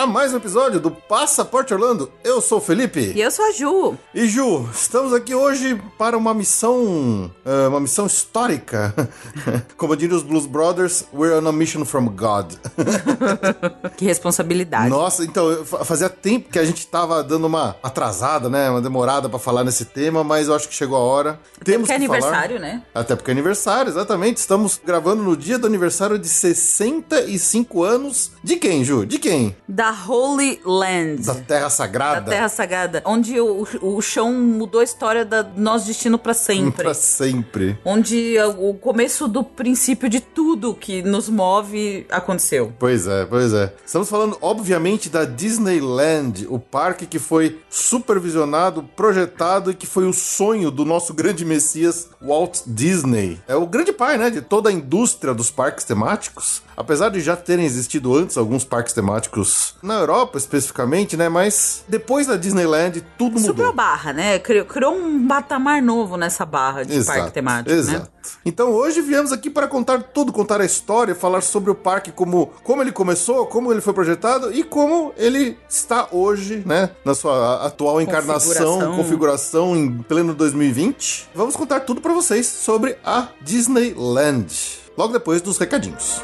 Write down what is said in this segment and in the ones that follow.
A mais um episódio do Passaporte Orlando. Eu sou o Felipe. E eu sou a Ju. E Ju, estamos aqui hoje para uma missão, uh, uma missão histórica. Como diriam os Blues Brothers, we're on a mission from God. que responsabilidade. Nossa, então, fazia tempo que a gente estava dando uma atrasada, né, uma demorada para falar nesse tema, mas eu acho que chegou a hora. Até Temos porque é aniversário, falar. né? Até porque é aniversário, exatamente. Estamos gravando no dia do aniversário de 65 anos de quem, Ju? De quem? Da Holy Land. Da Terra Sagrada. Da Terra Sagrada. Onde o, o chão mudou a história do nosso destino para sempre. para sempre. Onde o começo do princípio de tudo que nos move aconteceu. Pois é, pois é. Estamos falando, obviamente, da Disneyland, o parque que foi supervisionado, projetado e que foi o sonho do nosso grande messias Walt Disney. É o grande pai, né, de toda a indústria dos parques temáticos. Apesar de já terem existido antes alguns parques temáticos na Europa especificamente, né? Mas depois da Disneyland tudo mudou. Subiu a barra, né? Criou, criou um patamar novo nessa barra de exato, parque temático, né? exato. né? Então hoje viemos aqui para contar tudo, contar a história, falar sobre o parque, como, como ele começou, como ele foi projetado e como ele está hoje, né? Na sua atual encarnação, configuração, configuração em pleno 2020. Vamos contar tudo para vocês sobre a Disneyland. Logo depois dos recadinhos.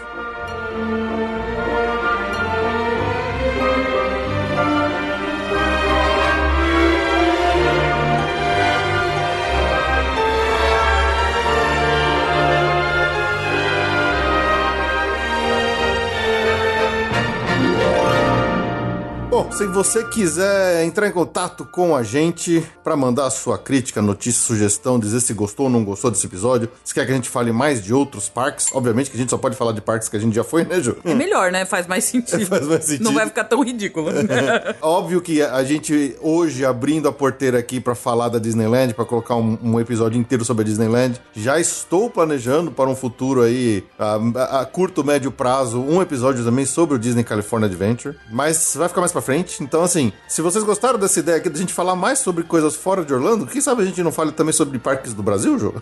Bom, se você quiser entrar em contato com a gente para mandar a sua crítica, notícia, sugestão, dizer se gostou ou não gostou desse episódio, se quer que a gente fale mais de outros parques, obviamente que a gente só pode falar de parques que a gente já foi, né, Ju? É melhor, né? Faz mais sentido. Faz mais sentido. Não vai ficar tão ridículo. Óbvio que a gente hoje abrindo a porteira aqui para falar da Disneyland, para colocar um, um, episódio inteiro sobre a Disneyland, já estou planejando para um futuro aí a, a curto médio prazo um episódio também sobre o Disney California Adventure, mas vai ficar mais para frente. Então, assim, se vocês gostaram dessa ideia aqui de a gente falar mais sobre coisas fora de Orlando, quem sabe a gente não fale também sobre parques do Brasil, Jô?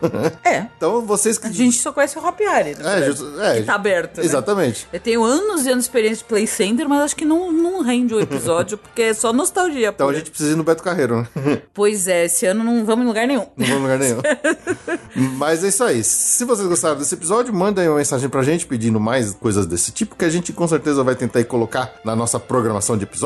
É. então, vocês que. A gente só conhece o Hop Harry, né? É, just, é, que tá aberto. Né? Exatamente. Eu tenho anos e anos de experiência de Play Center, mas acho que não, não rende o episódio, porque é só nostalgia. Então pura. a gente precisa ir no Beto Carreiro, né? Pois é, esse ano não vamos em lugar nenhum. Não vamos em lugar nenhum. mas é isso aí. Se vocês gostaram desse episódio, mandem uma mensagem pra gente pedindo mais coisas desse tipo, que a gente com certeza vai tentar colocar na nossa programação de episódios.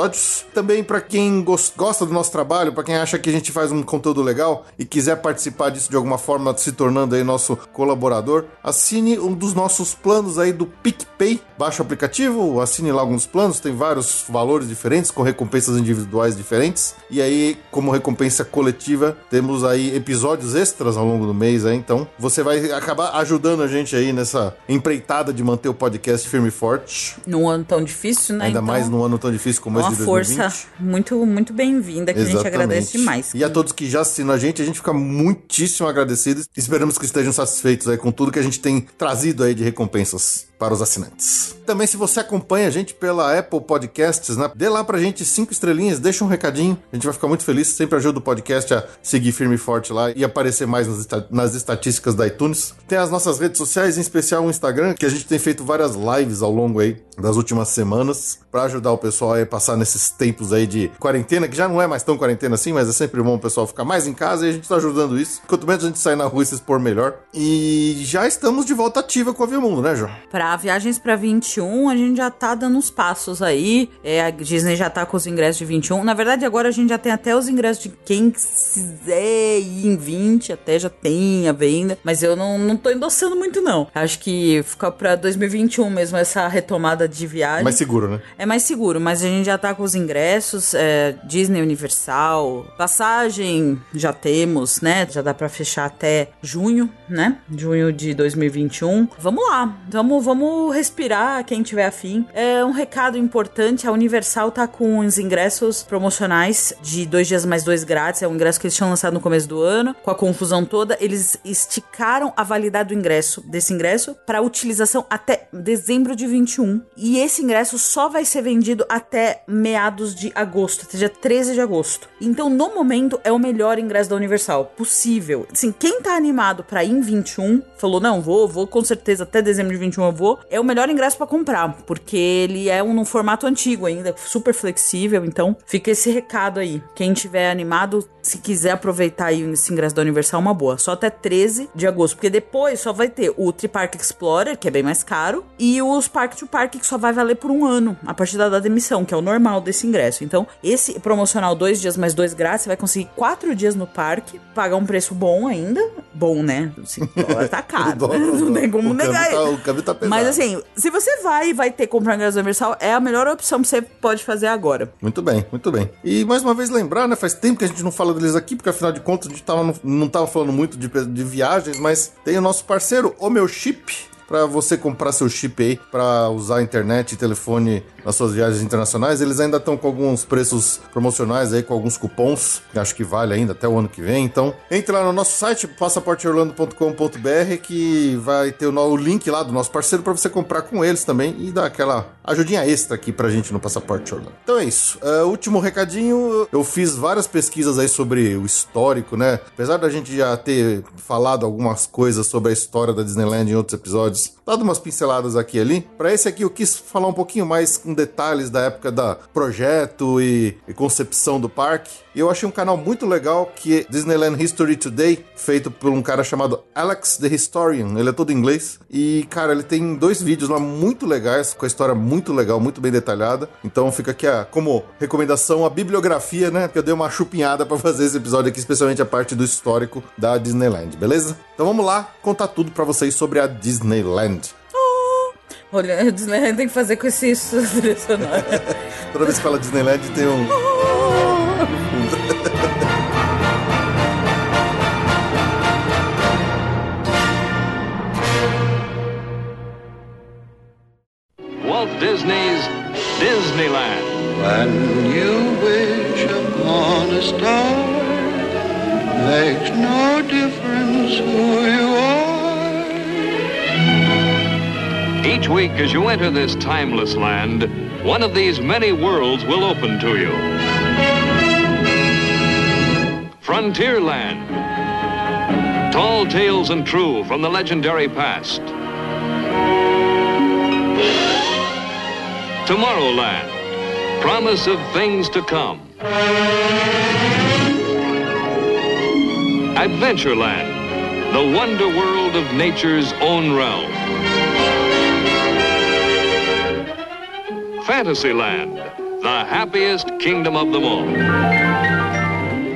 Também para quem gosta do nosso trabalho, para quem acha que a gente faz um conteúdo legal e quiser participar disso de alguma forma, se tornando aí nosso colaborador, assine um dos nossos planos aí do PicPay. Baixe o aplicativo, assine lá alguns planos, tem vários valores diferentes, com recompensas individuais diferentes. E aí, como recompensa coletiva, temos aí episódios extras ao longo do mês aí, então você vai acabar ajudando a gente aí nessa empreitada de manter o podcast firme e forte. Num ano tão difícil, né? Ainda então, mais num ano tão difícil como esse de 2020. Uma força muito, muito bem-vinda, que Exatamente. a gente agradece demais. E a todos que já assinam a gente, a gente fica muitíssimo agradecido. Esperamos que estejam satisfeitos aí com tudo que a gente tem trazido aí de recompensas. Para os assinantes. Também, se você acompanha a gente pela Apple Podcasts, né, dê lá pra gente cinco estrelinhas, deixa um recadinho, a gente vai ficar muito feliz. Sempre ajuda o podcast a seguir firme e forte lá e aparecer mais nas, nas estatísticas da iTunes. Tem as nossas redes sociais, em especial o Instagram, que a gente tem feito várias lives ao longo aí das últimas semanas para ajudar o pessoal a passar nesses tempos aí de quarentena, que já não é mais tão quarentena assim, mas é sempre bom o pessoal ficar mais em casa e a gente tá ajudando isso. Quanto menos a gente sair na rua e se expor melhor. E já estamos de volta ativa com a Mundo, né, João? Pra viagens pra 21, a gente já tá dando uns passos aí. É, a Disney já tá com os ingressos de 21. Na verdade, agora a gente já tem até os ingressos de quem quiser ir em 20, até já tem a venda. Mas eu não, não tô endossando muito, não. Acho que fica pra 2021 mesmo essa retomada de viagem. Mais seguro, né? É mais seguro, mas a gente já tá com os ingressos. É, Disney Universal, passagem já temos, né? Já dá pra fechar até junho, né? Junho de 2021. Vamos lá, vamos, vamos respirar quem tiver afim. É um recado importante: a Universal tá com os ingressos promocionais de dois dias mais dois grátis. É um ingresso que eles tinham lançado no começo do ano, com a confusão toda. Eles esticaram a validade do ingresso, desse ingresso, para utilização até dezembro de 21. E esse ingresso só vai ser vendido até meados de agosto, até dia 13 de agosto. Então, no momento, é o melhor ingresso da Universal possível. Assim, quem tá animado para ir em 21, falou: não, vou, vou com certeza até dezembro de 21 eu vou. É o melhor ingresso para comprar, porque ele é um, num formato antigo ainda, super flexível. Então, fica esse recado aí. Quem tiver animado, se quiser aproveitar aí esse ingresso da Universal, uma boa. Só até 13 de agosto, porque depois só vai ter o Tripark Explorer, que é bem mais caro, e os Park to Park, que só vai valer por um ano, a partir da data de emissão, que é o normal desse ingresso. Então, esse promocional dois dias mais dois grátis, você vai conseguir quatro dias no parque, pagar um preço bom ainda. Bom, né? Assim, tá caro, né? Não tem como negar. Tá, o câmbio tá pesado. Mas assim, se você vai e vai ter que comprar ingresso universal, é a melhor opção que você pode fazer agora. Muito bem, muito bem. E mais uma vez lembrar, né? Faz tempo que a gente não fala deles aqui, porque afinal de contas a gente tava, não tava falando muito de, de viagens, mas tem o nosso parceiro, o meu chip para você comprar seu chip aí para usar a internet e telefone nas suas viagens internacionais. Eles ainda estão com alguns preços promocionais aí, com alguns cupons, que acho que vale ainda até o ano que vem. Então, entre lá no nosso site, passaporteorlando.com.br, que vai ter o, link lá do nosso parceiro para você comprar com eles também e dar aquela ajudinha extra aqui pra gente no Passaporte Orlando. Então é isso. Uh, último recadinho, eu fiz várias pesquisas aí sobre o histórico, né? Apesar da gente já ter falado algumas coisas sobre a história da Disneyland em outros episódios, dado umas pinceladas aqui e ali. Para esse aqui eu quis falar um pouquinho mais com detalhes da época da projeto e, e concepção do parque. E eu achei um canal muito legal que é Disneyland History Today, feito por um cara chamado Alex the Historian. Ele é todo em inglês. E, cara, ele tem dois vídeos lá muito legais, com a história muito legal, muito bem detalhada. Então fica aqui a, como recomendação a bibliografia, né? Que eu dei uma chupinhada para fazer esse episódio aqui, especialmente a parte do histórico da Disneyland, beleza? Então vamos lá contar tudo para vocês sobre a Disneyland. Olha, a Disneyland tem que fazer com esse trilha Toda vez que fala Disneyland tem um. Walt Disney's Disneyland. When you wish upon a star, makes no difference who you are. Each week, as you enter this timeless land, one of these many worlds will open to you. Frontierland. Tall tales and true from the legendary past. Tomorrowland. Promise of things to come. Adventureland. The wonder world of nature's own realm. Fantasyland, the happiest kingdom of them all.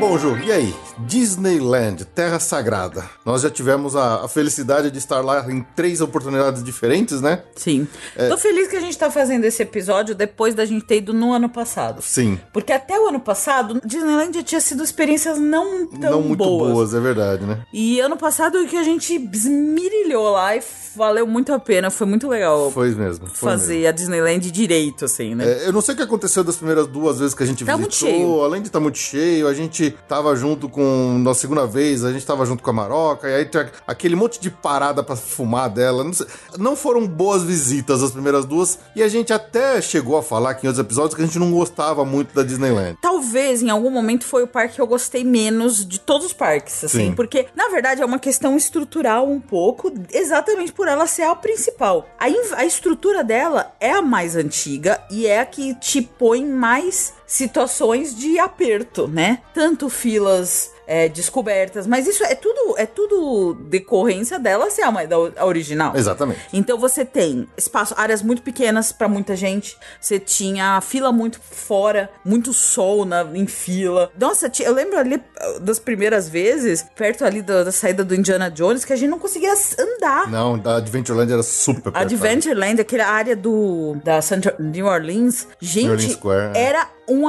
Bonjour, e aí? Disneyland, Terra Sagrada. Nós já tivemos a, a, felicidade de estar lá em três oportunidades diferentes, né? Sim. É... Tô feliz que a gente tá fazendo esse episódio depois da gente ter ido no ano passado. Sim. Porque até o ano passado, Disneyland já tinha sido experiências não tão Não muito boas. boas, é verdade, né? E ano passado que a gente esmirilhou lá e valeu muito a pena, foi muito legal. Foi mesmo. Foi fazer mesmo. a Disneyland direito, assim, né? É, eu não sei o que aconteceu das primeiras duas vezes que a gente tá visitou. Além de estar tá muito cheio, a gente gente tava junto com, na segunda vez, a gente tava junto com a Maroca, e aí tinha aquele monte de parada pra fumar dela. Não, sei- não foram boas visitas as primeiras duas, e a gente até chegou a falar aqui em outros episódios que a gente não gostava muito da Disneyland. Talvez em algum momento foi o parque que eu gostei menos de todos os parques, assim, Sim. porque na verdade é uma questão estrutural um pouco, exatamente por ela ser a principal. A, a estrutura dela é a mais antiga e é a que te põe mais situações de aperto, né? Tanto filas é, descobertas, mas isso é tudo é tudo decorrência dela ser a, da original. Exatamente. Então você tem espaço, áreas muito pequenas pra muita gente. Você tinha fila muito fora, muito sol na, em fila. Nossa, eu lembro ali uh, das primeiras vezes, perto ali da, da saída do Indiana Jones, que a gente não conseguia andar. Não, da Adventureland era super apertada. Adventureland, aquela área do da Central, New Orleans, gente, Orleans Square, é. era um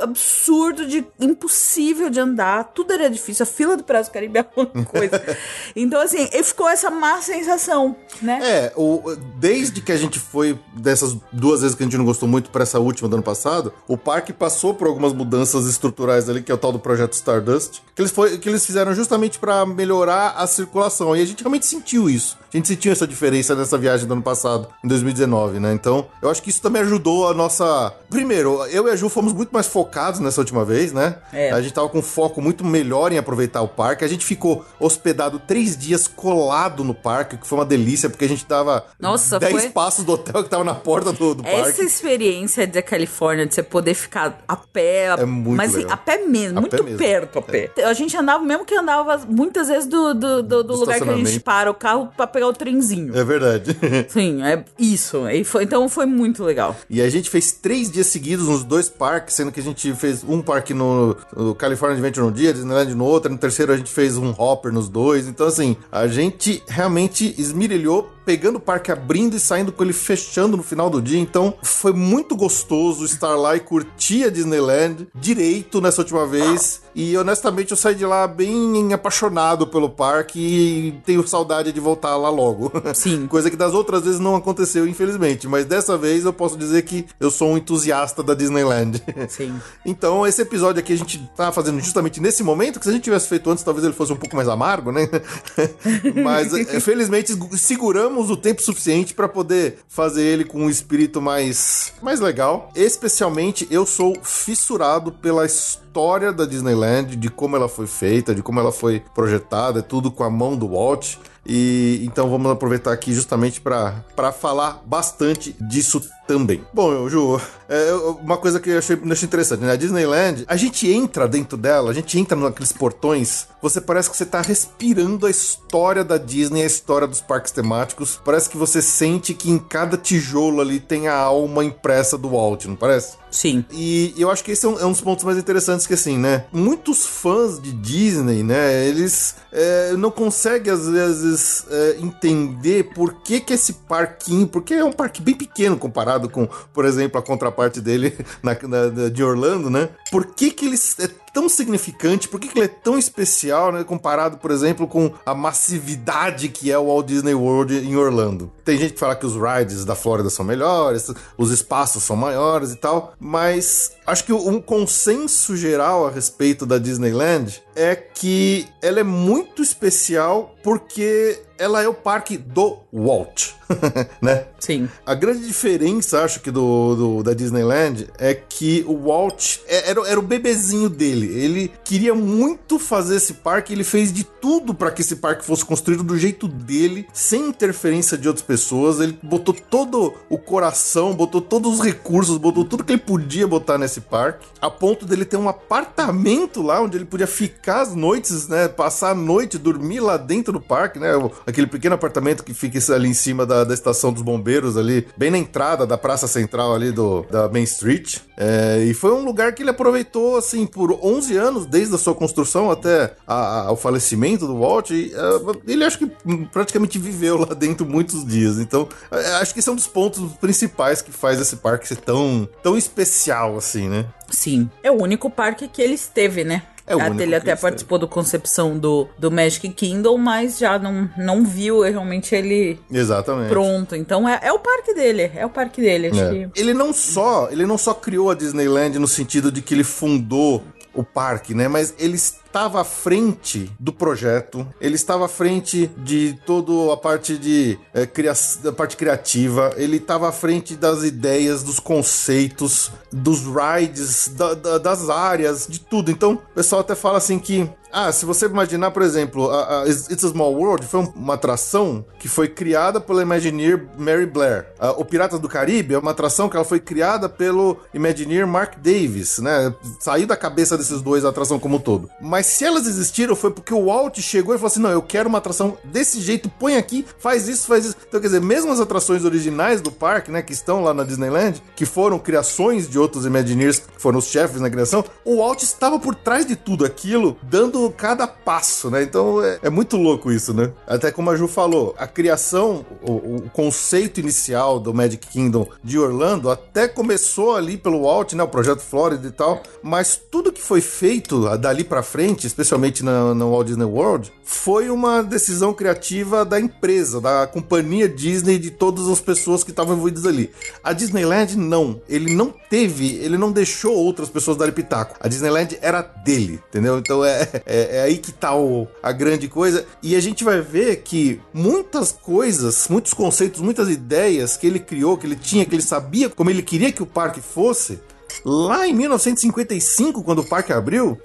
absurdo de impossível de andar, tudo era difícil, a fila do Prazo Caribe era uma coisa. então assim, e ficou essa má sensação, né? É, o, desde que a gente foi dessas duas vezes que a gente não gostou muito para essa última do ano passado, o parque passou por algumas mudanças estruturais ali, que é o tal do projeto Stardust, que eles, foi, que eles fizeram justamente para melhorar a circulação. E a gente realmente sentiu isso. A gente sentiu essa diferença nessa viagem do ano passado, em 2019, né? Então, eu acho que isso também ajudou a nossa. Primeiro, eu e a Ju fomos muito mais focados nessa última vez, né? É. A gente tava com foco muito melhor em aproveitar o parque. A gente ficou hospedado três dias colado no parque, que foi uma delícia, porque a gente tava Nossa, 10 foi- passos do hotel que tava na porta do, do Essa parque. experiência da Califórnia, de você poder ficar a pé, É muito mas assim, legal. a pé mesmo, A muito pé mesmo. perto a pé. A gente andava, mesmo que andava muitas vezes do, do, do- do lugar que a gente para o carro pra pegar o trenzinho. É verdade. Sim, é isso. E foi- então foi muito legal. E a gente fez três dias seguidos nos dois parques, sendo que a gente fez um parque no, no California Adventure num dia, Disneyland no outro, no terceiro a gente fez um hopper nos dois. Então, assim, a gente realmente esmirilhou pegando o parque abrindo e saindo com ele fechando no final do dia. Então, foi muito gostoso estar lá e curtir a Disneyland direito nessa última vez. E honestamente, eu saí de lá bem apaixonado pelo parque e tenho saudade de voltar lá logo. Sim. Coisa que das outras vezes não aconteceu, infelizmente. Mas dessa vez eu posso dizer que eu sou um entusiasta da Disneyland. Sim. Então, esse episódio aqui a gente tá fazendo justamente nesse momento, que se a gente tivesse feito antes, talvez ele fosse um pouco mais amargo, né? Mas, eh, felizmente, seguramos o tempo suficiente para poder fazer ele com um espírito mais, mais legal. Especialmente, eu sou fissurado pela história da Disneyland, de como ela foi feita, de como ela foi projetada, é tudo com a mão do Walt. E então vamos aproveitar aqui justamente para falar bastante disso também. Bom, Ju, é, uma coisa que eu achei, achei interessante, né? A Disneyland, a gente entra dentro dela, a gente entra naqueles portões, você parece que você tá respirando a história da Disney, a história dos parques temáticos. Parece que você sente que em cada tijolo ali tem a alma impressa do Walt, não parece? Sim. E eu acho que esse é um, é um dos pontos mais interessantes que, assim, né? Muitos fãs de Disney, né? Eles é, não conseguem, às vezes, é, entender por que que esse parquinho... Porque é um parque bem pequeno comparado com, por exemplo, a contraparte dele na, na- de Orlando, né? Por que que ele é tão significante? Por que que ele é tão especial, né? Comparado, por exemplo, com a massividade que é o Walt Disney World em Orlando. Tem gente que fala que os rides da Flórida são melhores, os espaços são maiores e tal, mas acho que um consenso geral a respeito da Disneyland é que ela é muito especial porque ela é o parque do Walt, né? Sim. A grande diferença, acho que, do, do- da Disneyland é que o Walt é- era, era o bebezinho dele. Ele queria muito fazer esse parque, ele fez de tudo para que esse parque fosse construído do jeito dele, sem interferência de outras pessoas. Ele botou todo o coração, botou todos os recursos, botou tudo que ele podia botar nesse parque, a ponto dele ter um apartamento lá onde ele podia ficar as noites, né? Passar a noite, dormir lá dentro do parque, né? Aquele pequeno apartamento que fica ali em cima da, da estação dos bombeiros, ali, bem na entrada da praça central ali do, da Main Street. É, e foi um lugar que ele aproveitou, assim, por 11 anos, desde a sua construção até a- a- o falecimento do Walt. E, é, ele acho que praticamente viveu lá dentro muitos dias. Então, é, acho que esse é um dos pontos principais que faz esse parque ser tão, tão especial, assim, né? Sim. É o único parque que ele esteve, né? É o único ele até participou do concepção do, do Magic Kingdom, mas já não, não viu realmente ele Exatamente. pronto. Então é, é o parque dele, é o parque dele. Acho É. que. Ele não só, ele não só criou a Disneyland no sentido de que ele fundou o parque, né? Mas ele estava à frente do projeto, ele estava à frente de toda a parte de é, cria da parte criativa, ele estava à frente das ideias, dos conceitos, dos rides, da, da, das áreas, de tudo. Então, o pessoal até fala assim que ah, se você imaginar, por exemplo, a, a It's a Small World foi uma atração que foi criada pela Imagineer Mary Blair. Uh, o Piratas do Caribe é uma atração que ela foi criada pelo Imagineer Mark Davis, né? Saiu da cabeça desses dois a atração como um todo. Mas se elas existiram foi porque o Walt chegou e falou assim: não, eu quero uma atração desse jeito, põe aqui, faz isso, faz isso. Então, quer dizer, mesmo as atrações originais do parque, né, que estão lá na Disneyland, que foram criações de outros Imagineers, que foram os chefes na criação, o Walt estava por trás de tudo aquilo, dando cada passo, né? Então é, é, muito louco isso, né? Até como a Ju falou, a criação, o, o, conceito inicial do Magic Kingdom de Orlando até começou ali pelo Walt, né? O projeto Florida e tal, mas tudo que foi feito dali para frente, especialmente na Walt Disney World, foi uma decisão criativa da empresa, da companhia Disney, de todas as pessoas que estavam envolvidas ali. A Disneyland não, ele não teve, ele não deixou outras pessoas darem pitaco. A Disneyland era dele, entendeu? Então é, é, é aí que tá o, a grande coisa. E a gente vai ver que muitas coisas, muitos conceitos, muitas ideias que ele criou, que ele tinha, que ele sabia como ele queria que o parque fosse, lá em 1955, quando o parque abriu,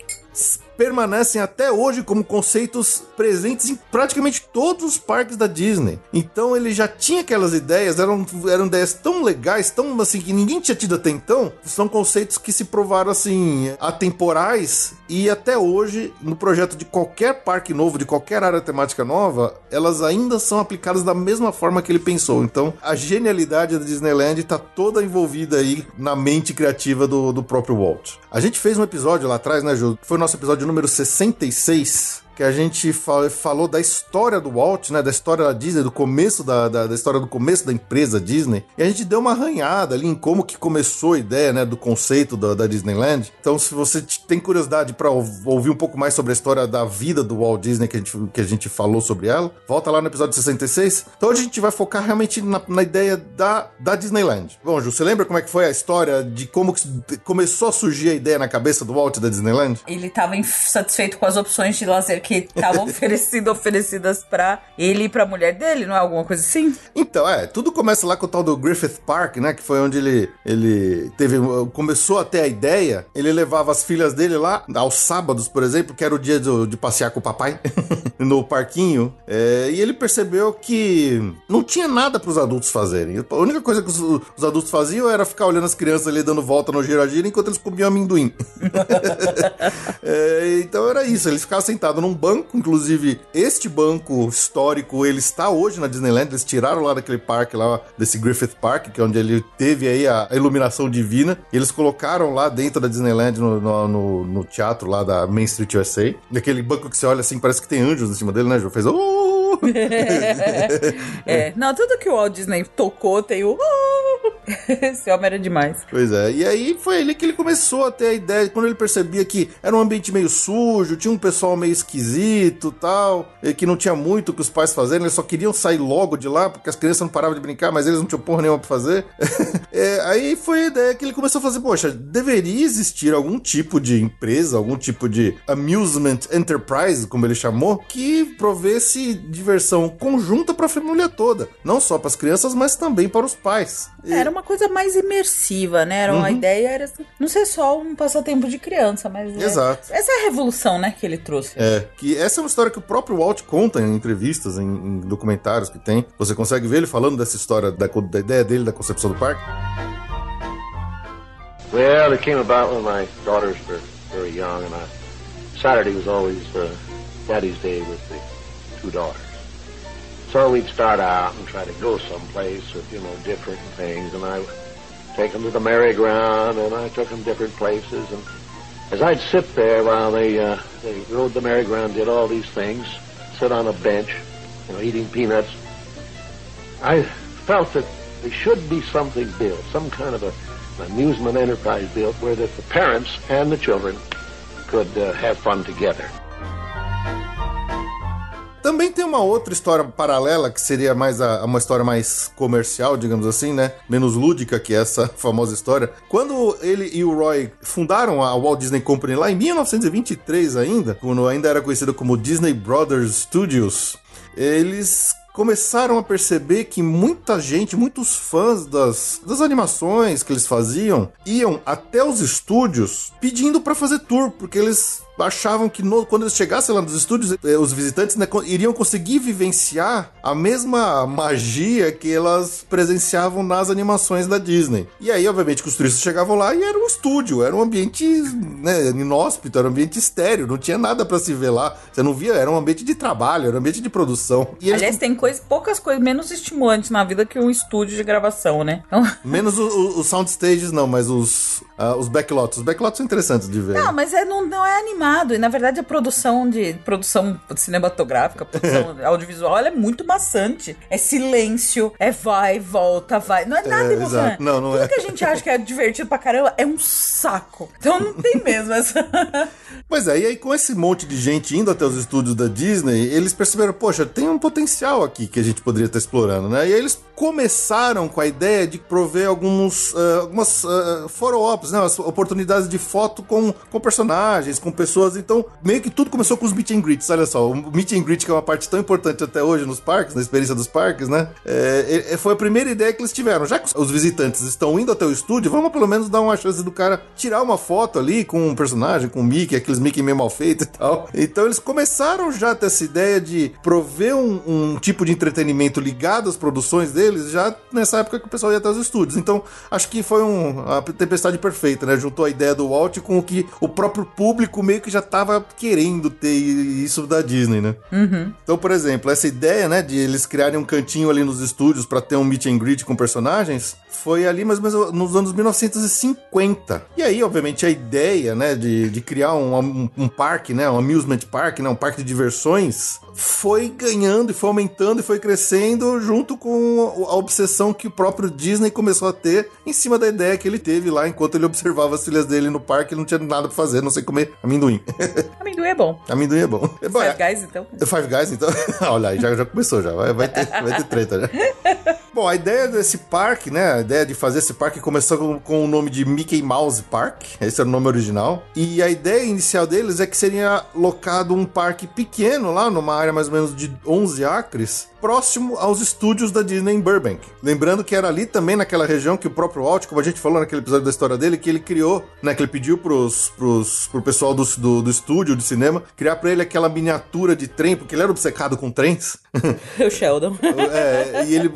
permanecem até hoje como conceitos presentes em praticamente todos os parques da Disney. Então ele já tinha aquelas ideias, eram, eram ideias tão legais, tão assim, que ninguém tinha tido até então. São conceitos que se provaram assim, atemporais e até hoje, no projeto de qualquer parque novo, de qualquer área temática nova, elas ainda são aplicadas da mesma forma que ele pensou. Então a genialidade da Disneyland está toda envolvida aí na mente criativa do, do próprio Walt. A gente fez um episódio lá atrás, né, Ju? Foi o nosso episódio número 66, que a gente falou da história do Walt, né? Da história da Disney, do começo da, da, da, história do começo da empresa Disney. E a gente deu uma arranhada ali em como que começou a ideia, né? Do conceito da, da Disneyland. Então, se você tem curiosidade para ouvir um pouco mais sobre a história da vida do Walt Disney que a gente, que a gente falou sobre ela, volta lá no episódio 66. Então, a gente vai focar realmente na, na ideia da, da Disneyland. Bom, Ju, você lembra como é que foi a história de como que começou a surgir a ideia na cabeça do Walt da Disneyland? Ele estava insatisfeito com as opções de lazer que estavam oferecido, oferecidas para ele e pra mulher dele, não é alguma coisa assim? Então, é, tudo começa lá com o tal do Griffith Park, né? Que foi onde ele, ele teve. Começou a ter a ideia. Ele levava as filhas dele lá, aos sábados, por exemplo, que era o dia de, de passear com o papai, no parquinho. É, e ele percebeu que não tinha nada para os adultos fazerem. A única coisa que os, os, adultos faziam era ficar olhando as crianças ali dando volta no gira-gira enquanto eles comiam amendoim. é, então era isso, eles ficavam sentados num banco, inclusive este banco histórico, ele está hoje na Disneyland, eles tiraram lá daquele parque lá, desse Griffith Park, que é onde ele teve aí a iluminação divina, eles colocaram lá dentro da Disneyland, no, no, no, teatro lá da Main Street USA, daquele banco que você olha assim, parece que tem anjos em cima dele, né, Ju? Fez... Oh! é, não, tudo que o Walt Disney tocou tem o... Esse homem era demais. Pois é, e aí foi ali que ele começou a ter a ideia, quando ele percebia que era um ambiente meio sujo, tinha um pessoal meio esquisito tal, e que não tinha muito o que os pais fazerem, eles só queriam sair logo de lá, porque as crianças não paravam de brincar, mas eles não tinham porra nenhuma pra fazer. é, aí foi a ideia que ele começou a fazer, poxa, deveria existir algum tipo de empresa, algum tipo de amusement enterprise, como ele chamou, que provesse diversão conjunta para a família toda, não só para as crianças, mas também para os pais. Era uma coisa mais imersiva, né? Era uma uhum. ideia, era não ser só um passatempo de criança, mas. É Exato. É, essa é a revolução, né, que ele trouxe. É, que essa é uma história que o próprio Walt conta em entrevistas, em, em documentários que tem. Você consegue ver ele falando dessa história, da, da ideia dele, da concepção do parque. Well, it came about when my daughters were very young, and I, Saturday was always uh, Daddy's Day with the two daughters. So we'd start out and try to go someplace with, you know, different things. And I would take them to the merry-go-round, and I took them different places. And as I'd sit there while they, uh, they rode the merry-go-round, did all these things, sit on a bench, you know, eating peanuts, I felt that there should be something built, some kind of a, an amusement enterprise built where that the parents and the children could uh, have fun together. Também tem uma outra história paralela, que seria mais a, uma história mais comercial, digamos assim, né? Menos lúdica que essa famosa história. Quando ele e o Roy fundaram a Walt Disney Company lá em 1923 ainda, quando ainda era conhecida como Disney Brothers Studios, eles começaram a perceber que muita gente, muitos fãs das, das animações que eles faziam, iam até os estúdios pedindo para fazer tour, porque eles achavam que no- quando eles chegassem lá nos estúdios, eh, os visitantes né, iriam conseguir vivenciar a mesma magia que elas presenciavam nas animações da Disney. E aí, obviamente, que os turistas chegavam lá e era um estúdio, era um ambiente né, inóspito, era um ambiente estéreo, não tinha nada para se ver lá. Você não via, era um ambiente de trabalho, era um ambiente de produção. E eles Aliás, tem coisa, poucas coisas menos estimulantes na vida que um estúdio de gravação, né? Então, Menos os sound stages, não, mas os, ah, os backlots. Os backlots são interessantes de ver. Não, mas é, não, não é animado. E na verdade a produção de produção cinematográfica, produção audiovisual, ela é muito maçante. É silêncio, é vai, volta, vai. Não é nada É, emocionante. Não, não Tudo é. que a gente acha que é divertido pra caramba é um saco. Então não tem mesmo essa. Pois é, e aí com esse monte de gente indo até os estúdios da Disney, eles perceberam, poxa, tem um potencial aqui que a gente poderia estar explorando, né? E aí eles começaram com a ideia de prover alguns, ah, algumas uh, photo-ops, né? As oportunidades de foto com, com personagens, com pessoas. Então, meio que tudo começou com os meet and greets, olha só. O meet and greet, que é uma parte tão importante até hoje nos parques, na experiência dos parques, né? É, foi a primeira ideia que eles tiveram. Já que os visitantes estão indo até o estúdio, vamos pelo menos dar uma chance do cara tirar uma foto ali com um personagem, com o Mickey, aqueles Mickey meio mal feitos e tal. Então eles começaram já a ter essa ideia de prover um, um tipo de entretenimento ligado às produções deles, já nessa época que o pessoal ia até os estúdios. Então acho que foi um, a tempestade perfeita, né? Juntou a ideia do Walt com o que o próprio público meio que já tava querendo ter isso da Disney, né? Então, por exemplo, essa ideia, né, de eles criarem um cantinho ali nos estúdios para ter um meet and greet com personagens, foi ali mais ou menos nos anos 1950. E aí, obviamente, a ideia, né, de, de criar um, um, um parque, né, um amusement park, né, um parque de diversões, foi ganhando e foi aumentando e foi crescendo junto com a obsessão que o próprio Disney começou a ter em cima da ideia que ele teve lá enquanto ele observava as filhas dele no parque, ele não tinha nada pra fazer, não sei comer amendoim. Amendoim é bom. amendoim é bom. Bom, é- Five Guys, então. Five Guys, então. Olha aí, já, já começou já. Vai, vai, ter, vai ter treta já. Bom, a ideia desse parque, né? A ideia de fazer esse parque começou com, com o nome de Mickey Mouse Park. Esse era o nome original. E a ideia inicial deles é que seria locado um parque pequeno lá, numa área mais ou menos de 11 acres, próximo aos estúdios da Disney em Burbank. Lembrando que era ali também naquela região que o próprio Walt, como a gente falou naquele episódio da história dele, que ele criou, né? Que ele pediu pros, pros, pro pessoal do, do, do estúdio de cinema criar pra ele aquela miniatura de trem, porque ele era obcecado com trens. O Sheldon. É, e ele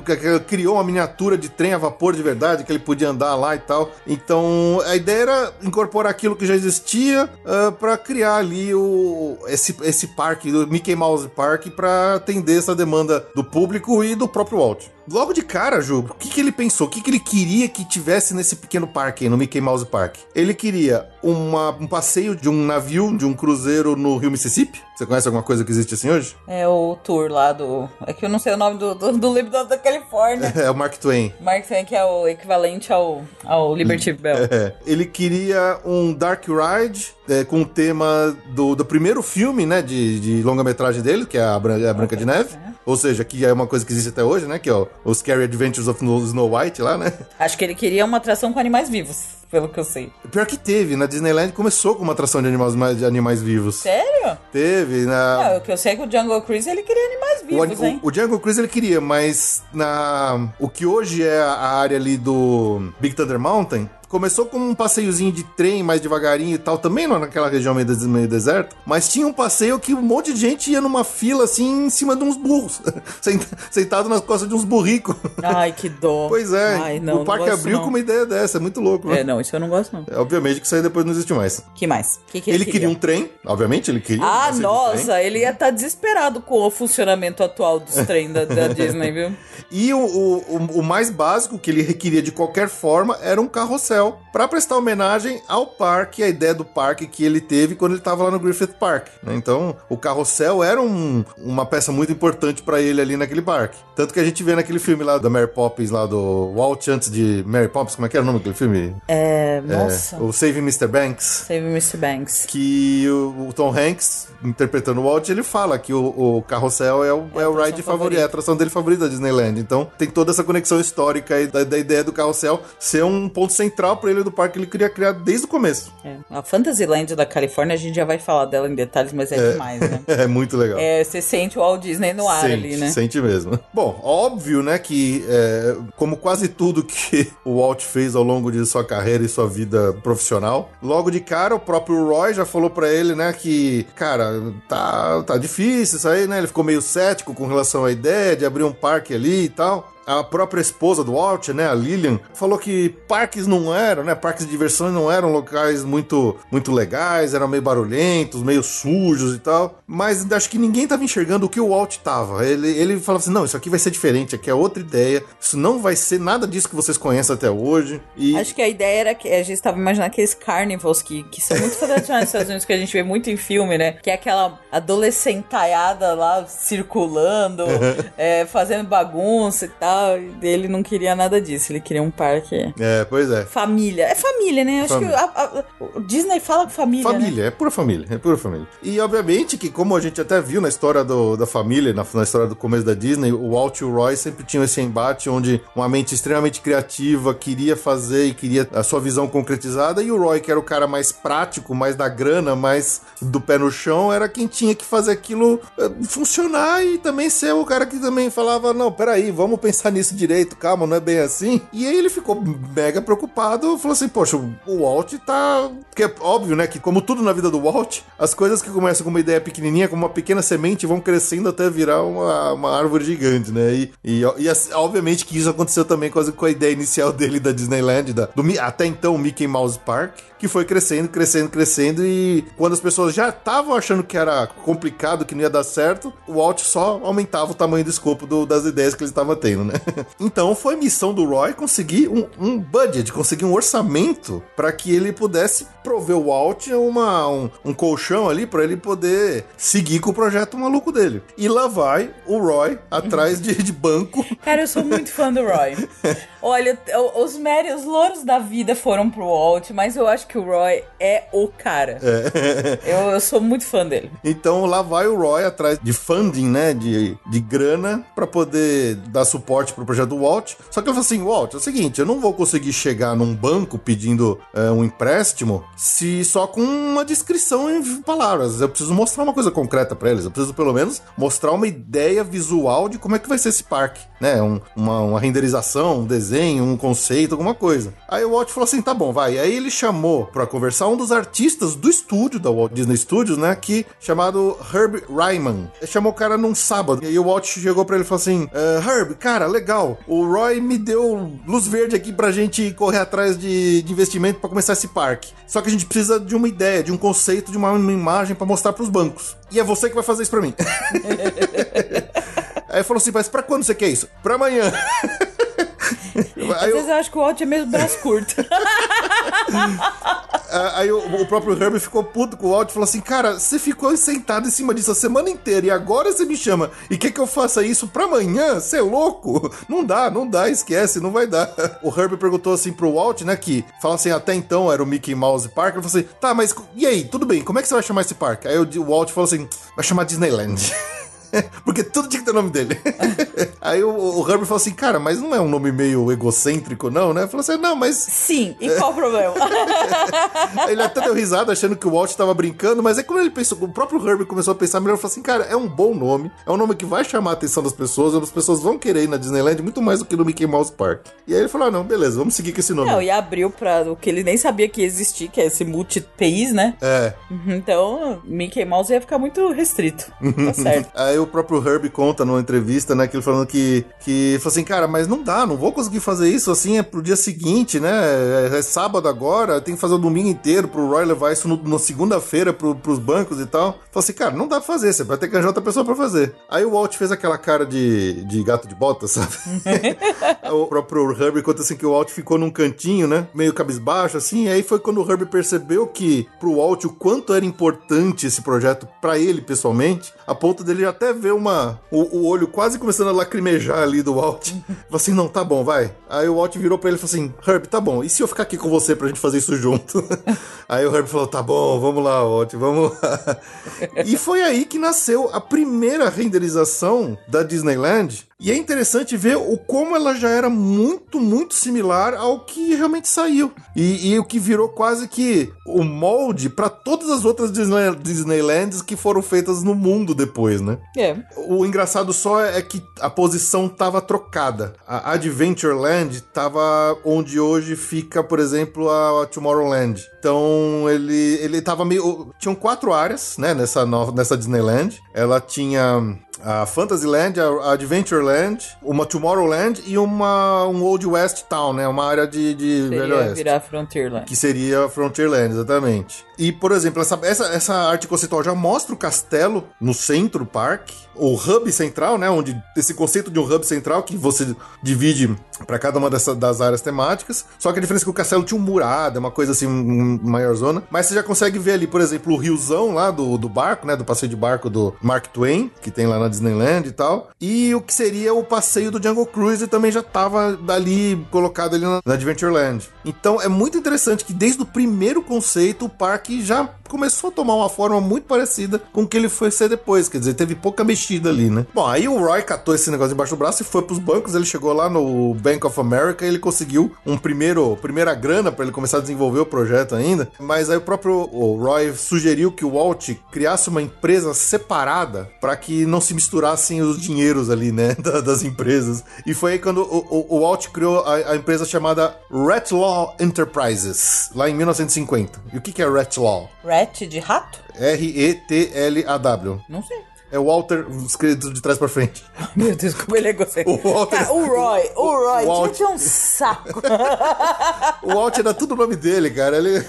criou uma miniatura de trem a vapor de verdade, que ele podia andar lá e tal. Então, a ideia era incorporar aquilo que já existia uh, para criar ali o, esse, esse parque, o Mickey Mouse Park, para atender essa demanda do público e do próprio Walt. Logo de cara, Ju, o que, que ele pensou? O que, que ele queria que tivesse nesse pequeno parque, aí, no Mickey Mouse Park? Ele queria uma, um passeio de um navio, de um cruzeiro no Rio Mississippi. Você conhece alguma coisa que existe assim hoje? É o tour lá do. É que eu não sei o nome do, do, do livro da Califórnia. É o Mark Twain. Mark Twain, que é o equivalente ao, ao Liberty Bell. É, ele queria um Dark Ride é, com o tema do, do primeiro filme, né, de, de longa-metragem dele, que é a, Bran- a Branca de Neve. Ou seja, que é uma coisa que existe até hoje, né, que é o, o Scary Adventures of Snow White lá, né. Acho que ele queria uma atração com animais vivos, pelo que eu sei. Pior que teve, na Disneyland começou com uma atração de animais, de animais vivos. Sério? Teve, na... Ah, o que eu sei é que o Jungle Cruise ele queria animais O, vivos, hein? o, o Jungle Cruise ele queria, mas na o que hoje é a área ali do Big Thunder Mountain, começou com um passeiozinho de trem mais devagarinho e tal, também não naquela região meio, des- meio deserto, mas tinha um passeio que um monte de gente ia numa fila assim em cima de uns burros, sent- sentado nas costas de uns burricos. Ai, que dó. Pois é, Ai, não, o parque não abriu não. com uma ideia dessa, é muito louco, né? É, não, isso eu não gosto, não. É, Obviamente que isso aí depois não existe mais. que mais? que, que Ele, ele, queria um trem, obviamente ele queria. um Ah, nossa, ele ia estar desesperado com o funcionamento atual dos trem da, da Disney, viu? E o, o, o- o mais básico que ele requeria de qualquer forma era um carrossel. Carrossel para prestar homenagem ao parque, a ideia do parque que ele teve quando ele estava lá no Griffith Park. né? Então, o carrossel era um- uma peça muito importante para ele ali naquele parque. Tanto que a gente vê naquele filme lá da Mary Poppins, lá do Walt antes de Mary Poppins, como é que era o nome daquele filme? É, É, nossa. o Saving Mr. Banks. Save Mr. Banks. Que o, o Tom Hanks, interpretando o Walt, ele fala que o, o carrossel é o, é o ride favorito, é a atração dele favorita da Disneyland. Então tem toda essa conexão histórica aí da, da ideia do carrossel ser um ponto central para ele do parque que ele queria criar desde o começo. É. A Fantasyland da Califórnia, a gente já vai falar dela em detalhes, mas é, demais, né? É muito legal. É, você sente o Walt Disney no ar sente, ali, né? Sente mesmo. Bom, óbvio, né, que é, como quase tudo que o Walt fez ao longo de sua carreira e sua vida profissional, logo de cara o próprio Roy já falou pra ele, né, que, cara, tá, tá difícil isso aí, né? Ele ficou meio cético com relação à ideia de abrir um parque ali e tal. A própria esposa do Walt, né, a Lillian, falou que parques não eram, né, parques de diversões não eram locais muito muito legais, eram meio barulhentos, meio sujos e tal. Mas acho que ninguém tava enxergando o que o Walt tava. Ele, ele falava assim: não, isso aqui vai ser diferente, aqui é outra ideia, isso não vai ser nada disso que vocês conhecem até hoje. E Acho que a ideia era que a gente estava imaginando aqueles carnivals que, que são muito tradicionais nos Estados Unidos, que a gente vê muito em filme, né? Que é aquela adolescentaiada lá circulando, é, fazendo bagunça e tal. Ele não queria nada disso, ele queria um parque. É, pois é. Família. É família, né? Acho Família. que a- a- o Disney fala com família. Né? Família, é pura família, é pura família. E obviamente que, como a gente até viu na história do- da família, na, na história do começo da Disney, o Walt e o Roy sempre tinham esse embate onde uma mente extremamente criativa queria fazer e queria a sua visão concretizada, e o Roy, que era o cara mais prático, mais da grana, mais do pé no chão, era quem tinha que fazer aquilo eh, funcionar e também ser o cara que também falava: não, peraí, vamos pensar nisso direito, calma, não é bem assim. E aí ele ficou mega preocupado, falou assim: poxa, o Walt tá. Porque é óbvio, né, que como tudo na vida do Walt, as coisas que começam com uma ideia pequenininha, como uma pequena semente, vão crescendo até virar uma, uma árvore gigante, né? E, e, e, assim, obviamente que isso aconteceu também quase com a ideia inicial dele da Disneyland, da, do, até então Mickey Mouse Park, que foi crescendo, crescendo, crescendo, e quando as pessoas já estavam achando que era complicado, que não ia dar certo, o Walt só aumentava o tamanho do escopo do- das ideias que ele estava tendo, né? Então foi missão do Roy conseguir um, um budget, conseguir um orçamento para que ele pudesse prover o Walt uma, um, um colchão ali para ele poder seguir com o projeto maluco dele. E lá vai o Roy atrás de, de banco. Cara, eu sou muito fã do Roy. Olha, os méritos, os louros da vida foram pro Walt, mas eu acho que o Roy é o cara. Eu, eu sou muito fã dele. Então lá vai o Roy atrás de funding, né, de, de grana para poder dar suporte pro projeto do Walt. Só que ele falou assim, Walt, é o seguinte, eu não vou conseguir chegar num banco pedindo é, um empréstimo se só com uma descrição em palavras. Eu preciso mostrar uma coisa concreta para eles. Eu preciso pelo menos mostrar uma ideia visual de como é que vai ser esse parque, né? Um- uma, uma renderização, um desenho, um conceito, alguma coisa. Aí o Walt falou assim, tá bom, vai. Aí ele chamou para conversar um dos artistas do estúdio da Walt Disney Studios, né? Que chamado Herb Ryman. Ele chamou o cara num sábado. E aí o Walt chegou para ele e falou assim: "Ah, Herb, cara, legal. O Roy me deu luz verde aqui pra gente correr atrás de, de investimento para começar esse parque. Só que a gente precisa de uma ideia, de um conceito, de uma, uma imagem para mostrar pros bancos. E é você que vai fazer isso pra mim. Aí falou assim, mas pra quando você quer isso? Pra amanhã. Às vezes eu acho que o Walt é mesmo braço curto. Aí o, o próprio Herbie ficou puto com o Walt e falou assim: Cara, você ficou sentado em cima disso a semana inteira e agora você me chama e quer que eu faça isso pra amanhã? Você é louco? Não dá, não dá, esquece, não vai dar. O Herbie perguntou assim pro Walt, né? Que fala assim: Até então era o Mickey Mouse Park. Ele falou assim: Tá, mas e aí? Tudo bem, como é que você vai chamar esse parque? Aí o o Walt falou assim: Vai chamar Disneyland. Porque tudo tinha que ter o nome dele. Aí o, o Herbie falou assim, cara, mas não é um nome meio egocêntrico, não, né? Falou assim, não, mas Sim, e qual o problema? ele até deu risada achando que o Walt tava brincando, mas é quando ele pensou, o próprio Herbie começou a pensar melhor, falou assim, cara, é um bom nome, é um nome que vai chamar a atenção das pessoas, as pessoas vão querer ir na Disneyland muito mais do que no Mickey Mouse Park. E aí ele falou, ah, não, beleza, vamos seguir com esse nome. Não, e abriu pra o que ele nem sabia que ia existir, que é esse multi-país, né? É, Então, Mickey Mouse ia ficar muito restrito. Tá certo. Aí o próprio Herbie conta numa entrevista, né, que ele falando que, que falou assim, cara, mas não dá, não vou conseguir fazer isso assim, é pro dia seguinte, né, é, é sábado agora, tem que fazer o domingo inteiro pro Roy levar isso no, na segunda-feira pro, pros bancos e tal. Falou assim, cara, não dá pra fazer, você vai ter que arranjar outra pessoa pra fazer. Aí o Walt fez aquela cara de, de gato de bota, sabe? o próprio Herbie conta assim que o Walt ficou num cantinho, né, meio cabisbaixo, assim, e aí foi quando o Herbie percebeu que pro Walt o quanto era importante esse projeto para ele pessoalmente, a ponto dele até ver uma o, o olho quase começando a lacrimejar ali do Walt. Falou assim, não, tá bom, vai. Aí o Walt virou para ele e falou assim, Herb, tá bom, e se eu ficar aqui com você pra gente fazer isso junto? aí o Herb falou, tá bom, vamos lá, Walt, vamos lá. e foi aí que nasceu a primeira renderização da Disneyland, e é interessante ver o como ela já era muito, muito similar ao que realmente saiu. E, e o que virou quase que o molde para todas as outras Disney, Disneylands que foram feitas no mundo depois, né? É. O engraçado só é que a posição tava trocada. A Adventureland tava onde hoje fica, por exemplo, a Tomorrowland. Então ele ele tava meio tinham quatro áreas, né, nessa nova, nessa Disneyland. Ela tinha a Fantasyland, a Adventureland, uma Tomorrowland e uma um Old West Town, né? Uma área de, de Velho Seria Oeste. virar Frontierland. Que seria Frontierland, exatamente. E, por exemplo, essa, essa, essa arte conceitual já mostra o castelo no centro do parque, o hub central, né? Onde esse conceito de um hub central que você divide para cada uma dessas das áreas temáticas. Só que a diferença é que o castelo tinha um murado, é uma coisa assim, maior zona. Mas você já consegue ver ali, por exemplo, o riozão lá do, do barco, né? Do passeio de barco do Mark Twain, que tem lá na Disneyland e tal. E o que seria o passeio do Jungle Cruise também já tava ali colocado ali na Adventureland. Então é muito interessante que desde o primeiro conceito o parque já começou a tomar uma forma muito parecida com o que ele foi ser depois. Quer dizer, teve pouca mexida ali, né? Bom, aí o Roy catou esse negócio embaixo do braço e foi pros bancos. Ele chegou lá no Bank of America e ele conseguiu um primeiro, primeira grana para ele começar a desenvolver o projeto ainda. Mas aí o próprio o Roy sugeriu que o Walt criasse uma empresa separada para que não se misturassem os dinheiros ali, né, da- das empresas. E foi aí quando o, o- o Walt criou a, a empresa chamada Ratlaw Enterprises, lá em 1950. E o que que é Ratlaw? Rat de rato? R-E-T-L-A-W. Não sei. É o Walter escrito de trás pra frente. Meu Deus, como ele é egocêntrico. O Walter- Tá, o Roy, o Roy, O Walt- é um saco. O Walt era tudo o nome dele, cara. Ele.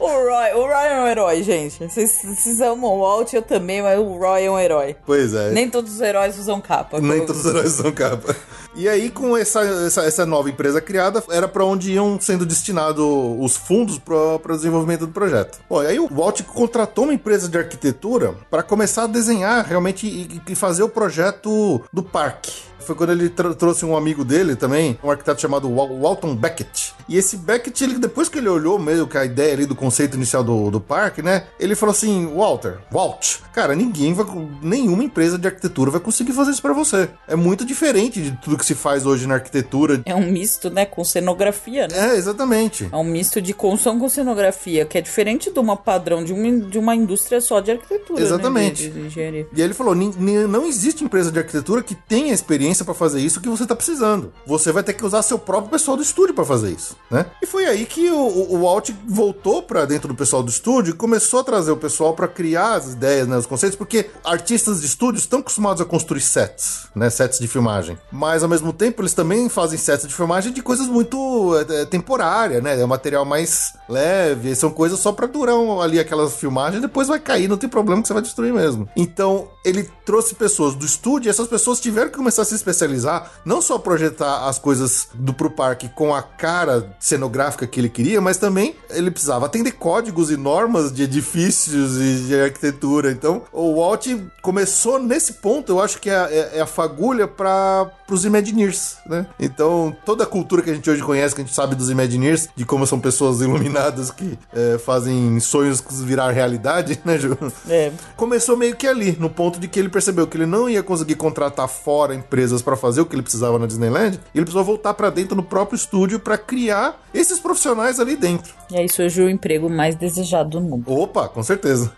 o Roy, o Roy é um herói, gente. Vocês, vocês amam o Walt, eu também, mas o Roy é um herói. pois é. Nem todos os heróis usam capa. Nem todos os heróis são capa. E aí, com essa, essa, essa nova empresa criada, era pra onde iam sendo destinados os fundos para o desenvolvimento do projeto. Bom, aí o Walt contratou uma empresa de arquitetura para começar a desenhar realmente e, e fazer o projeto do parque. Foi quando ele tr- trouxe um amigo dele também, um arquiteto chamado Wal- Walton Beckett. E esse Beckett, ele, depois que ele olhou meio que a ideia ali do conceito inicial do, do parque, né? Ele falou assim: Walter, Walt, cara, ninguém vai. Nenhuma empresa de arquitetura vai conseguir fazer isso pra você. É muito diferente de tudo que se faz hoje na arquitetura. É um misto, né, com cenografia, né? É, exatamente. É um misto de construção com cenografia, que é diferente de uma padrão de uma, de uma indústria só de arquitetura. né, Exatamente. de- de- de engenharia. E aí ele falou: "Nin- nin- não existe empresa de arquitetura que tenha experiência pra fazer isso que você tá precisando. Você vai ter que usar seu próprio pessoal do estúdio pra fazer isso, né? E foi aí que o, o, o Walt voltou pra dentro do pessoal do estúdio e começou a trazer o pessoal pra criar as ideias, né, os conceitos, porque artistas de estúdio estão acostumados a construir sets, né, sets de filmagem. Mas ao mesmo tempo eles também fazem sets de filmagem de coisas muito é, é, né? É um material mais leve, são coisas só pra durar um- ali aquela filmagem, depois vai cair, não tem problema que você vai destruir mesmo. Então, ele trouxe pessoas do estúdio e essas pessoas tiveram que começar a se especializar, não só projetar as coisas do pro parque com a cara cenográfica que ele queria, mas também ele precisava atender códigos e normas de edifícios e de arquitetura. Então, o Walt começou nesse ponto, eu acho que é, é- é a fagulha para os Imagineers, né? Então, toda a cultura que a gente hoje conhece, que a gente sabe dos Imagineers, de como são pessoas iluminadas que é, fazem sonhos virar realidade, né, Ju? É. Começou meio que ali, no ponto de que ele percebeu que ele não ia conseguir contratar fora empresas para fazer o que ele precisava na Disneyland, ele precisou voltar para dentro no próprio estúdio para criar esses profissionais ali dentro. E aí surgiu o emprego mais desejado do mundo. Opa, com certeza.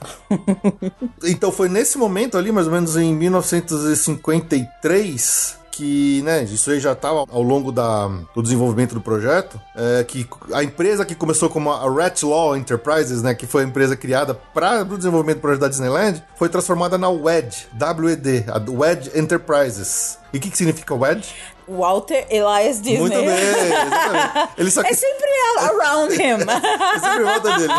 então foi nesse momento ali, mais ou menos em 1953, que, né, isso aí já estava ao longo da, do desenvolvimento do projeto, é, que a empresa que começou como a Rat Law Enterprises, né, que foi a empresa criada para o desenvolvimento do projeto da Disneyland, foi transformada na WED, W-E-D, a WED Enterprises. E o que, que significa WED? Walter Elias Disney. Muito bem, exatamente. Ele só É sempre around him. É sempre em volta dele.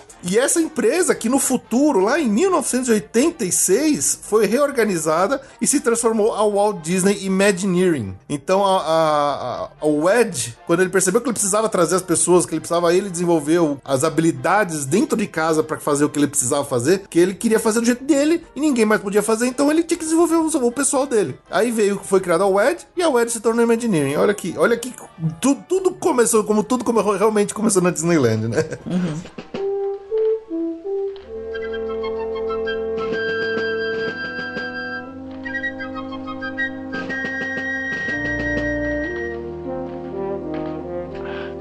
E essa empresa, que no futuro, lá em 1986, foi reorganizada e se transformou a Walt Disney Imagineering. Então, a, a, a, o Wedge, quando ele percebeu que ele precisava trazer as pessoas, que ele precisava ele desenvolver o- as habilidades dentro de casa para fazer o que ele precisava fazer, que ele queria fazer do jeito dele e ninguém mais podia fazer, então ele tinha que desenvolver o, o pessoal dele. Aí veio, foi criada a Wedge e a Wedge se tornou Imagineering. Olha aqui, olha aqui, tu- tudo começou como tudo como realmente começou na Disneyland, né?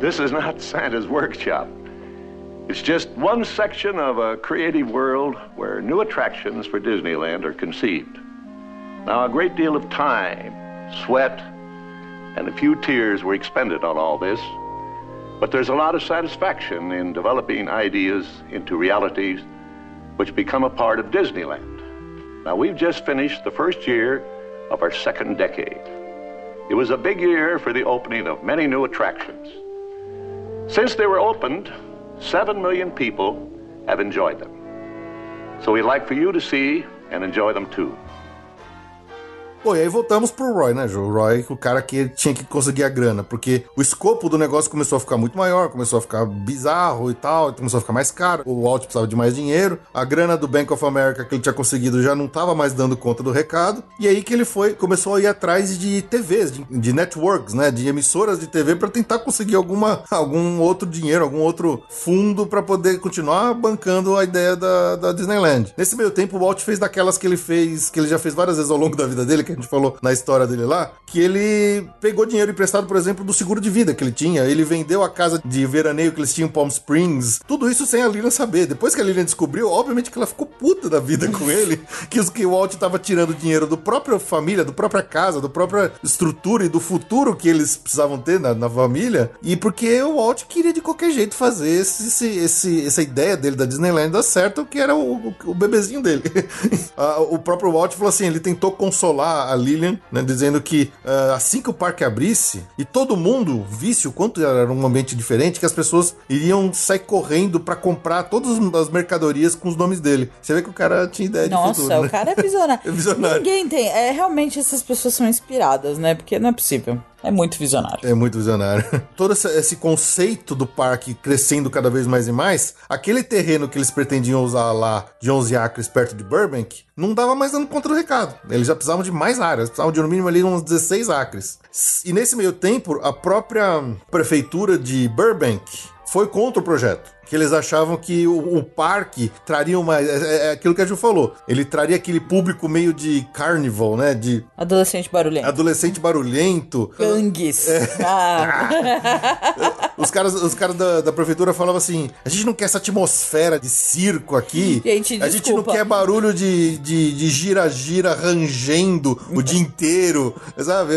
This is not Santa's workshop. It's just one section of a creative world where new attractions for Disneyland are conceived. Now, a great deal of time, sweat, and a few tears were expended on all this, but there's a lot of satisfaction in developing ideas into realities which become a part of Disneyland. Now, we've just finished the first year of our second decade. It was a big year for the opening of many new attractions. Since they were opened, 7 million people have enjoyed them. So we'd like for you to see and enjoy them too. Pô, e aí voltamos pro Roy, né, Joe? O Roy, o cara que tinha que conseguir a grana, porque o escopo do negócio começou a ficar muito maior, começou a ficar bizarro e tal, começou a ficar mais caro, o Walt precisava de mais dinheiro, a grana do Bank of America que ele tinha conseguido já não tava mais dando conta do recado, e aí que ele foi, começou a ir atrás de TVs, de, de networks, né, de emissoras de TV para tentar conseguir alguma, algum outro dinheiro, algum outro fundo para poder continuar bancando a ideia da, da Disneyland. Nesse meio tempo, o Walt fez daquelas que ele fez, que ele já fez várias vezes ao longo da vida dele, que a gente falou na história dele lá, que ele pegou dinheiro emprestado, por exemplo, do seguro de vida que ele tinha. Ele vendeu a casa de veraneio que eles tinham em Palm Springs. Tudo isso sem a Lilian saber. Depois que a Lilian descobriu, obviamente que ela ficou puta da vida com ele, que, os, que o Walt tava tirando dinheiro do próprio família, do própria casa, do própria estrutura e do futuro que eles precisavam ter na, na família. E porque o Walt queria de qualquer jeito fazer esse, esse, esse- essa ideia dele da Disneyland dar certo, que era o, o, o bebezinho dele. O próprio Walt falou assim: ele tentou consolar a Lilian, né, dizendo que ah, assim que o parque abrisse e todo mundo visse o quanto era um ambiente diferente, que as pessoas iriam sair correndo pra comprar todas as mercadorias com os nomes dele. Você vê que o cara tinha ideia de Nossa, futuro. o né? cara é visionário. É visionário. Ninguém tem. É, realmente essas pessoas são inspiradas, né? Porque não é possível. É muito visionário. É muito visionário. Todo esse, conceito do parque crescendo cada vez mais e mais, aquele terreno que eles pretendiam usar lá de 11 acres perto de Burbank, não dava mais dando conta do recado. Eles já precisavam de mais áreas, precisavam de no mínimo ali uns 16 acres. E nesse meio tempo, a própria prefeitura de Burbank foi contra o projeto. Que eles achavam que o, o parque traria uma. É, é aquilo que a Ju falou. Ele traria aquele público meio de carnival, né? De Adolescente barulhento. adolescente barulhento. Gangues. É. Ah. Os caras, os caras da, da prefeitura falavam assim: a gente não quer essa atmosfera de circo aqui. Gente, a gente não quer barulho de, de, de gira-gira rangendo o dia inteiro. Sabe?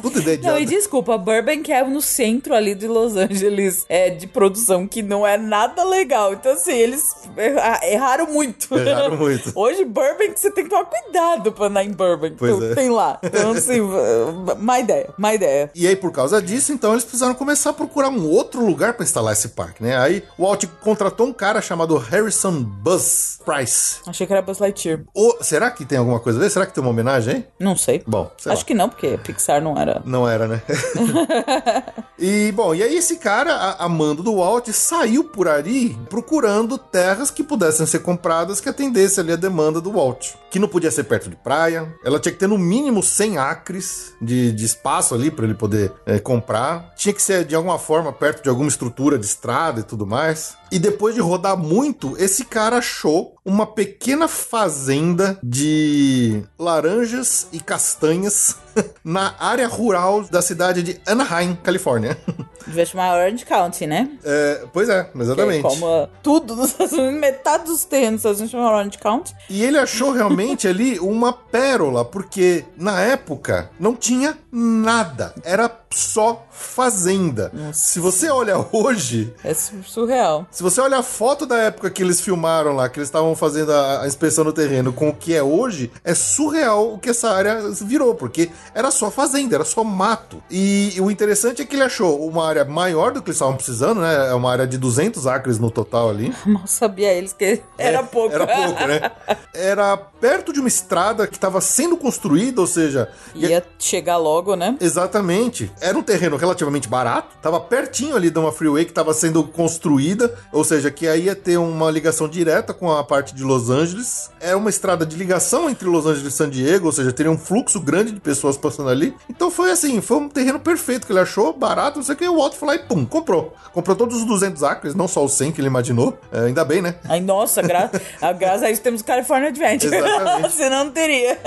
Puta ideia Não, e idiota. desculpa, Burbank é no centro ali de Los Angeles, é de produção que não é nada legal. Então, assim, eles erra- erraram muito. Erraram muito. Hoje, Burbank, você tem que tomar cuidado pra andar em Burbank. Pois então, é. Tem lá. Então, assim, má ideia, má ideia. E aí, por causa disso, então, eles precisaram começar a procurar um outro lugar pra instalar esse parque, né? Aí o Walt contratou um cara chamado Harrison Buzz Price. Achei que era Buzz Lightyear. Ou, será que tem alguma coisa a ver? Será que tem uma homenagem aí? Não sei. Bom, sei Acho lá. que não, porque Pixar não era. Não era, né? e, bom, e aí esse cara, a, a mando do Walt, saiu por ali procurando terras que pudessem ser compradas que atendessem ali a demanda do Walt. Que não podia ser perto de praia, ela tinha que ter no mínimo 100 acres de, de espaço ali para ele poder eh, comprar. Tinha que ser de alguma forma perto de alguma estrutura de estrada e tudo mais. E depois de rodar muito, esse cara achou uma pequena fazenda de laranjas e castanhas na área rural da cidade de Anaheim, Califórnia. Devia chamar Orange County, né? É, pois é, exatamente. Que é como uh, tudo nos Estados Unidos, metade dos terrenos Estados Unidos chama Orange County. E ele achou realmente ali uma pérola, porque na época não tinha nada. Era só fazenda. Se você olha hoje, É su- surreal. Se você olha a foto da época que eles filmaram lá, que eles estavam fazendo a, a inspeção no terreno com o que é hoje, é surreal o que essa área virou, porque era só fazenda, era só mato. E, o interessante é que ele achou uma área maior do que eles estavam precisando, né? É uma área de 200 acres no total ali. Mal sabia eles que era pouco. É, Era pouco, né? Era perto de uma estrada que estava sendo construída, ou seja, Ia chegar logo, né? Exatamente. Era um terreno relativamente barato, tava pertinho ali de uma freeway que estava sendo construída, ou seja, que aí ia ter uma ligação direta com a parte de Los Angeles. Era uma estrada de ligação entre Los Angeles e San Diego, ou seja, teria um fluxo grande de pessoas passando ali. Então foi assim, foi um terreno perfeito que ele achou, barato, não sei o que, o Walt foi lá e pum, comprou. Comprou todos os 200 acres, não só os 100 que ele imaginou. É, ainda bem, né? Ai, nossa, gra graças a isso temos o California Adventure. Exatamente. Senão não teria.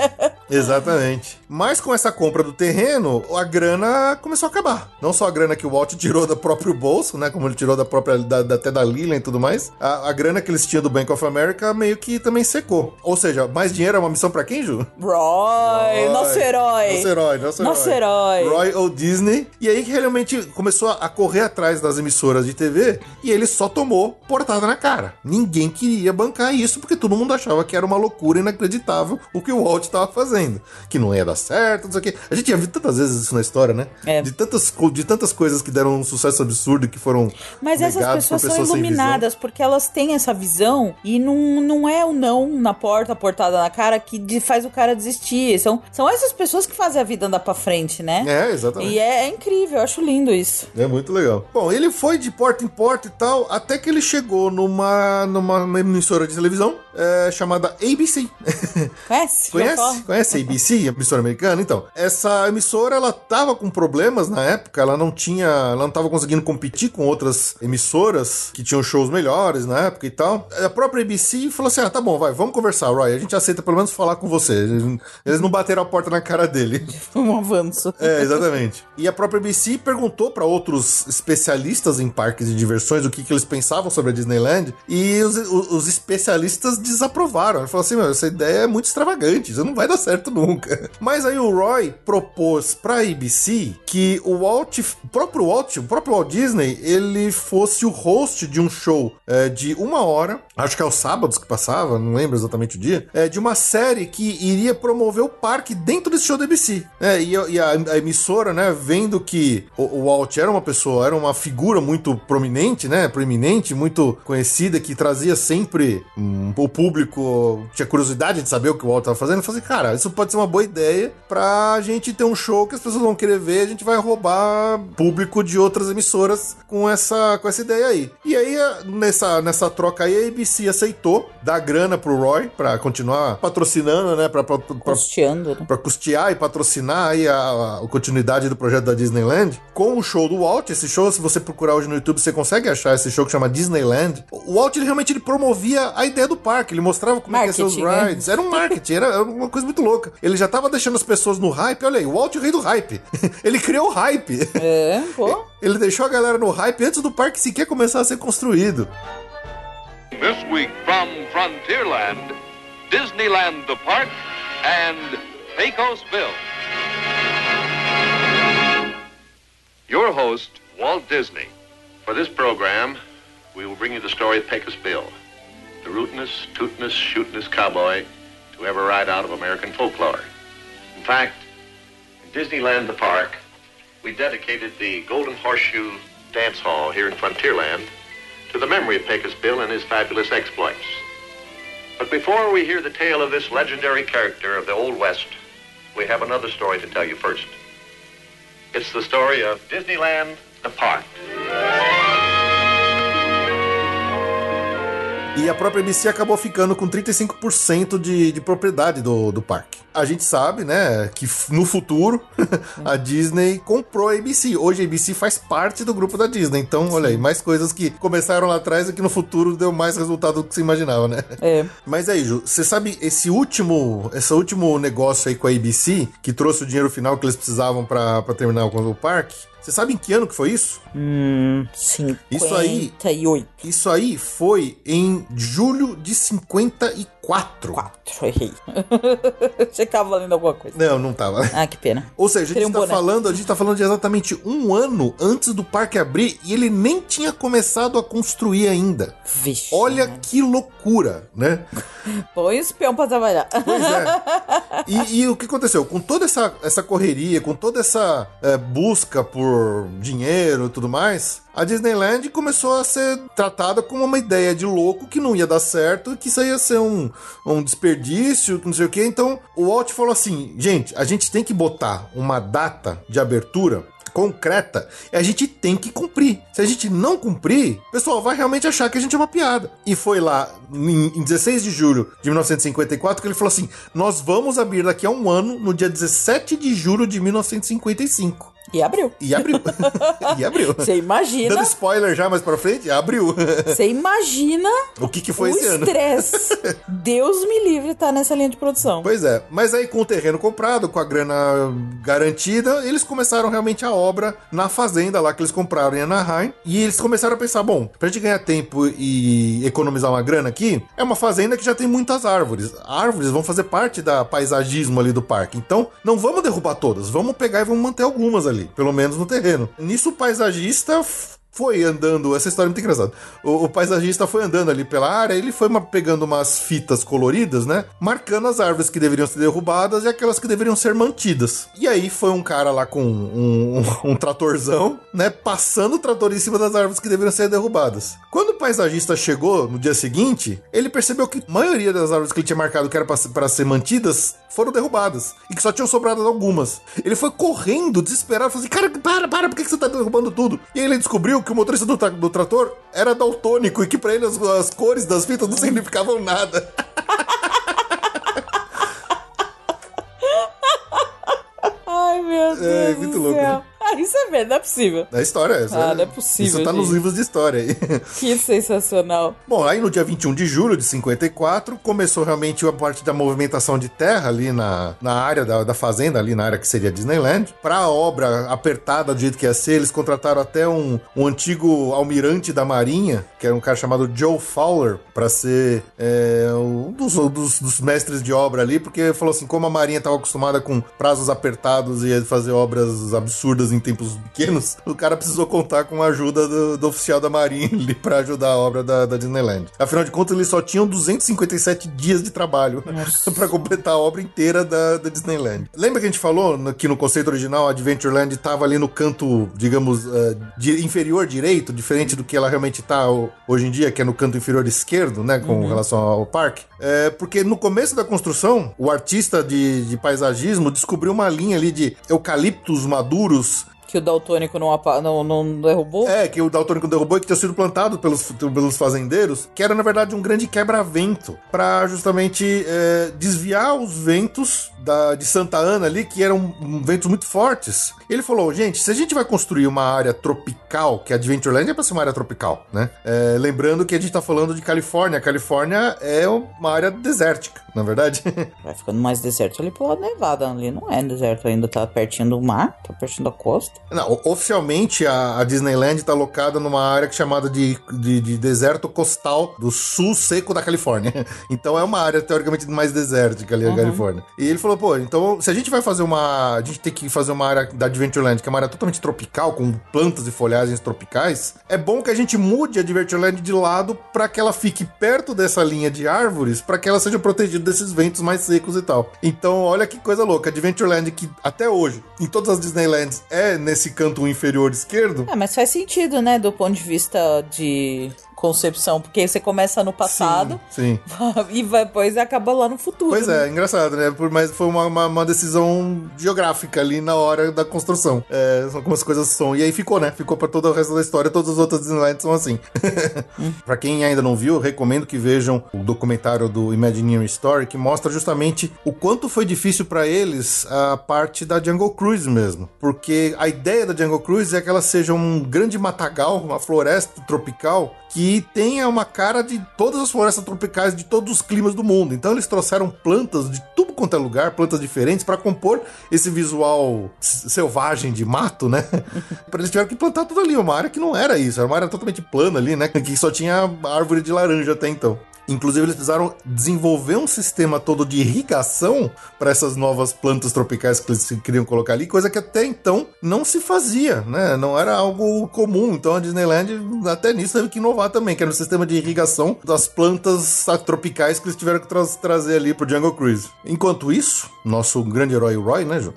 Exatamente. Mas com essa compra do terreno, a grana começou a acabar. Não só a grana que o Walt tirou do próprio bolso, né? Como ele tirou da própria, da, da- até da Lila e tudo mais. A, a grana que eles tinham do Bank of America meio que também secou. Ou seja, mais dinheiro é uma missão pra quem, Ju? Roy, nosso herói. Nosso herói, nosso herói. Nosso herói. Roy ou Disney. E aí que realmente começou a correr atrás das emissoras de TV e ele só tomou portada na cara. Ninguém queria bancar isso porque todo mundo achava que era uma loucura inacreditável o que o Walt estava fazendo. Que não ia dar certo, não sei o quê. A gente já viu tantas vezes isso na história, né? É. De, tantas, co- de tantas coisas que deram um sucesso absurdo que foram. Mas essas pessoas são. Iluminadas porque elas têm essa visão e não, não é o não na porta, a portada na cara que faz o cara desistir. São, são essas pessoas que fazem a vida andar pra frente, né? É, exatamente. E é, é incrível, eu acho lindo isso. É muito legal. Bom, ele foi de porta em porta e tal, até que ele chegou numa, numa emissora de televisão é, chamada ABC. Conhece? Conhece? Conhece a ABC, a emissora americana? Então, essa emissora, ela tava com problemas na época, ela não tinha, ela não tava conseguindo competir com outras emissoras que tinham shows melhores na época e tal. A própria ABC falou assim, ah, tá bom, vai, vamos conversar, Roy, a gente aceita pelo menos falar com você. Eles não bateram a porta na cara dele. Um avanço. É, exatamente. E a própria ABC perguntou para outros especialistas em parques de diversões o que, que eles pensavam sobre a Disneyland e os, os- especialistas desaprovaram. Ele falou assim: meu, essa ideia é muito extravagante, isso não vai dar certo nunca. Mas aí o Roy propôs para a ABC que o Walt, o próprio Walt, o próprio Walt Disney, ele fosse o host de um show é, de uma hora, acho que é aos sábados que passava, não lembro exatamente o dia, é, de uma série que iria promover o parque dentro desse show da ABC. É, e a, e a- a emissora, né, vendo que o, o Walt era uma pessoa, era uma figura muito prominente, né, proeminente, muito conhecida, que trazia sempre hum, o público, tinha curiosidade de saber o que o Walt estava fazendo, falei, cara, isso pode ser uma boa ideia pra gente ter um show que as pessoas vão querer ver, a gente vai roubar público de outras emissoras com essa, com essa ideia aí. E aí, a- nessa, nessa troca aí, a ABC aceitou dar grana pro Roy pra continuar patrocinando, né, pra, pra, pra, Custeando, né? para custear e patrocinar aí a, a- continuidade do projeto da Disneyland com o show do Walt. Esse show, se você procurar hoje no YouTube, você consegue achar esse show que chama Disneyland. O Walt ele realmente ele promovia a ideia do parque, ele mostrava como é que ia ser os Marketing, né? rides. Era um marketing, era uma coisa muito louca. Ele já tava deixando as pessoas no hype. Olha aí, o Walt é o rei do hype. ele criou o hype. É, pô. Ele deixou a galera no hype antes do parque sequer começar a ser construído. This week from Frontierland, Disneyland the Park, and Pecos Bill. Your host, Walt Disney. For this program, we will bring you the story of Pecos Bill, the rootinest, tootinest, shootinest cowboy to ever ride out of American folklore. In fact, in Disneyland the Park, we dedicated the Golden Horseshoe Dance Hall here in Frontierland to the memory of Pecos Bill and his fabulous exploits. But before we hear the tale of this legendary character of the Old West, we have another story to tell you first. It's the story of Disneyland the Park. E a própria ABC acabou ficando com 35% de, de propriedade do, do parque. A gente sabe, né, que no futuro a Disney comprou a ABC. Hoje a ABC faz parte do grupo da Disney. Então, olha aí, mais coisas que começaram lá atrás e que no futuro deu mais resultado do que você imaginava, né? É. Mas aí, Ju, você sabe esse último, esse último negócio aí com a ABC, que trouxe o dinheiro final que eles precisavam pra terminar o parque? Você sabe em que ano que foi isso? Hum, Isso aí- 58. Isso aí foi em julho de 54. 4, errei. Você tava valendo alguma coisa. Não, não tava. Ah, que pena. Ou seja, a gente, um tá boné. falando, a gente tá falando de exatamente um ano antes do parque abrir e ele nem tinha começado a construir ainda. Vixe. Olha que loucura, né? Põe os peão pra trabalhar. Pois é. E, e o que aconteceu? Com toda essa, essa correria, com toda essa é, busca por dinheiro e tudo mais, a Disneyland começou a ser tratada como uma ideia de louco que não ia dar certo, que isso ia ser um, um desperdício, não sei o que. Então o Walt falou assim: gente, a gente tem que botar uma data de abertura concreta e a gente tem que cumprir. Se a gente não cumprir, o pessoal vai realmente achar que a gente é uma piada. E foi lá em, em 16 de julho de 1954 que ele falou assim: nós vamos abrir daqui a um ano, no dia 17 de julho de 1955. E abriu. E abriu. e abriu. Você imagina. Dando spoiler já mais pra frente, abriu. Você imagina o que, que foi o esse ano? estresse. Deus me livre tá nessa linha de produção. Pois é, mas aí com o terreno comprado, com a grana garantida, eles começaram realmente a obra na fazenda lá que eles compraram em Anaheim. E eles começaram a pensar: bom, pra gente ganhar tempo e economizar uma grana aqui, é uma fazenda que já tem muitas árvores. Árvores vão fazer parte da paisagismo ali do parque. Então, não vamos derrubar todas, vamos pegar e vamos manter algumas ali, pelo menos no terreno. Nisso, o paisagista foi andando, essa história é muito engraçada. O, o paisagista foi andando ali pela área, ele foi ma- pegando umas fitas coloridas, né? Marcando as árvores que deveriam ser derrubadas e aquelas que deveriam ser mantidas. E aí foi um cara lá com um, um- um tratorzão, né? Passando o trator em cima das árvores que deveriam ser derrubadas. Quando o paisagista chegou no dia seguinte, ele percebeu que a maioria das árvores que ele tinha marcado que era para ser mantidas foram derrubadas e que só tinham sobrado algumas. Ele foi correndo, desesperado, falou assim: Cara, para, para, por que você tá derrubando tudo? E aí ele descobriu que o motorista do, tra- do trator era daltônico e que pra ele as, as cores das fitas não significavam nada. Ai, meu Deus. É, muito louco, né? Isso é verdade, não é possível. É história essa. Ah, não é possível, Isso tá nos gente. livros de história aí. Que sensacional. Bom, aí no dia 21 de julho de 54, começou realmente a parte da movimentação de terra ali na, na área da, da fazenda, ali na área que seria Disneyland. Pra a obra apertada do jeito que ia ser, eles contrataram até um, um antigo almirante da marinha, que era um cara chamado Joe Fowler, pra ser é, um dos, dos, dos mestres de obra ali, porque falou assim, como a marinha estava acostumada com prazos apertados e ia fazer obras absurdas em tempos pequenos, o cara precisou contar com a ajuda do, do oficial da marinha ali pra ajudar a obra da, da Disneyland. Afinal de contas, eles só tinham 257 dias de trabalho pra completar a obra inteira da, da Disneyland. Lembra que a gente falou no- que no conceito original a Adventureland tava ali no canto, digamos, eh, de- inferior direito, diferente do que ela realmente tá ho- hoje em dia, que é no canto inferior esquerdo, né, com relação ao parque? É, porque no começo da construção, o artista de, de paisagismo descobriu uma linha ali de eucaliptos maduros Que o daltônico não, não, não derrubou? é, que o daltônico derrubou e que tinha sido plantado pelos, pelos fazendeiros, que era na verdade um grande quebra-vento para justamente é, desviar os ventos da, de Santa Ana ali, que eram ventos muito fortes. Ele falou, gente, se a gente vai construir uma área tropical, que a Adventureland é para ser uma área tropical, né? É, lembrando que a gente tá falando de Califórnia. A Califórnia é uma área desértica, na verdade. Vai ficando mais deserto ali pro lado Nevada. Ali não é deserto ainda, tá pertinho do mar, tá pertinho da costa. Não, oficialmente a, a Disneyland está locada numa área é chamada de, de, de deserto costal do sul seco da Califórnia. Então é uma área teoricamente mais desértica ali na Califórnia. E ele falou, pô, então se a gente vai fazer uma. A gente tem que fazer uma área da Adventureland, que é uma área totalmente tropical, com plantas e folhagens tropicais, é bom que a gente mude a Adventureland de lado para que ela fique perto dessa linha de árvores, para que ela seja protegida desses ventos mais secos e tal. Então, olha que coisa louca. Adventureland, que até hoje, em todas as Disneylands, é nesse canto inferior esquerdo. É, mas faz sentido, né, do ponto de vista de concepção, porque você começa no passado Sim. e vai- depois acaba lá no futuro. Pois né? é, engraçado, né? Por, mas foi uma, uma, uma decisão geográfica ali na hora da construção. É, são como as coisas são. E aí ficou, né? Ficou pra todo o resto da história. Todas as outras Disneylands são assim. pra quem ainda não viu, recomendo que vejam o documentário do Imagineering Story, que mostra justamente o quanto foi difícil pra eles a parte da Jungle Cruise mesmo. Porque a ideia da Jungle Cruise é que ela seja um grande matagal, uma floresta tropical, que tenha uma cara de todas as florestas tropicais de todos os climas do mundo. Então eles trouxeram plantas de tudo quanto é lugar, plantas diferentes, para compor esse visual selvagem de mato, né? Eles tiveram que plantar tudo ali, uma área que não era isso, era uma área totalmente plana ali, né? Que só tinha árvore de laranja até então. Inclusive, eles precisaram desenvolver um sistema todo de irrigação para essas novas plantas tropicais que eles queriam colocar ali, coisa que até então não se fazia, né? Não era algo comum. Então a Disneyland, até nisso, teve que inovar também, que era o sistema de irrigação das plantas tropicais que eles tiveram que tra- trazer ali pro Jungle Cruise. Enquanto isso, nosso grande herói Roy, né, Ju?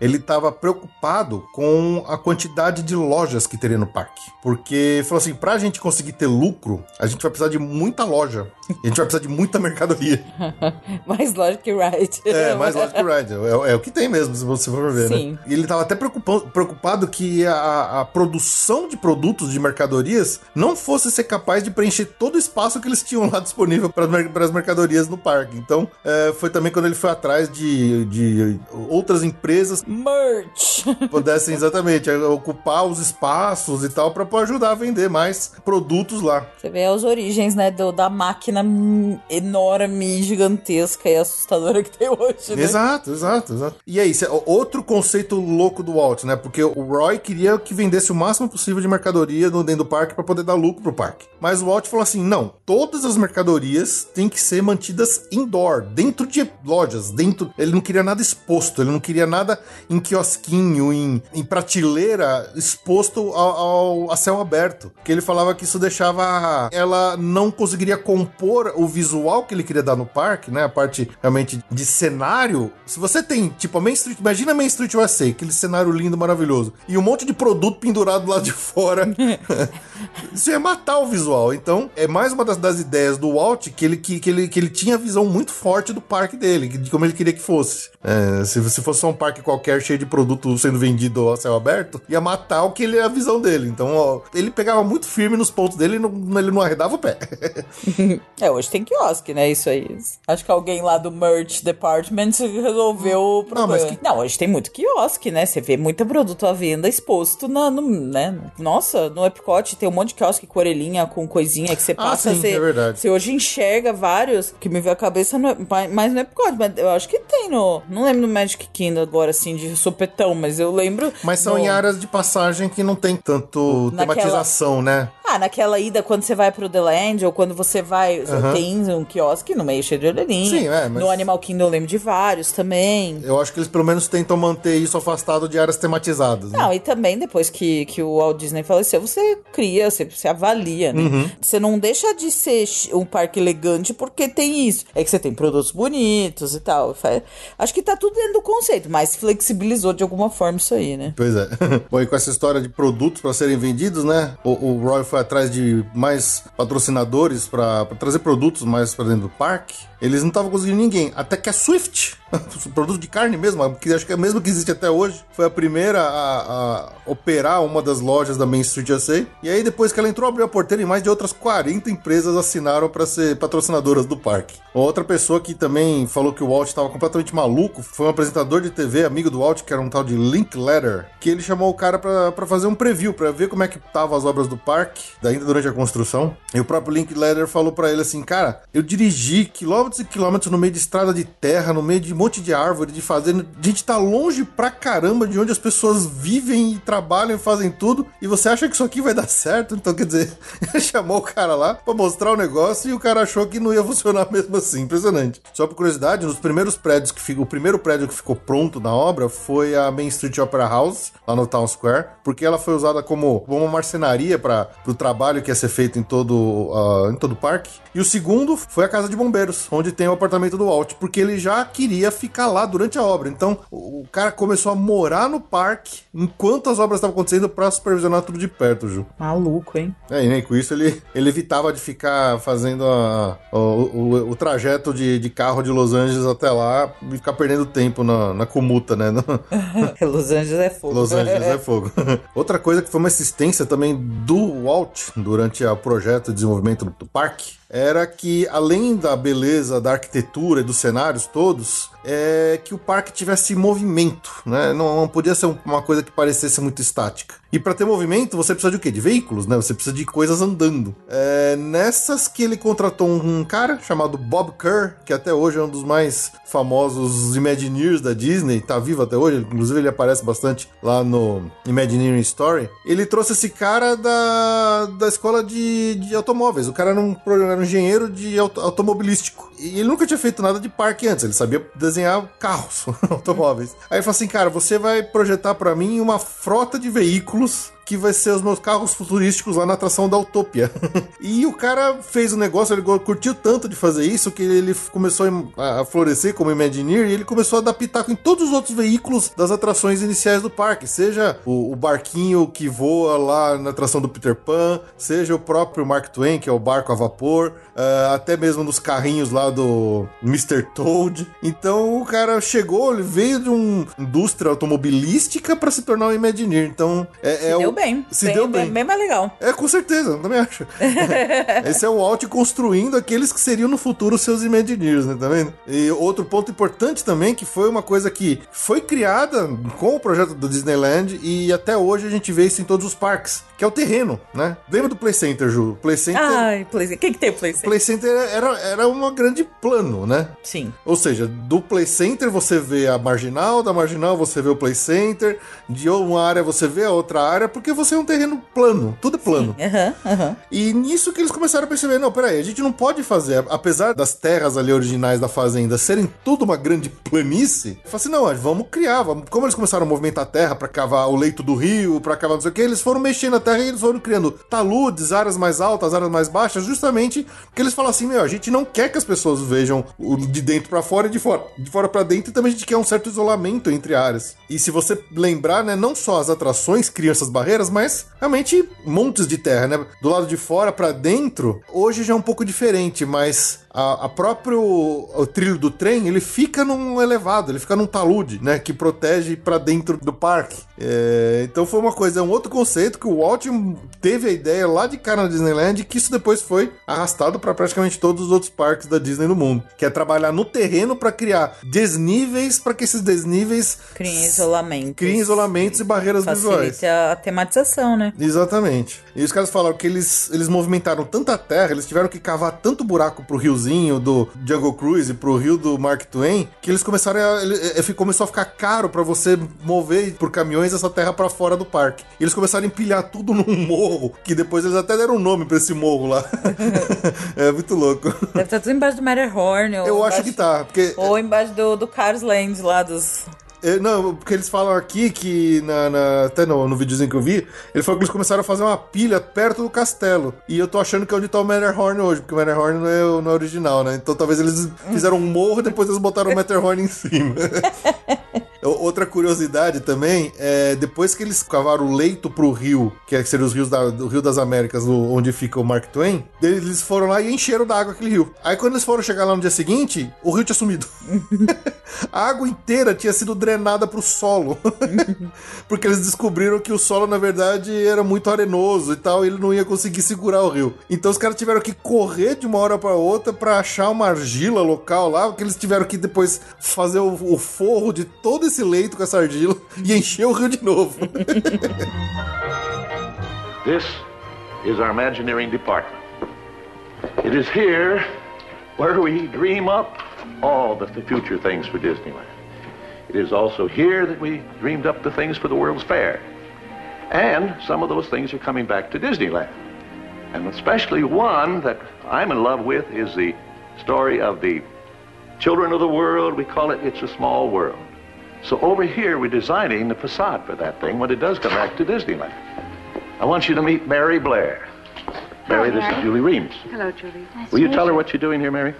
Ele estava preocupado com a quantidade de lojas que teria no parque. Porque falou assim: pra gente conseguir ter lucro, a gente vai precisar de muita loja. A gente vai precisar de muita mercadoria. Mais lógico que right. É, mais lógico que Ride. É, é o que tem mesmo, se você for ver, Sim. né? E ele estava até preocupado, preocupado que a, a produção de produtos, de mercadorias, não fosse ser capaz de preencher todo o espaço que eles tinham lá disponível para as mercadorias no parque. Então, é, foi também quando ele foi atrás de, de outras empresas Merch. pudessem exatamente é, ocupar os espaços e tal para ajudar a vender mais produtos lá. Você vê as origens, né, do, da máquina enorme, gigantesca e assustadora que tem hoje, né? Exato, exato, exato. E aí, cê- o- outro conceito louco do Walt, né? Porque o Roy queria que vendesse o máximo possível de mercadoria dentro do parque para poder dar lucro pro parque. Mas o Walt falou assim: não, todas as mercadorias têm que ser mantidas indoor, dentro de lojas, dentro. Ele não queria nada exposto, ele não queria nada em quiosquinho, em, em prateleira exposto ao, ao- a céu aberto. Que ele falava que isso deixava ela não conseguiria compor o visual que ele queria dar no parque, né? A parte realmente de cenário. Se você tem, tipo, a Main Street, imagina a Main Street USA, aquele cenário lindo, maravilhoso, e um monte de produto pendurado lá de fora. Isso ia matar o visual. Então, é mais uma das, das ideias do Walt que ele, que, que ele, que ele tinha a visão muito forte do parque dele, de como ele queria que fosse. É, se, se fosse só um parque qualquer cheio de produto sendo vendido a céu aberto, ia matar o que ele é a visão dele. Então, ó, ele pegava muito firme nos pontos dele e não, ele não arredava o pé. É, hoje tem quiosque, né? Isso aí. Acho que alguém lá do merch department resolveu o problema. Não, que- hoje tem muito quiosque, né? Você vê muito produto à venda exposto na, no, né? Nossa, no Epcot tem um monte de quiosque com orelhinha, com coisinha que você passa. Ah, sim, você, é verdade. Você hoje enxerga vários, que me veio a cabeça no, mais no Epcot, mas eu acho que tem no. Não lembro no Magic Kingdom agora, assim, de supetão, mas eu lembro. Mas são no- em áreas de passagem que não tem tanto Naquela- tematização, né? Ah, naquela ida quando você vai pro The Land ou quando você vai. Tem um quiosque no meio cheio de orelhinha. Sim, é, mas- No Animal Kingdom eu lembro de vários também. Eu acho que eles pelo menos tentam manter isso afastado de áreas tematizadas. Né? Não, e também depois que, que o Walt Disney faleceu, você cria, você, você avalia, né? Uhum. Você não deixa de ser um parque elegante porque tem isso. É que você tem produtos bonitos e tal. Acho que tá tudo dentro do conceito, mas flexibilizou de alguma forma isso aí, né? Pois é. Bom, e com essa história de produtos para serem vendidos, né? O, o Roy foi atrás de mais patrocinadores para trazer produtos mais para dentro do parque. Eles não estavam conseguindo ninguém. Até que a Swift, produto de carne mesmo, que acho que é a mesma que existe até hoje, foi a primeira a, a operar uma das lojas da Main Street USA. E aí, depois que ela entrou, abriu a porteira e mais de outras 40 empresas assinaram para ser patrocinadoras do parque. Outra pessoa que também falou que o Walt estava completamente maluco foi um apresentador de TV, amigo do Walt, que era um tal de Linklater, que ele chamou o cara para fazer um preview, para ver como é que estavam as obras do parque, ainda durante a construção. E o próprio Linklater falou para ele assim: Cara, eu dirigi quilômetros e quilômetros no meio de estrada de terra, no meio de um monte de árvore, de fazenda. A gente tá longe pra caramba de onde as pessoas vivem e trabalham e fazem tudo. E você acha que isso aqui vai dar certo? Então, quer dizer, chamou o cara lá pra mostrar o negócio e o cara achou que não ia funcionar mesmo assim. Impressionante. Só por curiosidade, nos primeiros prédios que ficou, o primeiro prédio que ficou pronto na obra foi a Main Street Opera House, lá no Town Square, porque ela foi usada como, uma marcenaria para o trabalho que ia ser feito em todo, ah, em todo o parque. E o segundo foi a Casa de Bombeiros, onde tem o apartamento do Walt, porque ele já queria ficar lá durante a obra. Então, o cara começou a morar no parque enquanto as obras estavam acontecendo para supervisionar tudo de perto, Ju. Maluco, hein? É, e nem com isso ele, ele evitava de ficar fazendo a- o, o- o trajeto de, de carro de Los Angeles até lá e ficar perdendo tempo na, na comuta, né? Los Angeles é fogo. Los Angeles é fogo. Outra coisa que foi uma assistência também do Walt durante o projeto de desenvolvimento do parque era que, além da beleza da arquitetura e dos cenários todos, é que o parque tivesse movimento, né? Não, não podia ser uma coisa que parecesse muito estática. E para ter movimento, você precisa de o quê? De veículos, né? Você precisa de coisas andando. É nessas que ele contratou um cara chamado Bob Kerr, que até hoje é um dos mais famosos Imagineers da Disney, tá vivo até hoje, inclusive ele aparece bastante lá no Imagineering Story. Ele trouxe esse cara da, da escola de, de automóveis. O cara era um, era um engenheiro de auto, automobilístico. E ele nunca tinha feito nada de parque antes, ele sabia desenhar carros, automóveis. Aí ele falou assim: cara, você vai projetar para mim uma frota de veículos Rus que vai ser os meus carros futurísticos lá na atração da Utopia. e o cara fez o um negócio, ele curtiu tanto de fazer isso que ele começou a florescer como Imagineer e ele começou a adaptar em todos os outros veículos das atrações iniciais do parque, seja o, o barquinho que voa lá na atração do Peter Pan, seja o próprio Mark Twain, que é o barco a vapor, uh, até mesmo nos carrinhos lá do Mr. Toad. Então o cara chegou, ele veio de uma indústria automobilística para se tornar um Imagineer. Então é, é o bem. Se bem, deu bem. bem. Bem mais legal. É, com certeza, também acho. Esse é o Walt construindo aqueles que seriam no futuro seus Imagineers, né? Tá vendo? E outro ponto importante também, que foi uma coisa que foi criada com o projeto do Disneyland e até hoje a gente vê isso em todos os parques, que é o terreno, né? Lembra do Play Center, Ju? Play Center... Ai, Play Center. Quem que tem o Play Center? Play Center era, era uma grande plano, né? Sim. Ou seja, do Play Center você vê a marginal, da marginal você vê o Play Center, de uma área você vê a outra área, porque você é um terreno plano, tudo é plano. E nisso que eles começaram a perceber, não, peraí, a gente não pode fazer, apesar das terras ali originais da fazenda serem tudo uma grande planície, fala assim, não, vamos criar, vamos... como eles começaram a movimentar a terra para cavar o leito do rio, para cavar não sei o que, eles foram mexendo na terra e eles foram criando taludes, áreas mais altas, áreas mais baixas, justamente porque eles falam assim, meu, a gente não quer que as pessoas vejam o de dentro para fora e de fora, de fora para dentro, e também a gente quer um certo isolamento entre áreas. E se você lembrar, né, não só as atrações criam essas barreiras, mas realmente montes de terra, né? Do lado de fora para dentro, hoje já é um pouco diferente, mas a, a próprio o trilho do trem ele fica num elevado, ele fica num talude, né, que protege para dentro do parque. É, então foi uma coisa, é um outro conceito que o Walt teve a ideia lá de cara na Disneyland, que isso depois foi arrastado para praticamente todos os outros parques da Disney no mundo, que é trabalhar no terreno para criar desníveis para que esses desníveis Criem isolamentos. criem isolamentos e barreiras visuais. Facilite a, tematização, né? Exatamente. E os caras falaram que eles, eles movimentaram tanta terra, eles tiveram que cavar tanto buraco pro riozinho do Jungle Cruise pro rio do Mark Twain, que eles começaram a. Ele, ele começou a ficar caro para você mover por caminhões essa terra para fora do parque. E eles começaram a empilhar tudo num morro, que depois eles até deram um nome para esse morro lá. é muito louco. Deve estar tudo embaixo do Matterhorn. ou Eu acho embaixo- que tá, porque Ou embaixo do, do Cars Land lá dos. É, não, porque eles falam aqui que, na, na- até no, no videozinho que eu vi, ele falou que eles começaram a fazer uma pilha perto do castelo. E eu tô achando que é onde tá o Matterhorn hoje, porque o Matterhorn não é, não é original, né? Então talvez eles fizeram um morro e depois eles botaram o Matterhorn em cima. Outra curiosidade também é depois que eles cavaram o leito pro rio, que é- seria os rios da, do Rio das Américas, onde fica o Mark Twain, eles foram lá e encheram d'água aquele rio. Aí quando eles foram chegar lá no dia seguinte, o rio tinha sumido. A água inteira tinha sido drenada pro solo. Porque eles descobriram que o solo, na verdade, era muito arenoso e tal, e ele não ia conseguir segurar o rio. Então os caras tiveram que correr de uma hora pra outra pra achar uma argila local lá, porque eles tiveram que depois fazer o, o forro de todo esse leito com essa argila e encher o rio de novo. This is our Imagineering department. It is here where we dream up all the, the future things for Disneyland. It is also here that we dreamed up the things for the World's Fair. And some of those things are coming back to Disneyland. And especially one that I'm in love with is the story of the children of the world. We call it It's a Small World. So over here, we're designing the facade for that thing when it does come back to Disneyland. I want you to meet Mary Blair. Mary, this is Julie Reams. Hello, Julie. Nice Will you tell her what you're doing here, Mary?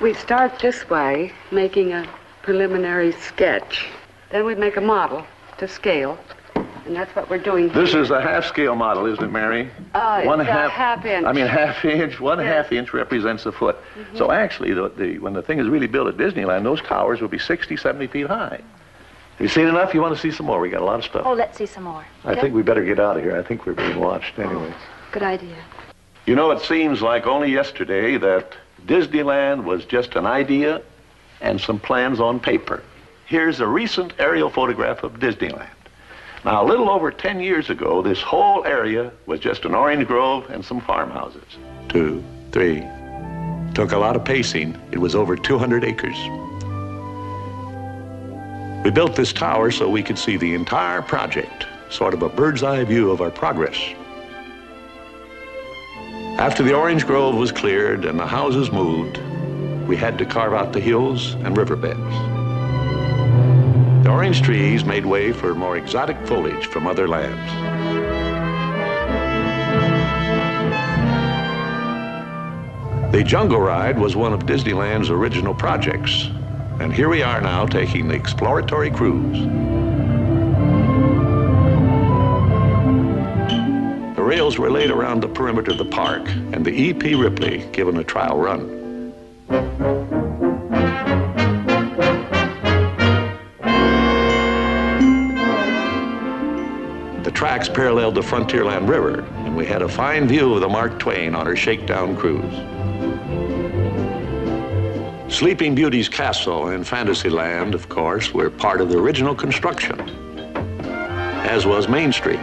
We start this way, making a preliminary sketch. Then we make a model to scale, and that's what we're doing This here. is a half-scale model, isn't it, Mary? Uh, one it's a half, half inch. I mean, half inch. One Yes. Mm-hmm. half inch represents a foot. So actually, the, the, when the thing is really built at Disneyland, those towers will be 60, 70 feet high. Have you seen enough? You want to see some more? We got a lot of stuff. Oh, let's see some more. I think we better get out of here. I think we're being watched oh, anyway. Good idea. You know, it seems like only yesterday that Disneyland was just an idea and some plans on paper. Here's a recent aerial photograph of Disneyland. Now, a little over 10 years ago, this whole area was just an orange grove and some farmhouses. Two, three. Took a lot of pacing. It was over 200 acres. We built this tower so we could see the entire project, sort of a bird's eye view of our progress. After the orange grove was cleared and the houses moved, we had to carve out the hills and riverbeds. The orange trees made way for more exotic foliage from other lands. The Jungle Ride was one of Disneyland's original projects, and here we are now taking the exploratory cruise. The rails were laid around the perimeter of the park, and the EP Ripley given a trial run. The tracks paralleled the Frontierland River, and we had a fine view of the Mark Twain on her shakedown cruise. Sleeping Beauty's castle and Fantasyland, of course, were part of the original construction, as was Main Street.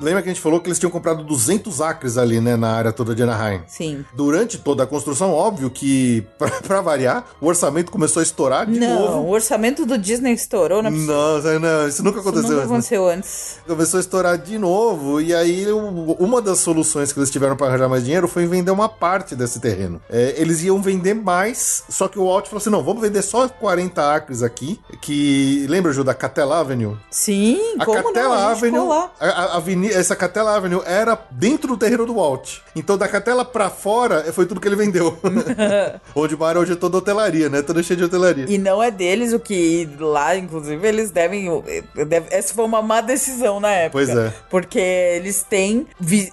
Lembra que a gente falou que eles tinham comprado 200 acres ali, né, na área toda de Anaheim? Sim. Durante toda a construção, óbvio que, pra, pra variar, o orçamento começou a estourar de não, novo. o orçamento do Disney estourou, não é possível. Não, não, isso nunca Isso aconteceu nunca antes. né? aconteceu antes. Começou a estourar de novo, e aí uma das soluções que eles tiveram para arranjar mais dinheiro foi vender uma parte desse terreno. É, eles iam vender mais, só que o Walt falou assim: não, vamos vender só 40 acres aqui. Que lembra, Ju, da Catella Avenue? Sim, A como Catella não? A Avenue, a, a aveni- essa Catella Avenue era dentro do terreno do Walt. Então da Catella pra fora foi tudo que ele vendeu. Onde o bar hoje é toda hotelaria, né? Toda cheia de hotelaria. E não é deles o que lá, inclusive, eles devem. deve- essa foi uma má decisão na época. Pois é. Porque eles têm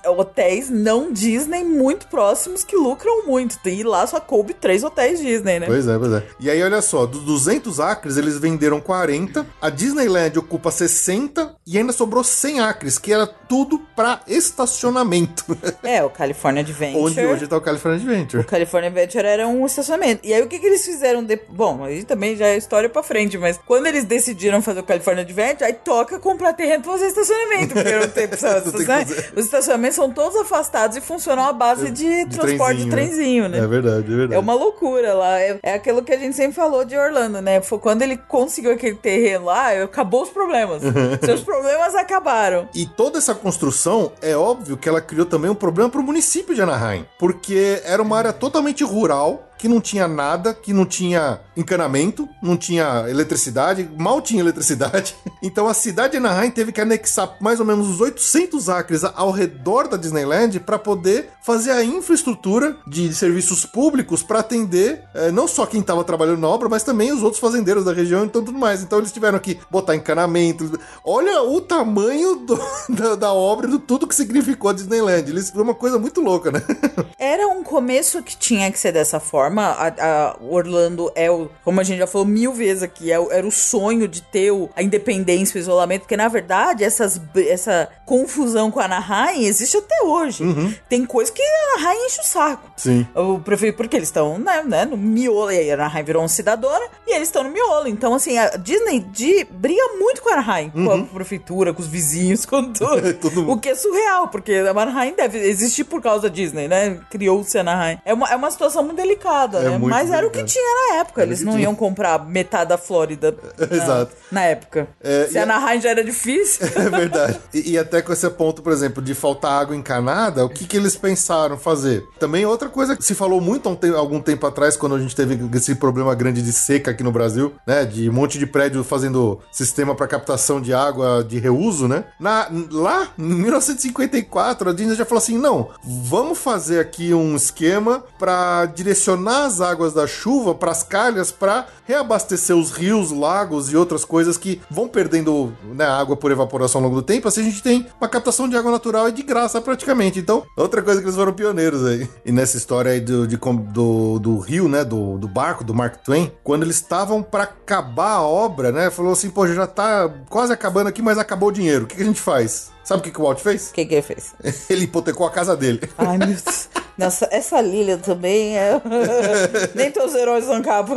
hotéis não Disney muito próximos que lucram muito. E lá só coube três hotéis Disney, né? Pois é, pois é. E aí, olha só, dos 200 acres, eles venderam 40, a Disneyland ocupa 60 e ainda sobrou 100 acres, que era tudo pra estacionamento. É, o California Adventure. Onde hoje tá o California O Adventure. California Adventure era um estacionamento. E aí o que, que eles fizeram? De... Bom, aí também já é história pra frente, mas quando eles decidiram fazer o California Adventure, aí toca comprar terreno pra fazer estacionamento, porque não tem de fazer. Os estacionamentos são todos afastados e funcionam à base de, transporte de trenzinho, né? É verdade, é verdade. É uma loucura lá. É, é aquilo que a gente sempre falou de Orlando, né? Foi quando ele conseguiu aquele terreno lá, acabou os problemas. Seus problemas acabaram. E toda essa construção, é óbvio que ela criou também um problema pro município de Anaheim. Porque era uma área totalmente rural, que não tinha nada, que não tinha encanamento, não tinha eletricidade, mal tinha eletricidade. Então a cidade de Anaheim teve que anexar mais ou menos uns 800 acres ao redor da Disneyland para poder fazer a infraestrutura de serviços públicos para atender eh, não só quem estava trabalhando na obra, mas também os outros fazendeiros da região e tudo mais. Então eles tiveram que botar encanamento. Olha o tamanho do- da, da obra, do tudo que significou a Disneyland. Eles foi uma coisa muito louca, né? Era um começo que tinha que ser dessa forma. A, a Orlando é o, como a gente já falou mil vezes aqui, é o- era o sonho de ter o- a independência, o isolamento, porque na verdade essas, essa confusão com a Anaheim existe até hoje. Tem coisa que a Anaheim enche o saco. Sim. O prefeito, porque eles estão né, né, no miolo, e a Anaheim virou uma cidadora, e eles estão no miolo. Então, assim, a Disney de, briga muito com a Anaheim, com a prefeitura, com os vizinhos, com tudo. Mundo. o que é surreal, porque a Anaheim deve existir por causa da Disney, né? Criou-se a Anaheim. É uma, é uma situação muito delicada, É né? Mas era o que tinha na época. Era Eles não tinha. iam comprar metade da Flórida na, Exato. na época. É, Se a Anaheim já era difícil. É verdade. E, e até com esse ponto, por exemplo, de faltar água encanada, o que, que eles pensaram fazer? Também outra coisa que se falou muito um te- algum tempo atrás, quando a gente teve esse problema grande de seca aqui no Brasil, né? De um monte de prédio fazendo sistema para captação de água de reuso, né? Na, lá, em 1954, a Disney já falou assim: não, vamos fazer aqui um esquema para direcionar as águas da chuva para as calhas para reabastecer os rios, lagos e outras coisas que vão perdendo né, água por evaporação ao longo do tempo. Assim a gente tem uma captação de água natural e de graça praticamente. Então, outra coisa que eles foram pioneiros aí. E nessa história aí do, de do, do rio, né, do, do barco, do Mark Twain, quando eles estavam para acabar a obra, né, falou assim, pô, já tá quase acabando aqui, mas acabou o dinheiro. O que, que a gente faz? Sabe o que, que o Walt fez? O que, que ele fez? Ele hipotecou a casa dele. Ai, meu Deus. Nossa, essa Lilia também é. Nem todos os heróis são capa.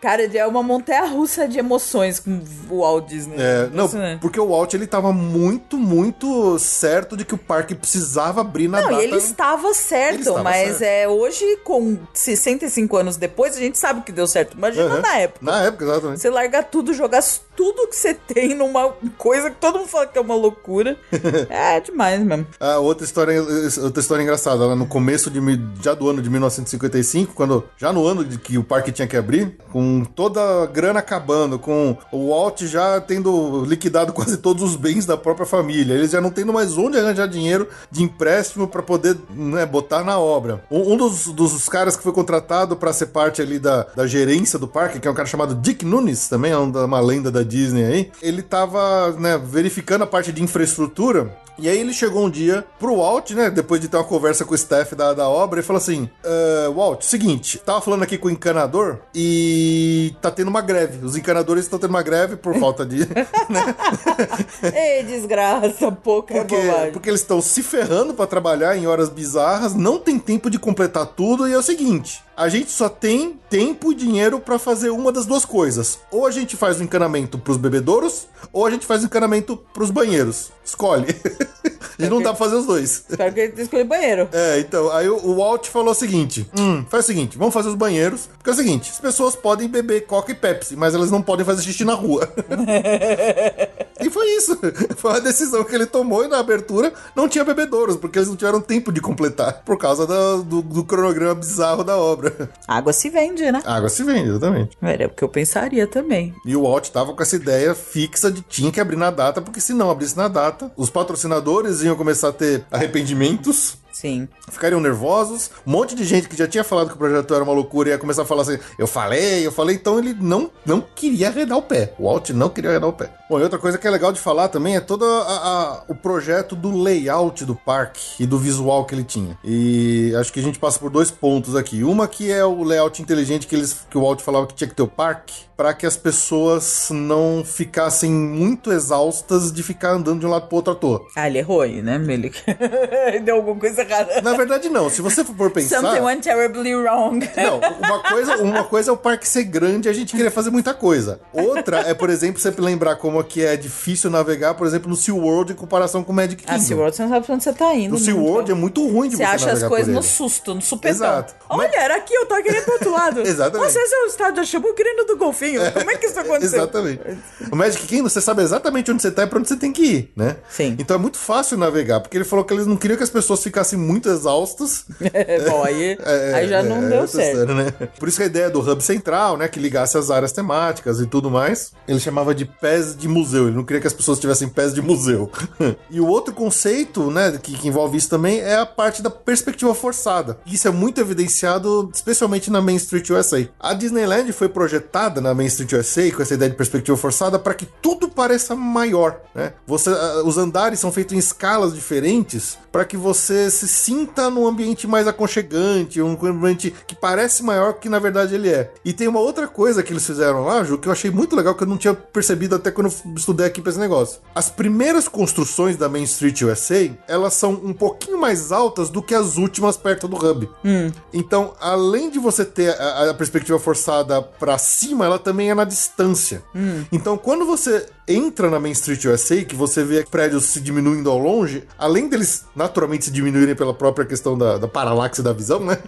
Cara, é uma montanha-russa de emoções com o Walt Disney. É, não, Impressionante. porque o Walt ele tava muito, muito certo de que o parque precisava abrir na Não, data. e ele estava certo, Ele estava mas certo. é hoje, com 65 anos depois, a gente sabe que deu certo. Imagina Aham. na época. Na época, exatamente. Você largar tudo, jogar tudo que você tem numa coisa que todo mundo fala que é uma loucura. é demais mesmo. Ah, outra história, outra história engraçada, lá no começo de, já do ano de 1955, quando já no ano de que o parque tinha que abrir, com toda a grana acabando, com o Walt já tendo liquidado quase todos os bens da própria família, eles já não tendo mais onde arranjar dinheiro de empréstimo para poder né, botar na obra. Um, dos, dos caras que foi contratado para ser parte ali da, da gerência do parque, que é um cara chamado Dick Nunes, também é um uma lenda da Disney aí, ele tava né, verificando a parte de infraestrutura e aí ele chegou um dia pro Walt, né? Depois de ter uma conversa com o staff da, da obra, e falou assim: "Ah, Walt, seguinte, tava falando aqui com o encanador e tá tendo uma greve. Os encanadores estão tendo uma greve por falta de. Ei, desgraça, pouca Porque, bobagem. porque eles estão se ferrando pra trabalhar em horas bizarras, não tem tempo de completar tudo, e é o seguinte: a gente só tem tempo e dinheiro pra fazer uma das duas coisas. Ou a gente faz o encanamento pros bebedouros, ou a gente faz o encanamento pros banheiros. Escolhe. gente não dá pra fazer os dois. Espero que ele tenha escolhido banheiro. É, então, aí o, Walt falou o seguinte: hum, faz o seguinte, vamos fazer os banheiros. Porque é o seguinte: as pessoas podem beber Coca e Pepsi, mas elas não podem fazer xixi na rua. e foi isso. Foi uma decisão que ele tomou e na abertura não tinha bebedouros, porque eles não tiveram tempo de completar, por causa do, do- do cronograma bizarro da obra. Água se vende, né? Água se vende, exatamente. Era o que eu pensaria também. E o Walt tava com essa ideia fixa de tinha que abrir na data, porque se não abrisse na data, os patrocinadores iam começar a ter arrependimentos. Sim. ficariam nervosos. Um monte de gente que já tinha falado que o projeto era uma loucura ia começar a falar assim: eu falei, eu falei. Então ele não, não queria arredar o pé. O Walt não queria arredar o pé. Bom, e outra coisa que é legal de falar também é todo a- a- o projeto do layout do parque e do visual que ele tinha. E acho que a gente passa por dois pontos aqui. Uma que é o layout inteligente que, eles, que o Walt falava que tinha que ter o parque para que as pessoas não ficassem muito exaustas de ficar andando de um lado pro outro à toa. Ah, ele errou aí, né? Ele deu alguma coisa errada. Na verdade, não. Se você for pensar. Something went terribly wrong. Não, uma coisa, uma coisa é o parque ser grande e a gente querer fazer muita coisa. Outra é, por exemplo, você lembrar como que é difícil navegar, por exemplo, no SeaWorld em comparação com o Magic Ah, Kingdom. SeaWorld, você não sabe pra onde você tá indo. No SeaWorld é muito ruim de Você você, acha as coisas no susto, no supetão. Exato. Olha, era aqui, eu tô querendo pro outro lado. Exatamente. Esse é o estádio da Chabucrino do Golfinho. Como é que isso aconteceu? Exatamente. O Magic Kingdom, você sabe exatamente onde você tá e pra onde você tem que ir, né? Sim. Então é muito fácil navegar, porque ele falou que eles não queriam que as pessoas ficassem muito exaustas. Bom, aí, É, aí já é, não é deu outra certo. história, né? Por isso que a ideia do hub central, né, que ligasse as áreas temáticas e tudo mais, ele chamava de pés de museu. Ele não queria que as pessoas tivessem pés de museu. e o outro conceito, né, que, que envolve isso também é a parte da perspectiva forçada. Isso é muito evidenciado, especialmente na Main Street USA. A Disneyland foi projetada na Main Street USA com essa ideia de perspectiva forçada para que tudo pareça maior, né? Você, ah, os andares são feitos em escalas diferentes para que você se sinta num ambiente mais aconchegante, um ambiente que parece maior que na verdade ele é. E tem uma outra coisa que eles fizeram lá, Ju, que eu achei muito legal que eu não tinha percebido até quando eu estudei aqui pra esse negócio. As primeiras construções da Main Street USA, elas são um pouquinho mais altas do que as últimas perto do hub. Então, além de você ter a, a perspectiva forçada pra cima, ela também é na distância. Então, quando você entra na Main Street USA, que você vê prédios se diminuindo ao longe, além deles naturalmente se diminuírem pela própria questão da, da paralaxe da visão, né?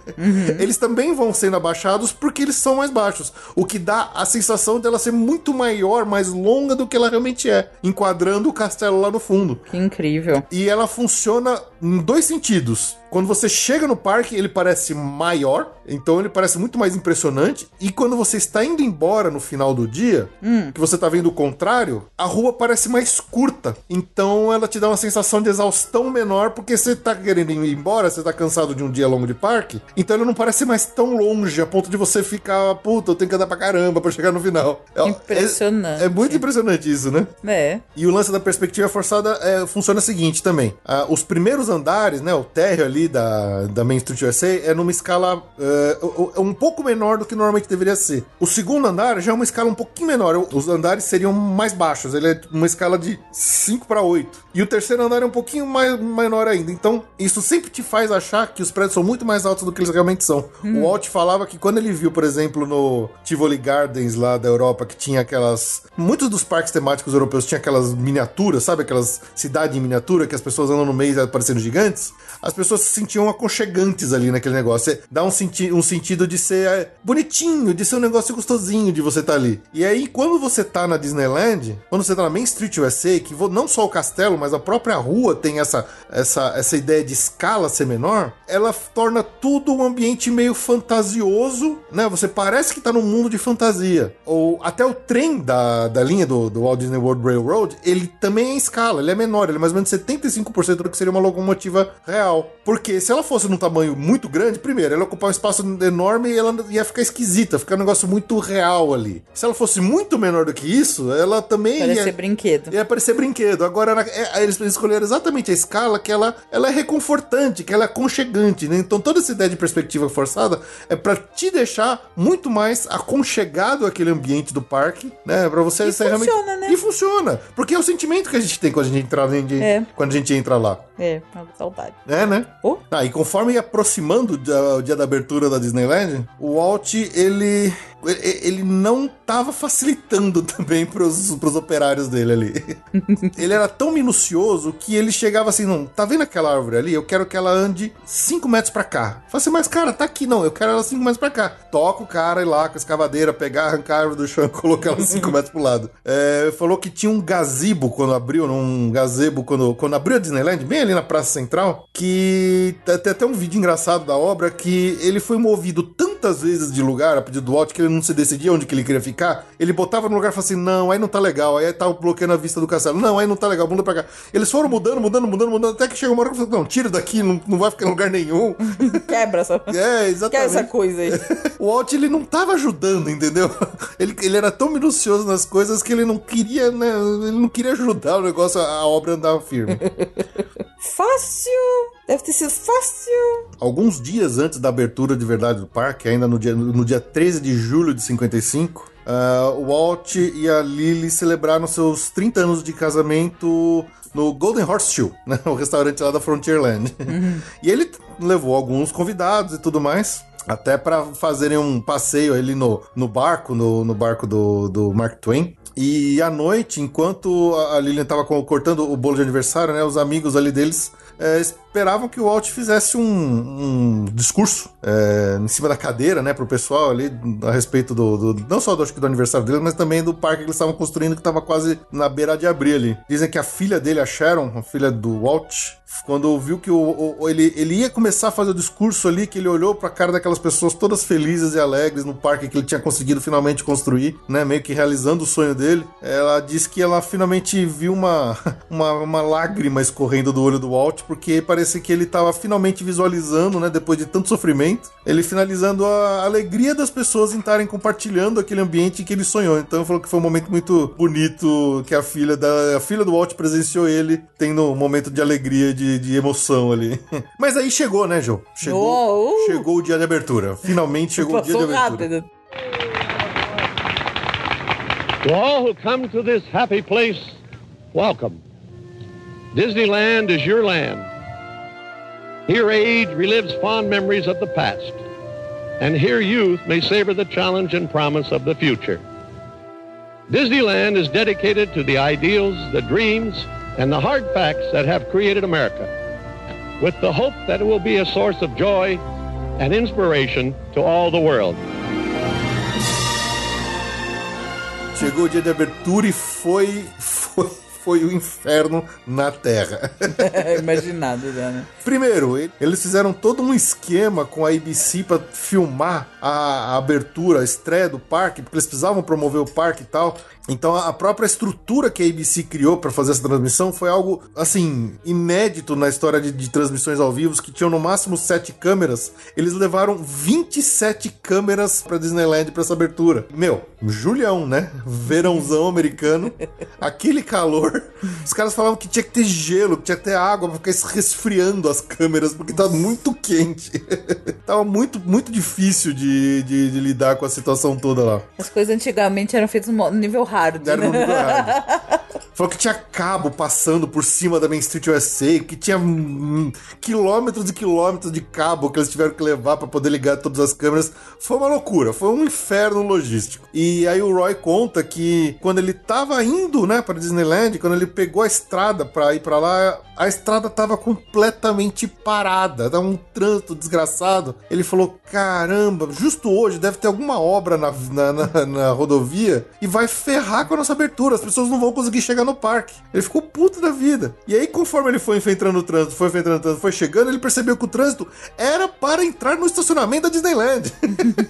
Eles também vão sendo abaixados porque eles são mais baixos. O que dá a sensação dela ser muito maior, mais longa do que ela realmente é, enquadrando o castelo lá no fundo. Que incrível. E ela funciona em dois sentidos. Quando você chega no parque, ele parece maior, então ele parece muito mais impressionante. E quando você está indo embora no final do dia, que você está vendo o contrário, a rua parece mais curta. Então ela te dá uma sensação de exaustão menor, porque você está querendo ir embora, você está cansado de um dia longo de parque. Então ele não parece mais tão longe, a ponto de você ficar, puta, eu tenho que andar pra caramba pra chegar no final. É- Impressionante. É, é muito impressionante isso, né? É. E o lance da perspectiva forçada é, funciona o seguinte também. Ah, os primeiros andares, né? O térreo ali da, da Main Street USA é numa escala é, o- o- um pouco menor do que normalmente deveria ser. O segundo andar já é uma escala um pouquinho menor. Os andares seriam mais baixos. Baixos, ele é uma escala de 5 para 8. E o terceiro andar é um pouquinho mais menor ainda. Então, isso sempre te faz achar que os prédios são muito mais altos do que eles realmente são. O Walt falava que quando ele viu, por exemplo, no Tivoli Gardens lá da Europa, que tinha aquelas. Muitos dos parques temáticos europeus tinham aquelas miniaturas, sabe? Aquelas cidades em miniatura que as pessoas andam no meio parecendo gigantes. As pessoas se sentiam aconchegantes ali naquele negócio. É, Dá um, senti um sentido de ser é, bonitinho, de ser um negócio gostosinho de você estar ali. E aí, quando você tá na Disneyland, quando você tá na Main Street USA, que não só o castelo, mas a própria rua tem essa, essa, essa ideia de escala ser menor, ela torna tudo um ambiente meio fantasioso, né? Você parece que tá num mundo de fantasia. Ou até o trem da, da linha do, do Walt Disney World Railroad, ele também é em escala, ele é menor, ele é mais ou menos 75% do que seria uma locomotiva real. Porque se ela fosse num tamanho muito grande, primeiro, ela ocupar um espaço enorme e ela ia ficar esquisita, ficar um negócio muito real ali. Se ela fosse muito menor do que isso, ela também Parece ia, ser brinquedo. ia parecer brinquedo. Agora, é- eles escolheram exatamente a escala que ela, ela é reconfortante, que ela é aconchegante, né? Então toda essa ideia de perspectiva forçada é pra te deixar muito mais aconchegado àquele ambiente do parque, né? Pra você E funciona, né? E funciona. Porque é o sentimento que a gente tem quando a gente entra, É. quando a gente entra lá. É, saudade. É, né? Oh. Ah, e conforme ia aproximando o dia, da abertura da Disneyland, o Walt, ele. ele- não tava facilitando também pros, pros operários dele ali. ele era tão minucioso que ele chegava assim: não, tá vendo aquela árvore ali? Eu quero que ela ande 5 metros pra cá. Fala assim, mas cara, tá aqui não, eu quero ela 5 metros pra cá. Toca o cara ir lá com a escavadeira, pegar, arrancar a árvore do chão e colocar ela 5 metros pro lado. É, falou que tinha um gazebo quando abriu, um gazebo quando, quando abriu a Disneyland, bem ali na Praça Central, que tem até um vídeo engraçado da obra que ele foi movido tantas vezes de lugar a pedido do Walt que ele não se decidia onde que ele queria ficar. Ele botava no lugar e falava assim: não, aí não tá legal, aí tá bloqueando a vista do castelo. Não, aí não tá legal, muda pra cá. Eles foram mudando, mudando, mudando, mudando, até que chegou uma hora que falou: não, tira daqui, não, não vai ficar em lugar nenhum. Quebra essa, É, quebra exatamente. essa coisa aí. O Walt, ele não tava ajudando, entendeu? Ele, ele era tão minucioso nas coisas que ele não queria, né? Ele não queria ajudar o negócio, a, a obra andar firme. Fácil! Deve ter sido fácil! Alguns dias antes da abertura de verdade do parque, ainda no dia, no dia 13 de julho de 55, ah, o Walt e a Lily celebraram seus 30 anos de casamento no Golden Horseshoe, né? o restaurante lá da Frontierland. E ele levou alguns convidados e tudo mais. Até para fazerem um passeio ali no, no barco, no, no barco do, do Mark Twain. E à noite, enquanto a Lilian tava co- cortando o bolo de aniversário, né? Os amigos ali deles é, esperavam que o Walt fizesse um, um discurso é, em cima da cadeira, né? Pro pessoal ali a respeito do, do- não só do, do aniversário dele, mas também do parque que eles estavam construindo que tava quase na beira de abrir ali. Dizem que a filha dele, a Sharon, a filha do Walt, quando viu que o, o- ele, ele ia começar a fazer o discurso ali, que ele olhou pra cara daquelas pessoas todas felizes e alegres no parque que ele tinha conseguido finalmente construir, né? Meio que realizando o sonho dele. Ela disse que ela finalmente viu uma, uma, uma lágrima escorrendo do olho do Walt, porque parecia que ele tava finalmente visualizando, né? Depois de tanto sofrimento, ele finalizando a alegria das pessoas em estarem compartilhando aquele ambiente que ele sonhou. Então ele falou que foi um momento muito bonito que a filha da a filha do Walt presenciou ele tendo um momento de alegria, de, de emoção ali. Mas aí chegou, né, Joe? Chegou, Oh, uh. chegou o dia de abertura. Finalmente chegou o dia de abertura. rápido. To all who come to this happy place, welcome. Disneyland is your land. Here age relives fond memories of the past, and here youth may savor the challenge and promise of the future. Disneyland is dedicated to the ideals, the dreams, and the hard facts that have created America, with the hope that it will be a source of joy and inspiration to all the world. Chegou o dia de abertura e foi, foi, foi o inferno na Terra. Imaginado já, né? Primeiro, eles fizeram todo um esquema com a ABC pra filmar a, a abertura, a estreia do parque, porque eles precisavam promover o parque e tal. Então a própria estrutura que a ABC criou pra fazer essa transmissão foi algo assim inédito na história de, de transmissões ao vivo, que tinham no máximo sete câmeras. Eles levaram 27 câmeras pra Disneyland pra essa abertura. Meu, Julião, né? Verãozão americano, aquele calor. Os caras falavam que tinha que ter gelo, que tinha que ter água pra ficar resfriando as câmeras, porque tava muito quente. tava muito, muito difícil de, de, de lidar com a situação toda lá. As coisas antigamente eram feitas no nível hard. Era no né? nível hard. Falou que tinha cabo passando por cima da Main Street USA, que tinha hum, quilômetros e quilômetros de cabo que eles tiveram que levar para poder ligar todas as câmeras. Foi uma loucura, foi um inferno logístico. E aí o Roy conta que quando ele tava indo, né, para Disneyland, quando ele pegou a estrada para ir para lá, a estrada tava completamente parada, tava um trânsito desgraçado. Ele falou: caramba, justo hoje deve ter alguma obra na, na, na, na rodovia e vai ferrar com a nossa abertura, as pessoas não vão conseguir chegar no parque. Ele ficou puto da vida. E aí, conforme ele foi enfrentando o trânsito, foi enfrentando o trânsito, foi chegando, ele percebeu que o trânsito era para entrar no estacionamento da Disneyland.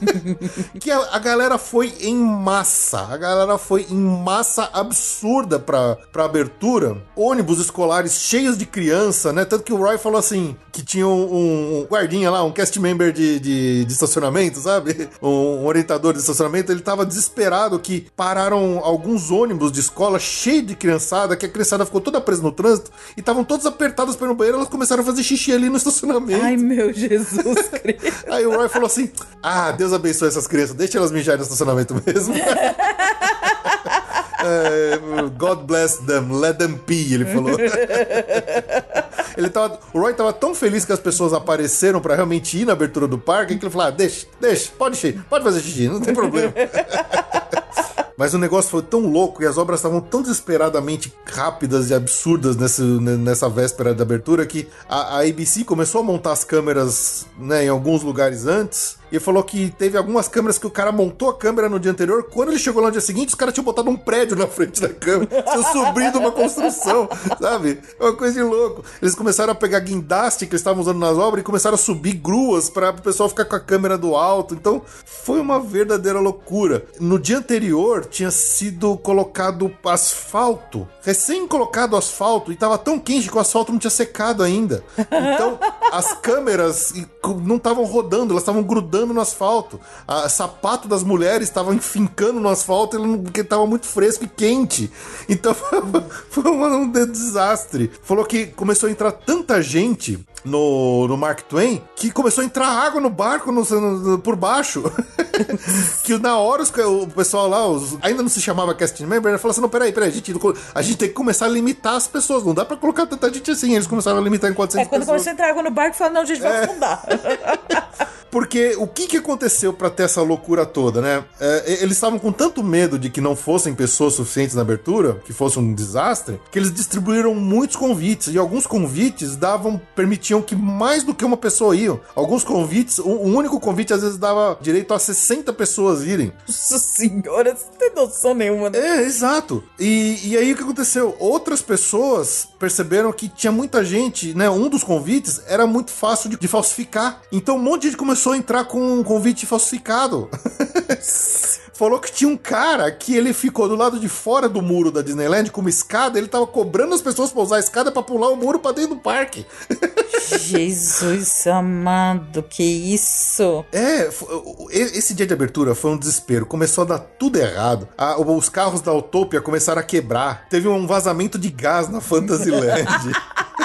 que a, a, galera foi em massa. A galera foi em massa absurda pra, pra abertura. Ônibus escolares cheios de criança, né? Tanto que o Roy falou assim: que tinha um, um guardinha lá, um cast member de, de, de estacionamento, sabe? Um, um orientador de estacionamento. Ele tava desesperado que pararam alguns ônibus de escola cheios de criançada, que a criançada ficou toda presa no trânsito e estavam todas apertadas para ir no banheiro. Elas começaram a fazer xixi ali no estacionamento. Ai, meu Jesus Cristo. Aí o Roy falou assim: Ah, Deus abençoe essas crianças, deixa elas mijarem no estacionamento mesmo. É, God bless them, let them pee, ele falou. ele tava, o Roy tava tão feliz que as pessoas apareceram para realmente ir na abertura do parque que ele falou: ah, deixa, deixa, pode pode fazer xixi, não tem problema. Mas o negócio foi tão louco e as obras estavam tão desesperadamente rápidas e absurdas nessa, nessa véspera da abertura que a, a ABC começou a montar as câmeras né, em alguns lugares antes e falou que teve algumas câmeras que o cara montou a câmera no dia anterior. Quando ele chegou lá no dia seguinte, os caras tinham botado um prédio na frente da câmera. Tinham subido uma construção, sabe? É uma coisa de louco. Eles começaram a pegar guindaste que eles estavam usando nas obras e começaram a subir gruas para o pessoal ficar com a câmera do alto. Então, foi uma verdadeira loucura. No dia anterior, tinha sido colocado asfalto. Recém colocado asfalto e tava tão quente que o asfalto não tinha secado ainda. Então, as câmeras não estavam rodando, elas estavam grudando no asfalto. A sapato das mulheres estavam enfincando no asfalto porque estava muito fresco e quente. Então foi um desastre. Falou que começou a entrar tanta gente no, no Mark Twain que começou a entrar água no barco no, no, por baixo. que na hora os, o pessoal lá, os, ainda não se chamava casting member, né? falou assim: não, peraí, peraí, a gente, a gente tem que começar a limitar as pessoas. Não dá pra colocar tanta gente assim. Eles começaram a limitar em 400 É quando pessoas. começou a entrar água no barco, falaram: não, a gente vai é. afundar. Porque o que, que aconteceu para ter essa loucura toda, né? É, eles estavam com tanto medo de que não fossem pessoas suficientes na abertura, que fosse um desastre, que eles distribuíram muitos convites. E alguns convites davam, permitiam que mais do que uma pessoa iam. Alguns convites, um, um único convite às vezes dava direito a 60 pessoas irem. Nossa senhora, você não tem noção nenhuma, né? É, exato. E, e aí o que aconteceu? Outras pessoas perceberam que tinha muita gente, né? Um dos convites era muito fácil de, de falsificar. Então um monte de gente começou a entrar com um convite falsificado. falou que tinha um cara que ele ficou do lado de fora do muro da Disneyland com uma escada, ele tava cobrando as pessoas pra usar a escada para pular o muro pra dentro do parque. Jesus amado, que isso? É, esse dia de abertura foi um desespero. Começou a dar tudo errado. os carros da Utopia começaram a quebrar. Teve um vazamento de gás na Fantasyland.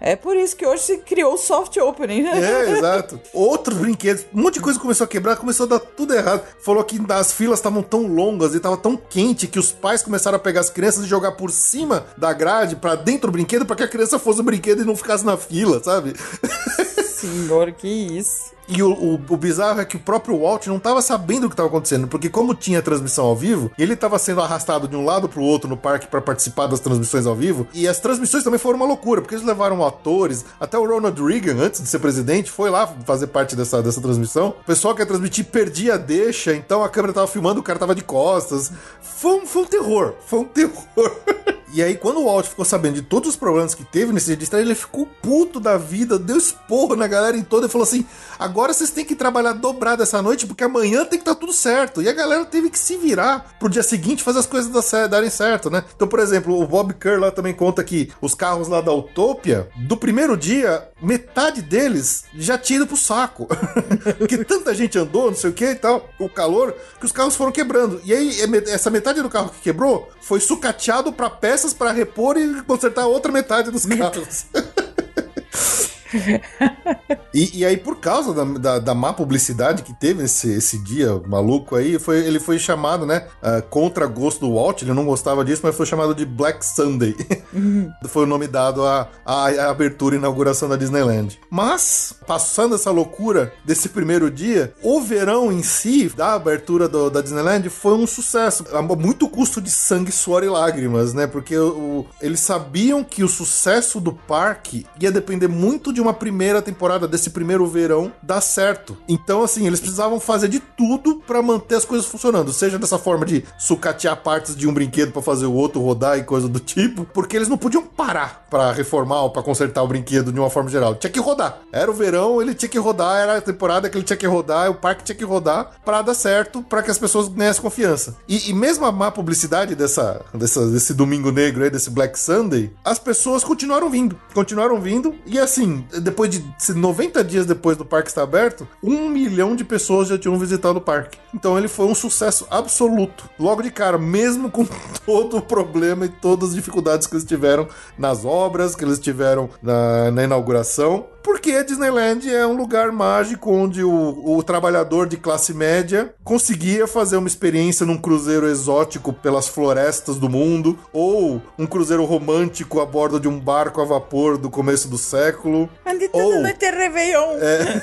É por isso que hoje se criou o soft opening, né? É, exato. Outros brinquedos, um monte de coisa começou a quebrar, começou a dar tudo errado. Falou que as filas estavam tão longas e tava tão quente que os pais começaram a pegar as crianças e jogar por cima da grade para dentro do brinquedo para que a criança fosse o brinquedo e não ficasse na fila, sabe? Senhor, que isso. E o, o, o, bizarro é que o próprio Walt não estava sabendo o que estava acontecendo, porque como tinha transmissão ao vivo, ele estava sendo arrastado de um lado para o outro no parque para participar das transmissões ao vivo, e as transmissões também foram uma loucura, porque eles levaram atores, até o Ronald Reagan, antes de ser presidente, foi lá fazer parte dessa, dessa transmissão. O pessoal que ia transmitir perdia a deixa, então a câmera estava filmando, o cara estava de costas. Foi um, foi um terror, foi um terror. E aí, quando o Walt ficou sabendo de todos os problemas que teve nesse estreia, ele ficou puto da vida, deu esporro na galera em toda e falou assim: agora vocês têm que trabalhar dobrado essa noite, porque amanhã tem que estar tá tudo certo. E a galera teve que se virar pro dia seguinte fazer as coisas darem certo, né? Então, por exemplo, o Bob Kerr lá também conta que os carros lá da Utopia, do primeiro dia, metade deles já tinha ido pro saco. porque tanta gente andou, não sei o que e tal, o calor, que os carros foram quebrando. E aí, essa metade do carro que quebrou foi sucateado pra peça peças para repor e consertar outra metade dos carros. E, e aí, por causa da, da, da má publicidade que teve esse, esse dia maluco aí, foi, ele foi chamado, né, ah, contra gosto do Walt, ele não gostava disso, mas foi chamado de Black Sunday. foi o nome dado à, à, à abertura e inauguração da Disneyland. Mas, passando essa loucura desse primeiro dia, o verão em si, da abertura do- da Disneyland, foi um sucesso. A muito custo de sangue, suor e lágrimas, né? Porque o- eles sabiam que o sucesso do parque ia depender muito de uma primeira temporada, desse primeiro verão, dar certo. Então, assim, eles precisavam fazer de tudo pra manter as coisas funcionando. Seja dessa forma de sucatear partes de um brinquedo pra fazer o outro rodar e coisa do tipo, porque eles não podiam parar pra reformar ou pra consertar o brinquedo de uma forma geral. Tinha que rodar. Era o verão, ele tinha que rodar, era a temporada que ele tinha que rodar, o parque tinha que rodar pra dar certo, pra que as pessoas ganhassem confiança. E, e mesmo a má publicidade dessa, dessa, desse domingo negro aí, desse Black Sunday, as pessoas continuaram vindo. Continuaram vindo. E assim, depois de 90 dias depois do parque estar aberto, um milhão de pessoas já tinham visitado o parque. Então ele foi um sucesso absoluto. Logo de cara, mesmo com todo o problema e todas as dificuldades que eles tiveram nas obras, que eles tiveram na, na inauguração. Porque a Disneyland é um lugar mágico onde o, o trabalhador de classe média conseguia fazer uma experiência num cruzeiro exótico pelas florestas do mundo, ou um cruzeiro romântico a bordo de um barco a vapor do começo do século. Ande Ou- toda noite é Réveillon.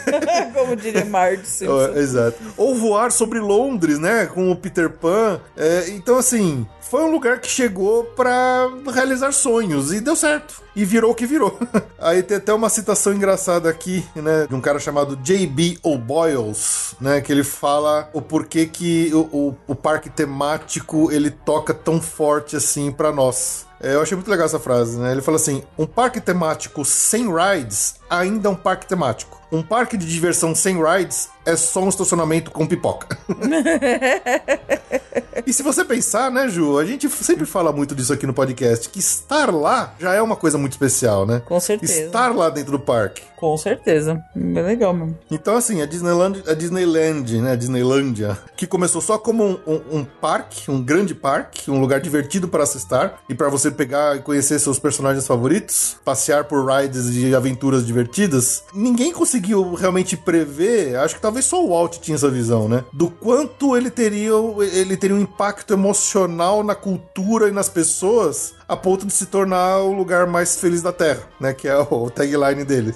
Como diria Marge Simpson. É, exato. Ou voar sobre Londres, né? Com o Peter Pan. É, então, assim, foi um lugar que chegou pra realizar sonhos e deu certo. E virou o que virou. Aí tem até uma citação engraçada aqui, né? De um cara chamado J.B. O'Boyles, né? Que ele fala o porquê que o, o, o parque temático ele toca tão forte assim pra nós. É, eu achei muito legal essa frase, né? Ele fala assim: um parque temático sem rides ainda é um parque temático. Um parque de diversão sem rides é só um estacionamento com pipoca. e se você pensar, né, Ju? A gente sempre fala muito disso aqui no podcast, que estar lá já é uma coisa muito especial, né? Com certeza. Estar lá dentro do parque. Com certeza. Bem legal mesmo. Então, assim, a Disneyland, a Disneyland, né, a Disneylândia, que começou só como um, um- um parque, um grande parque, um lugar divertido para se estar e para você pegar e conhecer seus personagens favoritos, passear por rides de aventuras divertidas, ninguém conseguiu realmente prever, acho que talvez só o Walt tinha essa visão, né, do quanto ele teria, ele teria um impacto emocional na cultura e nas pessoas a ponto de se tornar o lugar mais feliz da Terra, né, que é o tagline dele.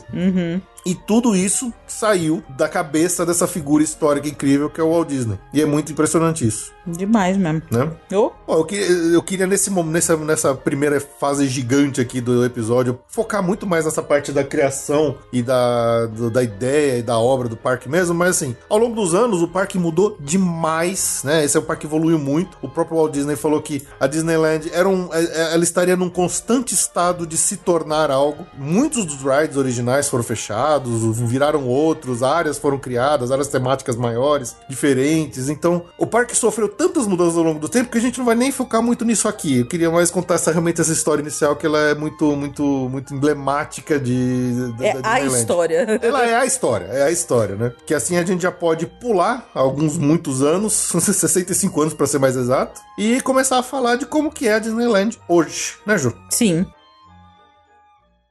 E tudo isso saiu da cabeça dessa figura histórica incrível que é o Walt Disney. E é muito impressionante isso, Demais mesmo. né? Oh, Bom, eu, que- eu queria nesse, nessa, nessa primeira fase gigante aqui do episódio focar muito mais nessa parte da criação e da, do- da ideia e da obra do parque mesmo, mas assim, ao longo dos anos o parque mudou demais, né? Esse é um parque que evoluiu muito. O próprio Walt Disney falou que a Disneyland era um, é- é- ela estaria num constante estado de se tornar algo. Muitos dos rides originais foram fechados, viraram outros, áreas foram criadas, áreas temáticas maiores, diferentes. Então, o parque sofreu tantas mudanças ao longo do tempo que a gente não vai nem focar muito nisso aqui. Eu queria mais contar essa, realmente essa história inicial, que ela é muito, muito, muito emblemática de. da- é da a Disneyland. história. Ela é a história, é a história, né? Que assim a gente já pode pular alguns muitos anos, 65 anos pra ser mais exato, e começar a falar de como que é a Disneyland hoje, né, Ju? Sim.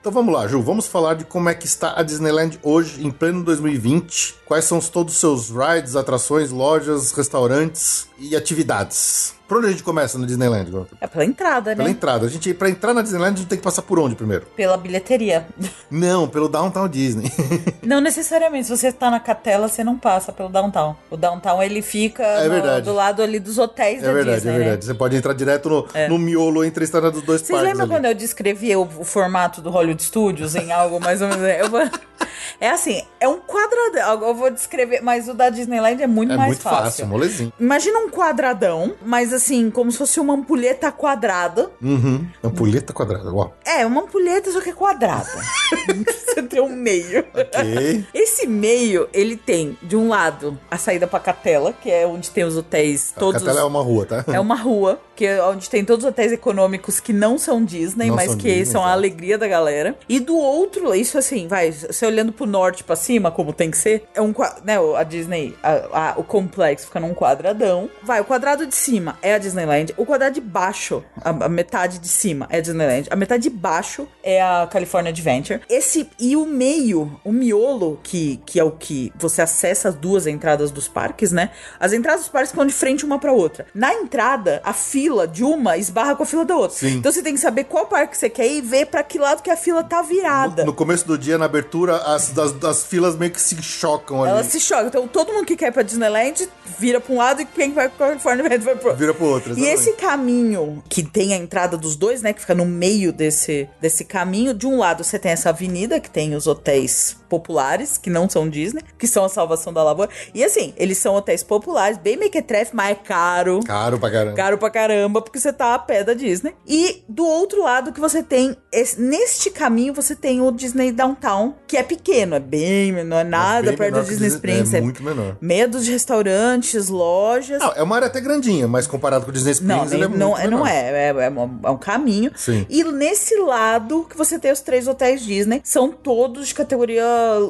Então vamos lá, Ju, vamos falar de como é que está a Disneyland hoje, em pleno 2020. Quais são os- todos os seus rides, atrações, lojas, restaurantes e atividades. Por onde a gente começa na Disneyland? É pela entrada, Pela né? entrada. A gente, pra entrar na Disneyland, a gente tem que passar por onde primeiro? Pela bilheteria. Não, pelo Downtown Disney. Não necessariamente, se você tá na catela, você não passa pelo downtown. O downtown ele fica É no- do lado ali dos hotéis é da verdade, Disney, é verdade. né? Você pode entrar direto no, no miolo entre a estrada dos dois Vocês parques. lembram ali. quando eu descrevi o, o formato do Hollywood Studios em algo mais ou menos? Eu vou- é assim, é um quadradão. Eu vou descrever, mas o da Disneyland é muito É mais muito fácil, molezinho. Imagina um um quadradão, mas assim, como se fosse uma ampulheta quadrada. Uhum. Ampulheta quadrada. Uau. É, uma ampulheta, só que é quadrada. Você tem um meio. Ok. Esse meio, ele tem, de um lado, a saída pra Catela, que é onde tem os hotéis todos. Catela é uma rua, tá? É uma rua, que é onde tem todos os hotéis econômicos que não são Disney, Não mas são que Disney, são a tá. alegria da galera. E do outro, isso assim, vai, você olhando pro norte, pra cima, como tem que ser, é um né, a Disney, a- a- o complexo fica num quadradão. Vai, o quadrado de cima é a Disneyland, o quadrado de baixo, a, a metade de cima é a Disneyland, a metade de baixo é a California Adventure. Esse e o meio, o miolo, que, que é o que você acessa as duas entradas dos parques, né? As entradas dos parques ficam de frente uma pra outra. Na entrada, a fila de uma esbarra com a fila da outra. Sim. Então você tem que saber qual parque você quer ir e ver pra que lado que a fila tá virada. No começo do dia, na abertura, as, as, as filas meio que se chocam ali. Elas se chocam. Então todo mundo que quer ir pra Disneyland vira pra um lado e quem vai California Adventure vai pro outro. Vira pro outro, E exatamente. esse caminho que tem a entrada dos dois, né? Que fica no meio desse, desse caminho. De um lado você tem essa avenida que tem os hotéis populares, que não são Disney, que são a salvação da lavoura. E assim, eles são hotéis populares, bem mequetrefe, mas é caro. Caro pra caramba. Caro pra caramba, porque você tá a pé da Disney. E do outro lado que você tem, esse- neste caminho você tem o Disney Downtown, que é pequeno, é bem menor, nada bem perto do Disney Disney- Springs. é muito menor. Medo de restaurantes, lojas. Não, é uma área até grandinha, mas comparado com o Disney Springs, Não, nem- é muito não, é, não é, é, é um, é um caminho. Sim. E nesse lado que você tem os três hotéis Disney, são todos de categoria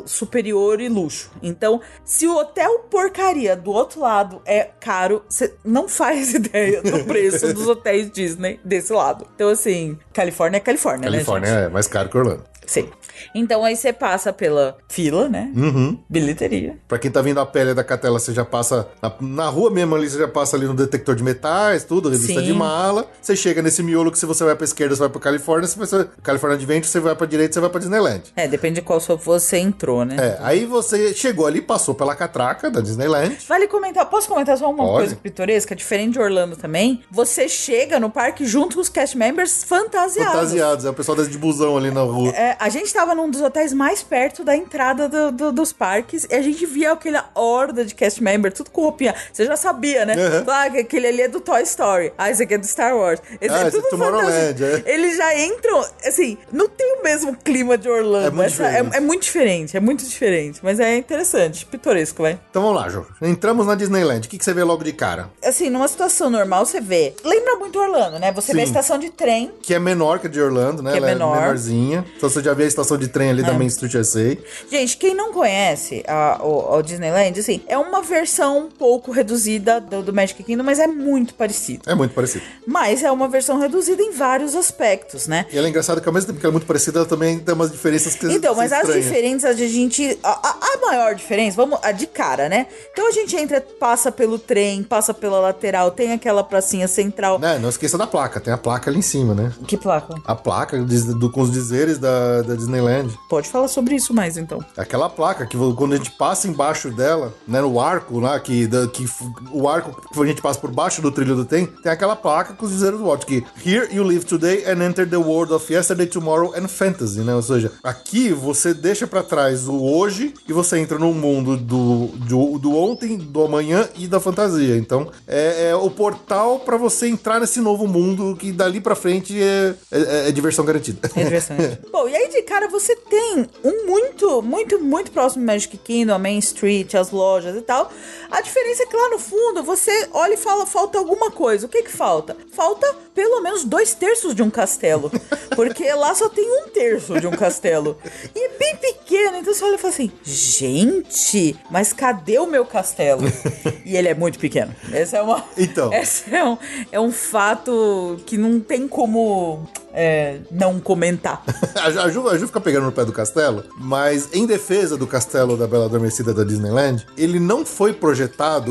superior e luxo. Então, se o hotel porcaria do outro lado é caro, você não faz ideia do preço dos hotéis Disney desse lado. Então, assim, Califórnia é Califórnia, Califórnia né, gente? é mais caro que Orlando. Sim. Então aí você passa pela fila, né? Uhum. Bilheteria. Pra quem tá vindo a pele da Catela, você já passa na, na rua mesmo ali, você já passa ali no detector de metais, tudo, revista Sim. de mala. Você chega nesse miolo que se você vai pra esquerda, você vai pra Califórnia, se você Califórnia Adventure, você vai pra direita, você vai pra Disneyland. É, depende de qual sua você entrou, né? É, aí você chegou ali, passou pela catraca da Disneyland. Vale comentar, posso comentar só uma Pode. coisa pitoresca, diferente de Orlando também? Você chega no parque junto com os cast members fantasiados. Fantasiados, é o pessoal das de busão ali na rua. É, a gente tava num dos hotéis mais perto da entrada do- do- dos parques e a gente via aquela horda de cast member, tudo com roupinha. Você já sabia, né? Uhum. Ah, que aquele ali é do Toy Story. Ah, esse aqui é do Star Wars. Esse Ah, esse é Tomorrowland, fantasia. é. Eles já entram, assim, não tem o mesmo clima de Orlando. É muito Essa- é, diferente. é muito diferente, é muito diferente. Mas é interessante, pitoresco, vai. Então vamos lá, Jô. Entramos na Disneyland. O que, que você vê logo de cara? Assim, numa situação normal, você vê. Lembra muito Orlando, né? Você vê a Sim. estação de trem. Que é menor que a de Orlando, né? Que é Ela menor. é menorzinha. Então você já vê a estação de trem ali da É. Main Street USA. Gente, quem não conhece a, o, Disneyland, assim, é uma versão um pouco reduzida do, do Magic Kingdom, mas é muito parecido. É muito parecido. Mas é uma versão reduzida em vários aspectos, né? E ela é engraçada que ao mesmo tempo que ela é muito parecida, ela também tem umas diferenças que Então, mas as diferenças a gente. A, a- a maior diferença, vamos. A de cara, né? Então a gente entra, passa pelo trem, passa pela lateral, tem aquela pracinha central. Né, não esqueça da placa, tem a placa ali em cima, né? Que placa? A placa do- com os dizeres da, da Disneyland. Pode falar sobre isso mais, então. Aquela placa que quando a gente passa embaixo dela, né, no arco lá, que, da- que o arco que a gente passa por baixo do trilho do trem, tem aquela placa com os dizeres do Walt, que Here you live today and enter the world of yesterday, tomorrow and fantasy, né? Ou seja, aqui você deixa pra trás o hoje e você entra no mundo do, do, do ontem, do amanhã e da fantasia. Então, é, é o portal pra você entrar nesse novo mundo que dali pra frente é, é- é diversão garantida. É interessante. Bom, e aí de cara você tem um muito, muito, muito próximo Magic Kingdom, a Main Street, as lojas e tal. A diferença é que lá no fundo você olha e fala, falta alguma coisa. O que que falta? Falta pelo menos dois terços de um castelo. Porque lá só tem um terço de um castelo. E é bem pequeno, então você olha e fala assim, gente, mas cadê o meu castelo? E ele é muito pequeno. Essa é uma... Então. Esse é um, é um fato que não tem como é, não comentar. A Ju, a, Ju, a Ju fica pegando no pé do castelo, mas em defesa do castelo da Bela Adormecida da Disneyland, ele não foi projetado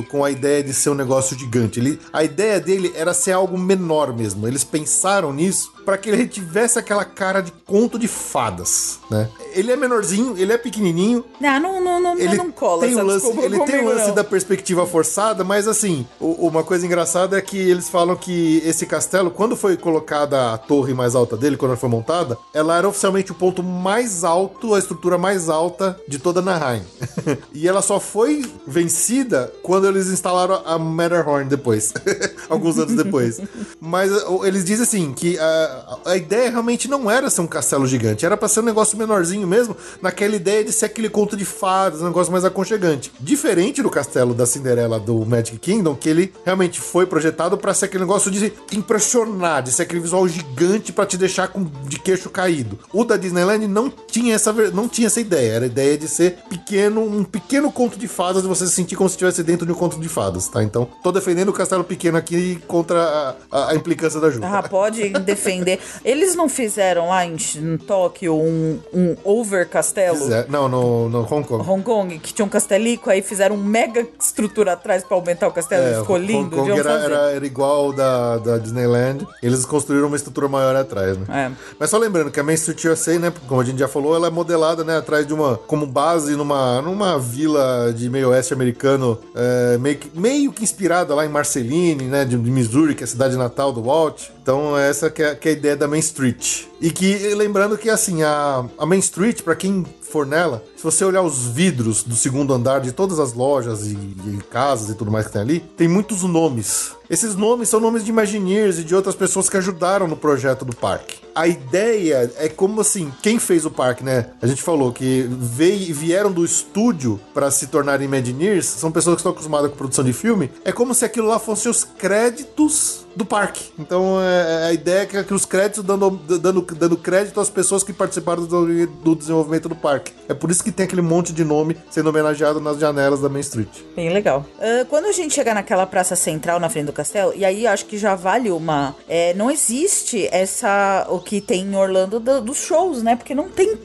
com a ideia de ser um negócio gigante. Ele, a ideia dele era ser algo menor mesmo. Eles pensaram nisso para que ele tivesse aquela cara de conto de fadas, né? Ele é menorzinho, ele é pequenininho, Não, não, não, não, ele não cola tem essa lance, desculpa ele tem o lance não. da perspectiva forçada, mas assim, uma coisa engraçada é que eles falam que esse castelo, quando foi colocada a torre mais alta dele, quando ela foi montada, ela era oficialmente o ponto mais alto, a estrutura mais alta de toda Naheim. e ela só foi vencida quando eles instalaram a Matterhorn depois, alguns anos depois. Mas eles dizem assim que a, a ideia realmente não era ser um castelo gigante, era pra ser um negócio menorzinho mesmo, naquela ideia de ser aquele conto de fadas, um negócio mais aconchegante. Diferente do castelo da Cinderela do Magic Kingdom, que ele realmente foi projetado pra ser aquele negócio de impressionar, de ser aquele visual gigante pra te deixar com de queixo caído. O da Disneyland não tinha essa não tinha essa ideia, era a ideia de ser pequeno, um pequeno conto de fadas e você se sentir como se estivesse dentro de um conto de fadas, tá? Então, tô defendendo o castelo pequeno aqui contra a, a- a implicância da Ju. Ah, pode defender. Eles não fizeram lá em, em Tóquio um, um over castelo? É. Não, no, no Hong Kong. Hong Kong, que tinha um castelico, aí fizeram um mega estrutura atrás pra aumentar o castelo, É, ficou Hong lindo. Kong deviam era, era, era igual da, da Disneyland. Eles construíram uma estrutura maior atrás, né? É. Mas só lembrando que a Main Street USA, né? Como a gente já falou, ela é modelada, né? Atrás de uma. Como base numa, numa vila de meio oeste americano, é, meio, que, meio que inspirada lá em Marceline, né? De, de Missouri, que é a cidade natal do Walt. Então, essa que é, que é a ideia da Main Street. E que, lembrando que, assim, a, a Main Street, pra quem for nela, se você olhar os vidros do segundo andar de todas as lojas e, e casas e tudo mais que tem ali, tem muitos nomes. Esses nomes são nomes de Imagineers e de outras pessoas que ajudaram no projeto do parque. A ideia é como assim, quem fez o parque, né? A gente falou que veio, vieram do estúdio para se tornarem Imagineers, são pessoas que estão acostumadas com produção de filme. É como se aquilo lá fossem os créditos do parque. Então é, a ideia é que, os créditos dando, dando, dando crédito às pessoas que participaram do, do desenvolvimento do parque. É por isso que tem aquele monte de nome sendo homenageado nas janelas da Main Street. Bem legal. Ah, quando a gente chegar naquela praça central na frente do castelo, e aí acho que já vale uma. é, não existe essa. o que tem em Orlando do- dos shows, né? Porque não tem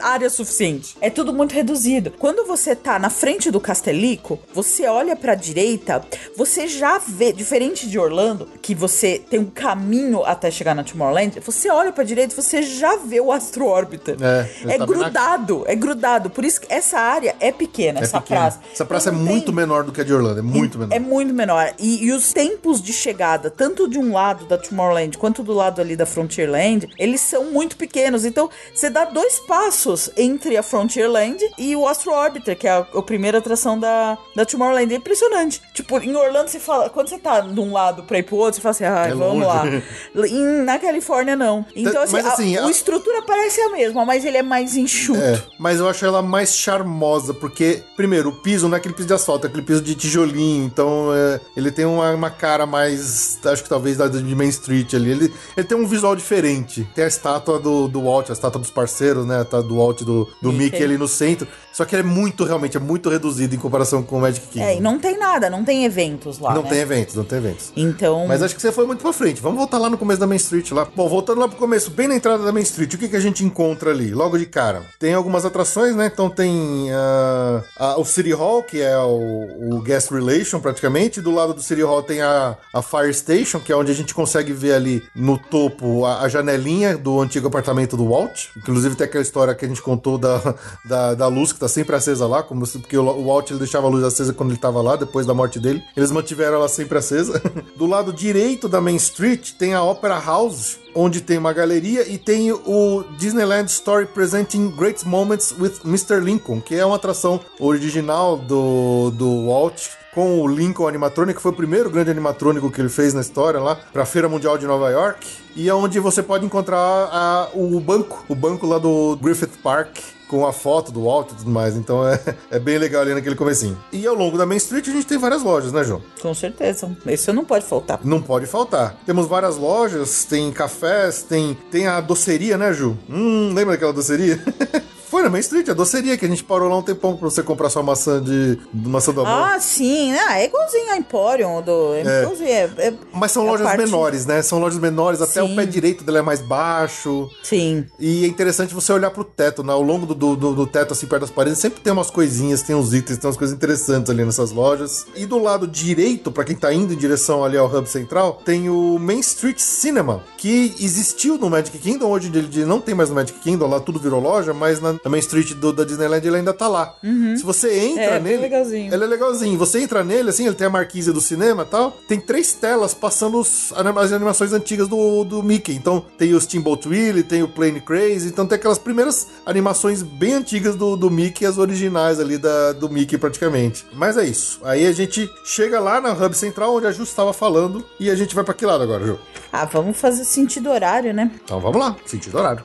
área suficiente. É tudo muito reduzido. Quando você tá na frente do castelico, você olha pra direita, você já vê, diferente de Orlando, que você tem um caminho até chegar na Tomorrowland, você olha pra direita, você já vê o Astro Orbiter. É, é bem na- grudado, é grudado. Por isso que essa área é pequena, É essa pequeno. praça. Essa praça é tem- muito menor do que a de Orlando, é muito menor. é muito menor. E, e os tempos de chegada, tanto de um lado da Tomorrowland quanto do lado ali da Frontierland, eles são muito pequenos. Então, você dá dois passos entre a Frontierland e o Astro Orbiter, que é a, a primeira atração da, da Tomorrowland. É impressionante. Tipo, em Orlando, você fala, quando você tá de um lado pra ir pro outro, você fala assim, ai, É vamos longe. lá. Em- na Califórnia, não. Então, assim, Mas, assim, a, a- a estrutura parece a mesma, mas ele é mais enxuto. É, mas eu acho ela mais charmosa, porque, primeiro, o piso não é aquele piso de asfalto, é aquele piso de tijolinho, então é, ele tem uma, uma cara mais, acho que talvez da de Main Street ali, ele, ele tem um visual diferente. Tem a estátua do, do Walt, a estátua dos parceiros, né, a estátua do Walt do, do Mickey. Mickey. ali no centro, só que ele é muito, realmente, é muito reduzido em comparação com o Magic Kingdom. É, e não tem nada, não tem eventos lá, Não né? tem eventos, não tem eventos. Então... Mas acho que você foi muito pra frente. Vamos voltar lá no começo da Main Street lá. Bom, voltando lá pro começo, bem na entrada da Main Street, o que, que a gente encontra ali? Logo de cara. Tem algumas atrações, né? Então tem ah, a- o City Hall, que é o, o Guest Relation, praticamente. Do lado do City Hall tem a, a Fire Station, que é onde a gente consegue ver ali no topo a, a janelinha do antigo apartamento do Walt. Inclusive tem aquela história que a gente contou da, da, da luz que tá sempre acesa lá, como se, porque o, o Walt ele deixava a luz acesa quando ele tava lá, depois da morte dele. Eles mantiveram ela sempre acesa. Do lado direito da Main Street tem a Opera House, onde tem uma galeria e tem o Disneyland Story Presenting Great Moments with Mr. Lincoln, que é uma atração original do, do Walt com o Lincoln Animatronic, que foi o primeiro grande animatrônico que ele fez na história lá, para a Feira Mundial de Nova York, e é onde você pode encontrar a- o banco, o banco lá do Griffith Park, com a foto do Walt e tudo mais. Então é, é bem legal ali naquele comecinho. E ao longo da Main Street a gente tem várias lojas, né, João? Com certeza. Isso não pode faltar. Não pode faltar. Temos várias lojas, tem cafés, tem, tem a doceria, né, Ju? Hum, lembra daquela doceria? Foi na Main Street, a doceria, que a gente parou lá um tempão pra você comprar sua maçã de, de maçã do amor. Ah, sim. Ah, é igualzinho a Emporium do. É. é- é- Mas são é lojas parte- menores, né? São lojas menores, até Sim. o pé direito dela é mais baixo. Sim. E é interessante você olhar pro teto, né? Ao longo do, do, do- do teto, assim, perto das paredes, sempre tem umas coisinhas, tem uns itens, tem umas coisas interessantes ali nessas lojas. E do lado direito, pra quem tá indo em direção ali ao Hub Central, tem o Main Street Cinema, que existiu no Magic Kingdom, hoje ele não tem mais no Magic Kingdom, lá tudo virou loja, mas na, na Main Street do- da Disneyland ele ainda tá lá. Se você entra É, bem nele... legalzinho. Ele é legalzinho. Você entra nele, assim, ele tem a marquise do cinema e tal. Tem três telas passando os- as animações antigas do, do Mickey. Então tem o Steamboat Willie, tem o Plane Crazy. Então tem aquelas primeiras animações bem antigas do, do Mickey, as originais ali da, do Mickey praticamente. Mas é isso. Aí a gente chega lá na Hub Central, onde a Ju estava falando. E a gente vai pra que lado agora, Ju? Ah, vamos fazer sentido horário, né? Então vamos lá, sentido horário.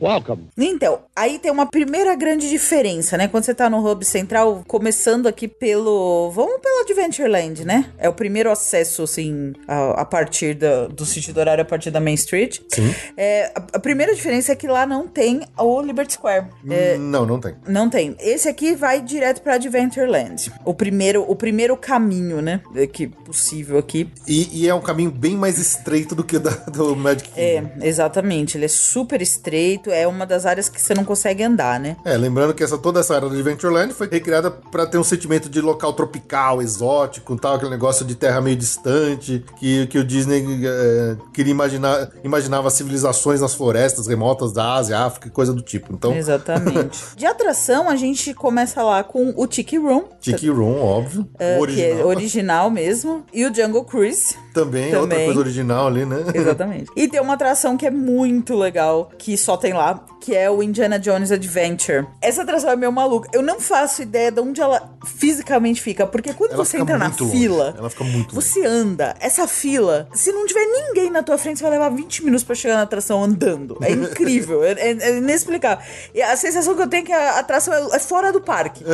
welcome. Então, aí tem uma primeira grande diferença, né? Quando você tá no Hub Central, começando aqui pelo. Vamos pelo Adventureland, né? É o primeiro acesso, assim, a, a partir da- do sentido horário, a partir da Main Street. Sim. É, a, a primeira diferença é que lá não tem o Liberty Square. É, Não, não tem. Não tem. Esse aqui vai direto pra Adventureland. O primeiro, o primeiro caminho, né? é Que possível aqui. E, e é um caminho bem mais estreito do que o da, do Magic Kingdom. É, exatamente. Ele é super estreito. É uma das áreas que você não consegue andar, né? É, lembrando que essa, toda essa área do Adventureland foi recriada pra ter um sentimento de local tropical, exótico, tal, aquele negócio de terra meio distante, que, que o Disney é, queria imaginar, imaginava civilizações nas florestas remotas da Ásia, África e coisa do tipo. Então, Exatamente. De atração, a gente começa lá com o Tiki Room. Tiki Room, óbvio, eh, o Que é original. original mesmo. E o Jungle Cruise. Também, outra também. coisa original ali, né? Exatamente. e tem uma atração que é muito legal, que só tem lá, que é o Indiana Jones Adventure. Essa atração é meio maluca. Eu não faço ideia de onde ela fisicamente fica, porque quando Ela você entra na longe. fila, Ela fica muito longe. você anda, essa fila, se não tiver ninguém na tua frente, você vai levar 20 minutos pra chegar na atração andando. É incrível, é, é- é inexplicável. E a sensação que eu tenho é que a atração é, é fora do parque.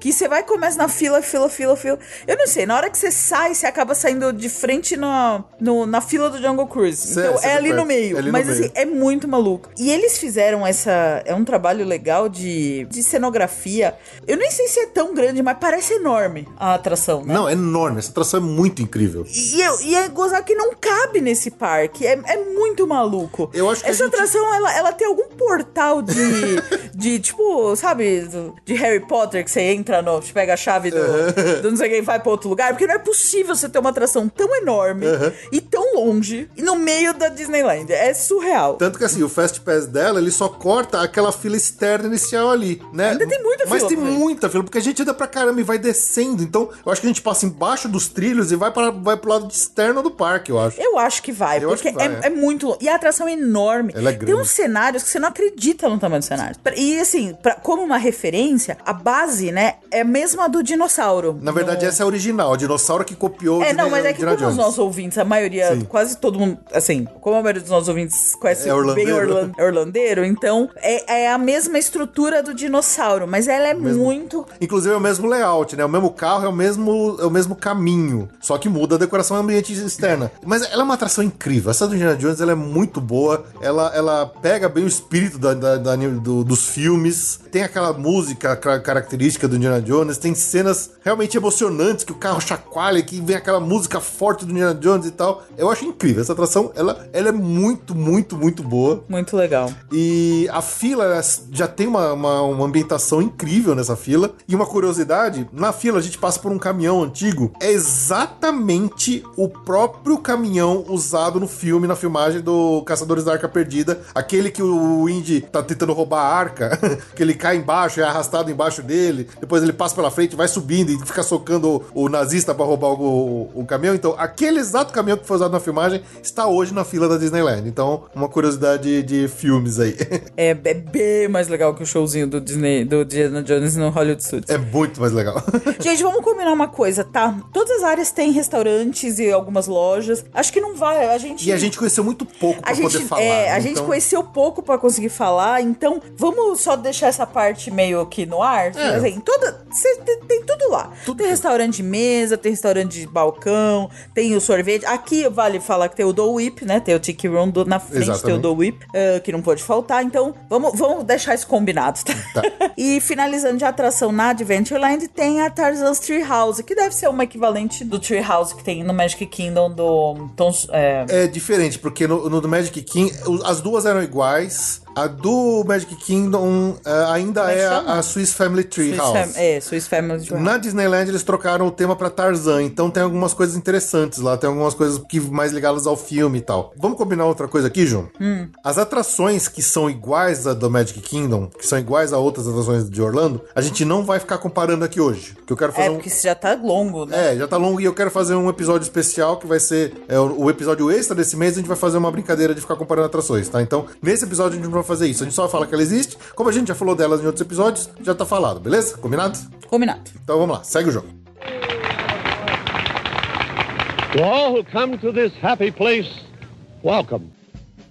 Que você vai e começa na fila, fila, fila, fila. Eu não sei, na hora que você sai, você acaba saindo de frente no, no- na fila do Jungle Cruise. Cê- então cê é ali perto. no meio. É ali no mas meio. assim, é muito maluco. E eles fizeram essa. É um trabalho legal de, de cenografia. Eu nem sei se é tão grande, mas parece enorme a atração, né? Não, é enorme. Essa atração é muito incrível. E, eu- e é gozar que não cabe nesse parque. É, é muito maluco. Eu acho que Essa gente- atração, ela, ela tem algum portal de. de tipo, sabe, de Harry Potter, que você entra no. Você pega a chave do, do não sei quem e vai pra outro lugar. Porque não é possível você ter uma atração tão enorme e tão longe e no meio da Disneyland. É surreal. Tanto que assim, o Fast Pass dela, ele só corta aquela fila externa inicial ali, né? Ainda tem muita Mas fila tem pra ver. muita fila, porque a gente anda pra caramba e vai descendo. Então, eu acho que a gente passa embaixo dos trilhos e vai, para, vai pro lado externo do parque, eu acho. Eu acho que vai, Eu porque que vai, é, é. é muito. E a atração é enorme. Ela é Tem grande. uns cenários que você não acredita no tamanho dos cenários. E assim, pra- como uma referência, a base, né, é a mesma do dinossauro. Na verdade, essa é a original, a dinossauro que copiou o É, não, mas é que como os nossos ouvintes, a maioria, Sim. quase todo mundo, assim, como a maioria dos nossos ouvintes conhece É bem orlandeiro. orlan, é orlandeiro, então é, é a mesma estrutura do dinossauro, mas ela é muito. Inclusive é o mesmo layout, né? O mesmo carro é o mesmo, é o mesmo caminho. Só que muda a decoração e ambiente externa. Mas ela é uma atração incrível. Essa do Indiana Jones ela é muito boa. Ela, ela pega bem o espírito da, da- da- do- dos filmes. Tem aquela música ca- característica do Indiana Jones. Tem cenas realmente emocionantes que o carro chacoalha, que vem aquela música forte do Indiana Jones e tal. Eu acho incrível. Essa atração, ela, ela é muito, muito, muito boa. Muito legal. E a fila já tem uma, uma, uma ambientação incrível nessa fila. E uma curiosidade: na fila a gente passa por um caminhão antigo. É exatamente o próprio caminhão usado no filme, na filmagem do Caçadores da Arca Perdida. Aquele que o Indy tá tentando roubar a arca, que ele cai embaixo, é arrastado embaixo dele. Depois ele passa pela frente, vai subindo e fica socando o, o nazista pra roubar o, o caminhão. Então, aquele exato caminhão que foi usado na filmagem está hoje na fila da Disneyland. Então, uma curiosidade de filmes aí. É, é bem mais legal que o showzinho do Disney, do Indiana Jones no Hollywood Studios. É muito mais legal. Gente, vamos combinar uma coisa, tá? Todas as áreas têm restaurantes e algumas lojas. Acho que não vai. A gente. E a gente conheceu muito pouco pra A gente, poder falar. é, né? a gente Então, conheceu pouco pra conseguir falar, então vamos só deixar essa parte meio que no ar. É. Assim, toda, cê tem, tem tudo lá. Tudo tem tem. restaurante de mesa, tem restaurante de balcão, tem o sorvete. Aqui vale falar que tem o Do Whip, né? Tem o Tiki Room do- na frente, tem o Exatamente. Do Whip, eh, que não pode faltar. Então, vamos, vamos deixar isso combinado, tá? e finalizando de atração na Adventureland, tem a Tarzan's Treehouse, que deve ser uma equivalente do Treehouse que tem no Magic Kingdom do... Tom, é, É diferente, porque no, no Magic King, o- as duas eram iguais. A do Magic Kingdom eh, ainda é é a, a Swiss Family Tree Swiss House. Fam- é, Swiss Family Treehouse. Na Disneyland eles trocaram o tema pra Tarzan, então tem algumas coisas interessantes lá, tem algumas coisas que mais ligadas ao filme e tal. Vamos combinar outra coisa aqui, João? Hum. As atrações que são iguais a do Magic Kingdom, que são iguais a outras atrações de Orlando, a gente não vai ficar comparando aqui hoje. Que eu quero fazer É, um porque isso já tá longo, né? é, já tá longo e eu quero fazer um episódio especial que vai ser é, o, o episódio extra desse mês. A gente vai fazer uma brincadeira de ficar comparando atrações, tá? Então, nesse episódio a gente não vai fazer isso. A gente só vai falar que ela existe. Como a gente já falou delas em outros episódios, já tá falado, beleza? Combinado? Combinado. Então vamos lá, segue o jogo. To all who come to this happy place, welcome.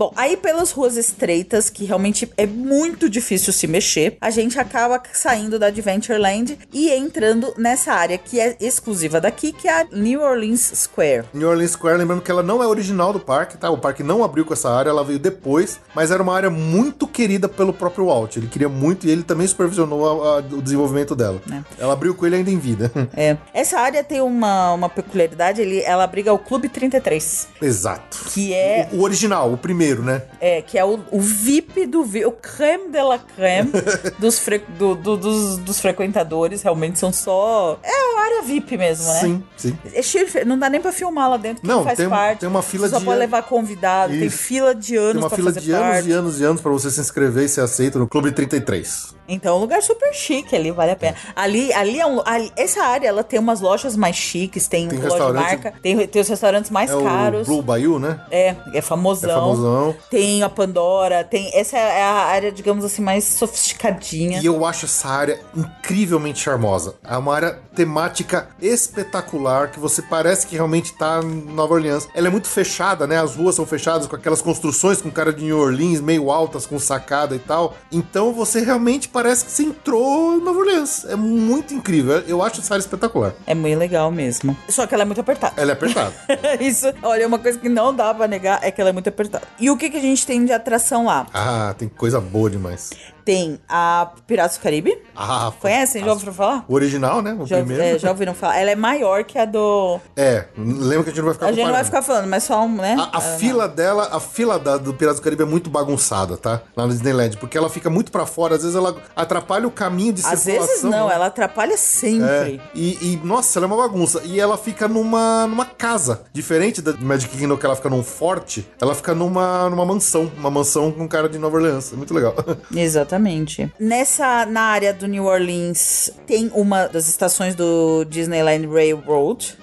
Bom, aí pelas ruas estreitas, que realmente é muito difícil se mexer, a gente acaba saindo da Adventureland e entrando nessa área que é exclusiva daqui, que é a New Orleans Square. New Orleans Square, lembrando que ela não é original do parque, tá? O parque não abriu com essa área, ela veio depois, mas era uma área muito querida pelo próprio Walt. Ele queria muito e ele também supervisionou a- a- o desenvolvimento dela. Ela abriu com ele ainda em vida. É. Essa área tem uma, uma peculiaridade, ele, ela abriga o Clube 33, Exato. que é, O, o original, o primeiro, né? é, que é o, o VIP do VIP, o creme de la creme dos, fre- do- do- dos, dos frequentadores, realmente são só... É a área VIP mesmo, né? Sim, sim. É cheio de não dá nem pra filmar lá dentro, Não, faz tem- parte. tem uma fila só de- pode levar convidado, tem Isso. fila de anos Tem uma fila de anos parte. e anos e anos pra você se inscrever e ser aceito no Clube 33. Então é um lugar super chique ali, vale a pena. Ali, ali é um. ali- essa área ela tem umas lojas mais chiques, tem, Tem loja de marca, tem, tem os restaurantes mais É caros. o Blue Bayou, né? É, é famosão. É famosão. Tem a Pandora, tem. Essa é a área, digamos assim, mais sofisticadinha. E eu acho essa área incrivelmente charmosa. É uma área temática espetacular que você parece que realmente tá em Nova Orleans. Ela é muito fechada, né? As ruas são fechadas com aquelas construções com cara de New Orleans, meio altas, com sacada e tal. Então você realmente parece que você entrou em Nova Orleans. É muito incrível. Eu acho essa área espetacular. É muito legal mesmo. Só que ela é muito apertada. Ela é apertada. Isso, olha, uma coisa que não dá pra negar é que ela é muito apertada. E o que, que a gente tem de atração lá? ah, tem coisa boa demais. Tem a Piratas do Caribe. Ah, Conhecem? Já ouviram falar? O original, né? O Já, primeiro. é, já ouviram falar? Ela é maior que a do. É, lembra que a gente não vai ficar A gente não vai ficar falando, mas só um, né? A, a fila dela, a fila da- do Piratas do Caribe é muito bagunçada, tá? Lá no Disneyland, porque ela fica muito pra fora, às vezes ela atrapalha o caminho de Às circulação. vezes não, né? ela atrapalha É, sempre. e, e, nossa, ela é uma bagunça. E ela fica numa, numa casa. Diferente da Magic Kingdom, que ela fica num forte, ela fica numa, numa mansão. Uma mansão com cara de Nova Orleans. É muito legal. Exatamente. Nessa, na área do New Orleans, tem uma das estações do Disneyland Railroad.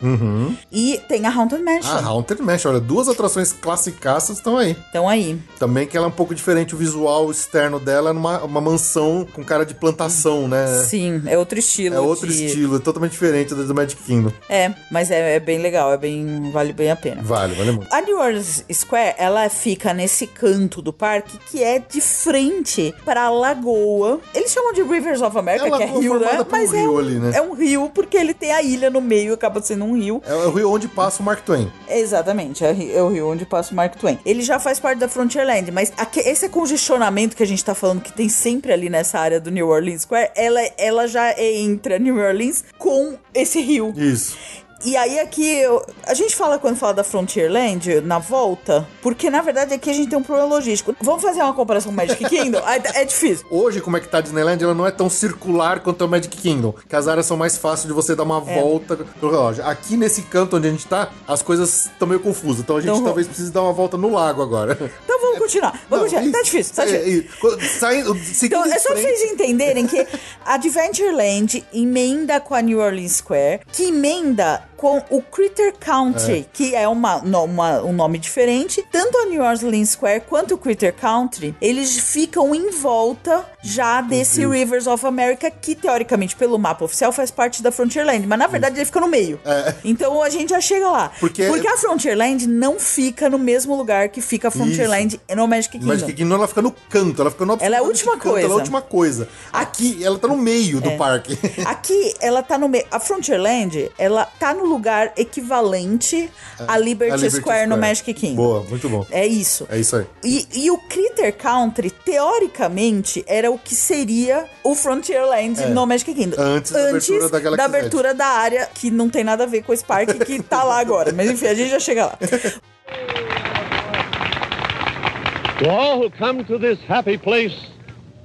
E tem a Haunted Mansion. ah, Haunted Mansion, olha, duas atrações classicaças estão aí. Então aí. Também que ela é um pouco diferente, o visual externo dela é numa uma mansão com cara de plantação, né? Sim, é outro estilo. É outro de- estilo, é totalmente diferente do Magic Kingdom. É, mas é, é bem legal, é bem. vale bem a pena. Vale, vale muito. A New Orleans Square, ela fica nesse canto do parque que é de frente para a lagoa. Eles chamam de Rivers of America, É que é rio, né? por um Mas é, rio um, ali, né? é um rio porque ele tem a ilha no meio, acaba sendo um rio. É o rio onde passa o Mark Twain. Exatamente, é, é o rio onde passa o Mark Twain. Ele já faz parte da Frontierland, mas aque- esse congestionamento que a gente tá falando que tem sempre ali nessa área do New Orleans Square, ela, ela já entra New Orleans com esse rio. Isso. E aí aqui, eu- a gente fala quando fala da Frontierland, na volta, porque na verdade aqui a gente tem um problema lógico. Vamos fazer uma comparação com Magic Kingdom? Aí É difícil. Hoje, como é que tá a Disneyland, ela não é tão circular quanto o Magic Kingdom. Que as áreas são mais fáceis de você dar uma É. volta no relógio. Aqui nesse canto onde a gente tá, as coisas estão meio confusas. Então a gente Então, talvez precise dar uma volta no lago agora. Então vamos continuar. Vamos Não, continuar. Tá isso- difícil, tá é, difícil. é, saindo, seguindo Então, é só pra vocês entenderem que Adventureland emenda com a New Orleans Square, que emenda com o Critter Country, que é uma, uma- um nome diferente. Tanto a New Orleans Square quanto o Critter Country, eles ficam em volta já desse Rivers of America, que teoricamente, pelo mapa oficial, faz parte da Frontierland. Mas na verdade ele fica no meio. Então a gente já chega lá. Porque- a Frontierland não fica no mesmo lugar que fica a Frontierland no Magic Kingdom. Magic Kingdom ela fica no canto, ela fica no Ela é a última canto, Ela é coisa. a última coisa. Aqui, ela tá no meio É. do parque. Aqui, ela tá no meio. A Frontierland, ela tá no lugar equivalente à Liberty, É, A Liberty Square, no Magic Kingdom. Boa, muito bom. É isso. É isso aí. E, e o Critter Country, teoricamente, era o que seria o Frontierland no Magic Kingdom. É. Antes da abertura da Z. abertura da área, que não tem nada a ver com esse parque que tá lá agora. Mas enfim, a gente já chega lá. To all who come to this happy place,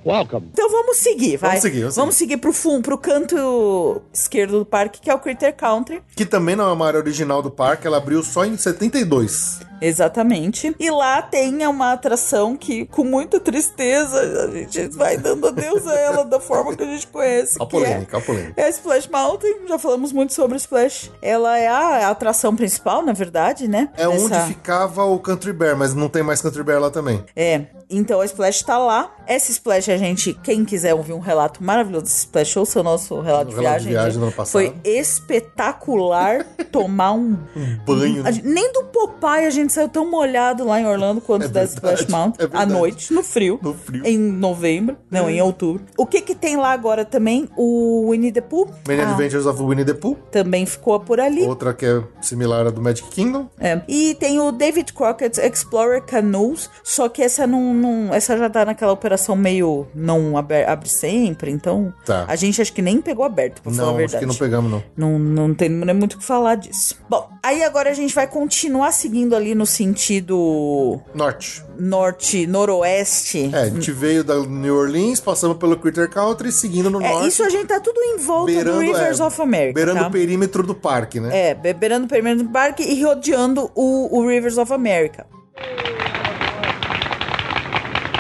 welcome. Então vamos seguir, vai. Vamos seguir, vamos vamos seguir pro fundo, pro canto esquerdo do parque, que é o Critter Country. Que também não é uma área original do parque, ela abriu só em 72. Exatamente. E lá tem uma atração que, com muita tristeza, a gente vai dando adeus a ela da forma que a gente conhece. A que é- polêmica, a polêmica. É a Splash Mountain, já falamos muito sobre Splash. Ela é a atração principal, na verdade, né? É Dessa- onde ficava o Country Bear, mas não tem mais Country Bear lá também. É, então a Splash tá lá. Essa Splash, a gente, quem quiser ouvir um relato maravilhoso desse Splash, ouça o nosso relato de O relato viagem. de viagem ano passado. Foi espetacular tomar um. banho. A gente- nem do Popeye a gente saiu tão molhado lá em Orlando quanto É da Splash Mountain. é à noite, no frio. No frio. Em novembro. Não, em outubro. O que que tem lá agora também? O Winnie the Pooh. Many Ah, Adventures of Winnie the Pooh. também ficou por ali. Outra que é similar à do Magic Kingdom. É. E tem o David Crockett's Explorer Canoes, só que essa não, não- essa já tá naquela operação meio não abre, abre sempre, então Tá. a gente acho que nem pegou aberto, pra falar a Não, acho verdade. que não pegamos, não. Não, não tem nem muito o que falar disso. Bom, aí agora a gente vai continuar seguindo ali no sentido Norte. norte, noroeste. É, a gente veio da New Orleans, passamos pelo Critter Country, seguindo no É, norte. isso a gente tá tudo em volta do Rivers é, of America. Beirando tá? o perímetro do parque, né? É, be- beirando o perímetro do parque e rodeando o, o Rivers of America.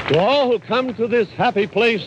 To all who come to this happy place,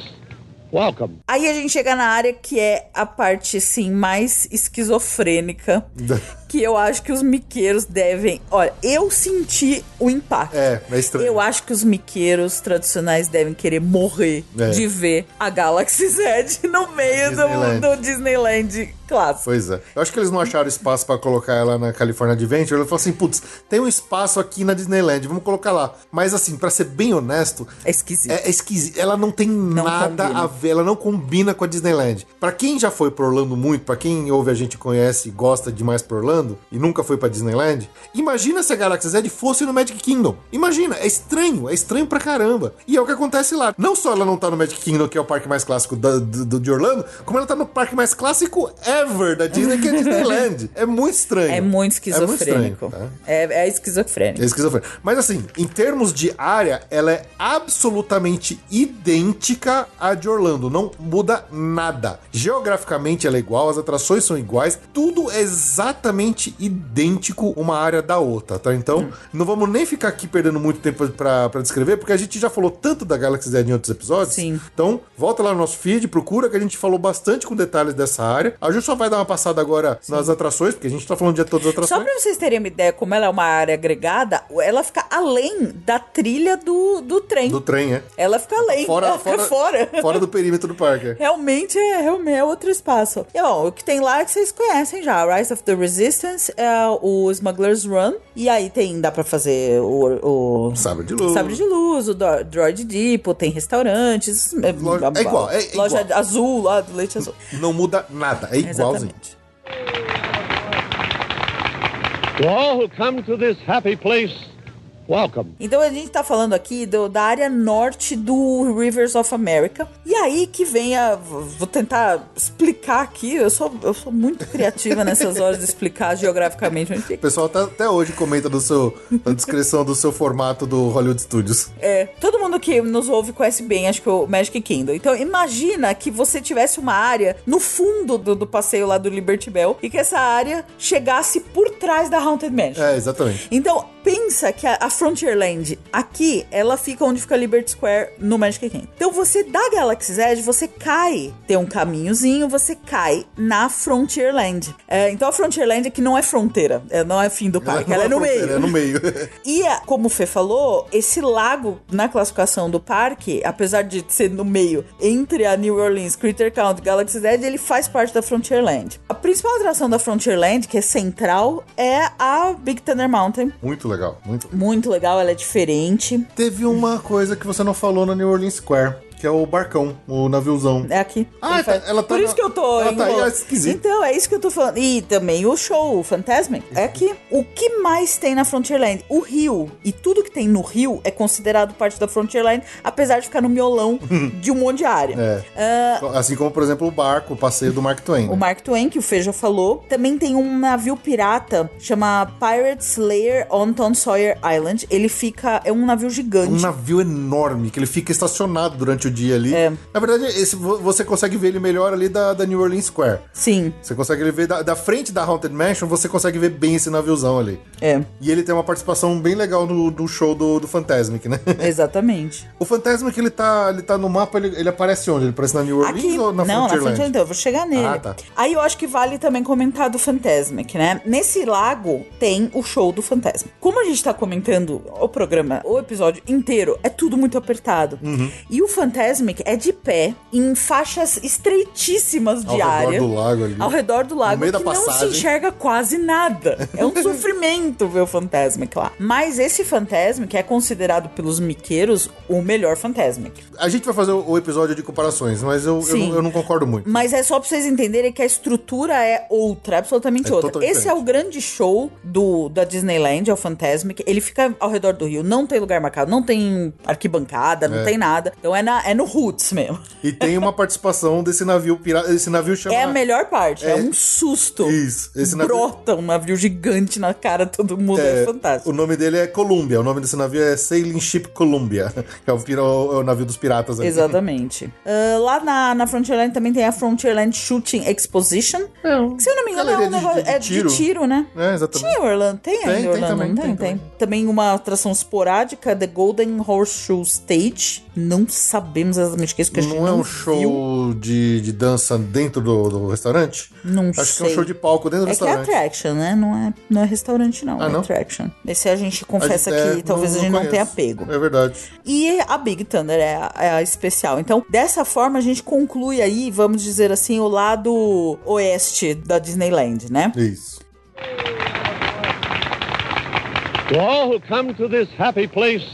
welcome. Aí a gente chega na área que é a parte, assim, mais esquizofrênica. que eu acho que os miqueiros devem. Olha, eu senti o impacto. É, é estranho. Eu acho que os miqueiros tradicionais devem querer morrer É. de ver a Galaxy Z no meio do Disneyland. do Disneyland clássico. Pois é. Eu acho que eles não acharam espaço pra colocar ela na California Adventure. Ele falou assim: putz, tem um espaço aqui na Disneyland, vamos colocar lá. Mas assim, pra ser bem honesto, É esquisito. é, é esquisito. Ela não tem nada combina. a ver, ela não combina com a Disneyland. Pra quem já foi pro Orlando muito, pra quem ouve a gente conhece e gosta demais pro Orlando e nunca foi pra Disneyland, imagina se a Galaxy Z fosse no Magic Kingdom. Imagina, é estranho, é estranho pra caramba. E é o que acontece lá. Não só ela não tá no Magic Kingdom, que é o parque mais clássico da- do, de Orlando, como ela tá no parque mais clássico ever da Disney, que é Disneyland. É muito estranho. É muito esquizofrênico. É, muito estranho, tá? é, é esquizofrênico. É esquizofrênico. Mas assim, em termos de área, ela é absolutamente idêntica à de Orlando. Não muda nada. Geograficamente ela é igual, as atrações são iguais, tudo é exatamente idêntico uma área da outra, tá? Então, não vamos nem ficar aqui perdendo muito tempo pra, pra descrever, porque a gente já falou tanto da Galaxy Z em outros episódios. Sim. Então, volta lá no nosso feed, procura que a gente falou bastante com detalhes dessa área. A Ju só vai dar uma passada agora nas atrações, porque a gente tá falando de todas as Só atrações. pra vocês terem uma ideia, como ela é uma área agregada, ela fica além da trilha do, do trem. Do trem, é. Ela fica além, Fora, ela fica fora. fora do perímetro do parque. Realmente é, realmente é outro espaço. E, bom, o que tem lá é que vocês conhecem já. Rise of the Resistance, é o Smuggler's Run. E aí tem, dá pra fazer o... o Sabre de luz. Sabre de luz, o Droid Depot, tem restaurantes. É, Loja- é igual, é Loja igual. azul lá, do leite azul. Não muda nada, é igualzinho. Exatamente. To all who come to this happy place, welcome. Então a gente tá falando aqui do- da área norte do Rivers of America. E aí que vem a. Vou tentar explicar aqui. Eu sou, eu sou muito criativa nessas horas de explicar geograficamente onde O pessoal tá- até hoje comenta do seu, na descrição do seu formato do Hollywood Studios. É, todo mundo que nos ouve conhece bem, acho que o Magic Kingdom. Então imagina que você tivesse uma área no fundo do, do passeio lá do Liberty Bell e que essa área chegasse por trás da Haunted Mansion. É, exatamente. Então, pensa que a, a Frontierland aqui, ela fica onde fica Liberty Square no Magic Kingdom. Então, você da Galaxy Edge, você cai, tem um caminhozinho, você cai na Frontierland. É, então, a Frontierland aqui não é fronteira, é, não é fim do parque, ela, é no meio. É no meio. E, a- como o Fê falou, esse lago na classificação do parque, apesar de ser no meio entre a New Orleans, Critter Count e Galaxy's Edge, ele faz parte da Frontierland. A principal atração da Frontierland, que é central, é a Big Thunder Mountain. muito legal, muito. Muito legal, ela é diferente. Teve uma coisa que você não falou na New Orleans Square. Que é o barcão, o naviozão. É aqui. Ah, tá- ela tá Por na- isso que eu tô. ela tá aí, é esquisito. Então, é isso que eu tô falando. E também o show, o Fantasmic. É aqui. O que mais tem na Frontierland? O rio. E tudo que tem no rio é considerado parte da Frontierland, apesar de ficar no miolão de um monte de área. É. Assim como, por exemplo, o barco, o passeio do Mark Twain. O né? Mark Twain, que o Fê já falou. Também tem um navio pirata, chama Pirates Lair on Tom Sawyer Island. Ele fica... É um navio Um gigante. navio enorme, que ele fica estacionado durante o dia ali. É. Na verdade, esse, vo- você consegue ver ele melhor ali da, da New Orleans Square. Sim, Você consegue ver da, da frente da Haunted Mansion, você consegue ver bem esse naviozão ali. é. E ele tem uma participação bem legal no, no show do, do Fantasmic, né? Exatamente. O Fantasmic, ele tá, ele tá no mapa, ele, ele aparece onde? Ele aparece na New Orleans Aqui, ou na não, na Frontierland? Frontierland, então, eu vou chegar nele. Ah, tá. Aí eu acho que vale também comentar do Fantasmic, né? Nesse lago tem o show do Fantasma. Como a gente tá comentando o programa, o episódio inteiro, é tudo muito apertado. Uhum. E o Fantasmic é de pé, em faixas estreitíssimas de Ao redor área. do lago ali. Ao redor do lago, meio da que não se enxerga quase nada. É um sofrimento ver o Fantasmic lá. Mas esse Fantasmic é considerado pelos miqueiros o melhor Fantasmic. A gente vai fazer o, episódio de comparações, mas eu, eu, eu não concordo muito. Mas é só pra vocês entenderem que a estrutura é outra, absolutamente É outra. Esse é o grande show do, da Disneyland, é o Fantasmic. Ele fica ao redor do rio, não tem lugar marcado, não tem arquibancada, não É. tem nada. Então é, na, é no Roots mesmo. E tem uma participação desse navio pirata. Esse navio chama. É a melhor parte, é, É. um susto. Isso, esse navio- Brota um navio gigante na cara de todo mundo, é, É, fantástico. O nome dele é Columbia. O nome desse navio é Sailing Ship Columbia. Que é o, é o navio dos piratas. ali. Exatamente. Ah, lá na, na Frontierland também tem a Frontierland Shooting Exposition. que, se eu não me engano, é, um de- negócio, de é de tiro. tiro, né? É, exatamente. Tinha Orlando, tem, Tem, tem Orlando, também, tem, tem tem. Também uma atração esporádica, The Golden Horseshoe Stage. Não sabemos exatamente o que é isso que a gente Não é um show de, de dança dentro do, do restaurante? Não Acho sei. que é um show de palco dentro do É que é restaurante. attraction, né? Não é, não é restaurante, não. Ah, é não? attraction. Esse a gente confessa É, que talvez a gente não tenha conheço. pego. É verdade. E a Big Thunder é a, é a especial. Então, dessa forma, a gente conclui aí, vamos dizer assim, o lado oeste da Disneyland, né? Isso. To all who come to this happy place,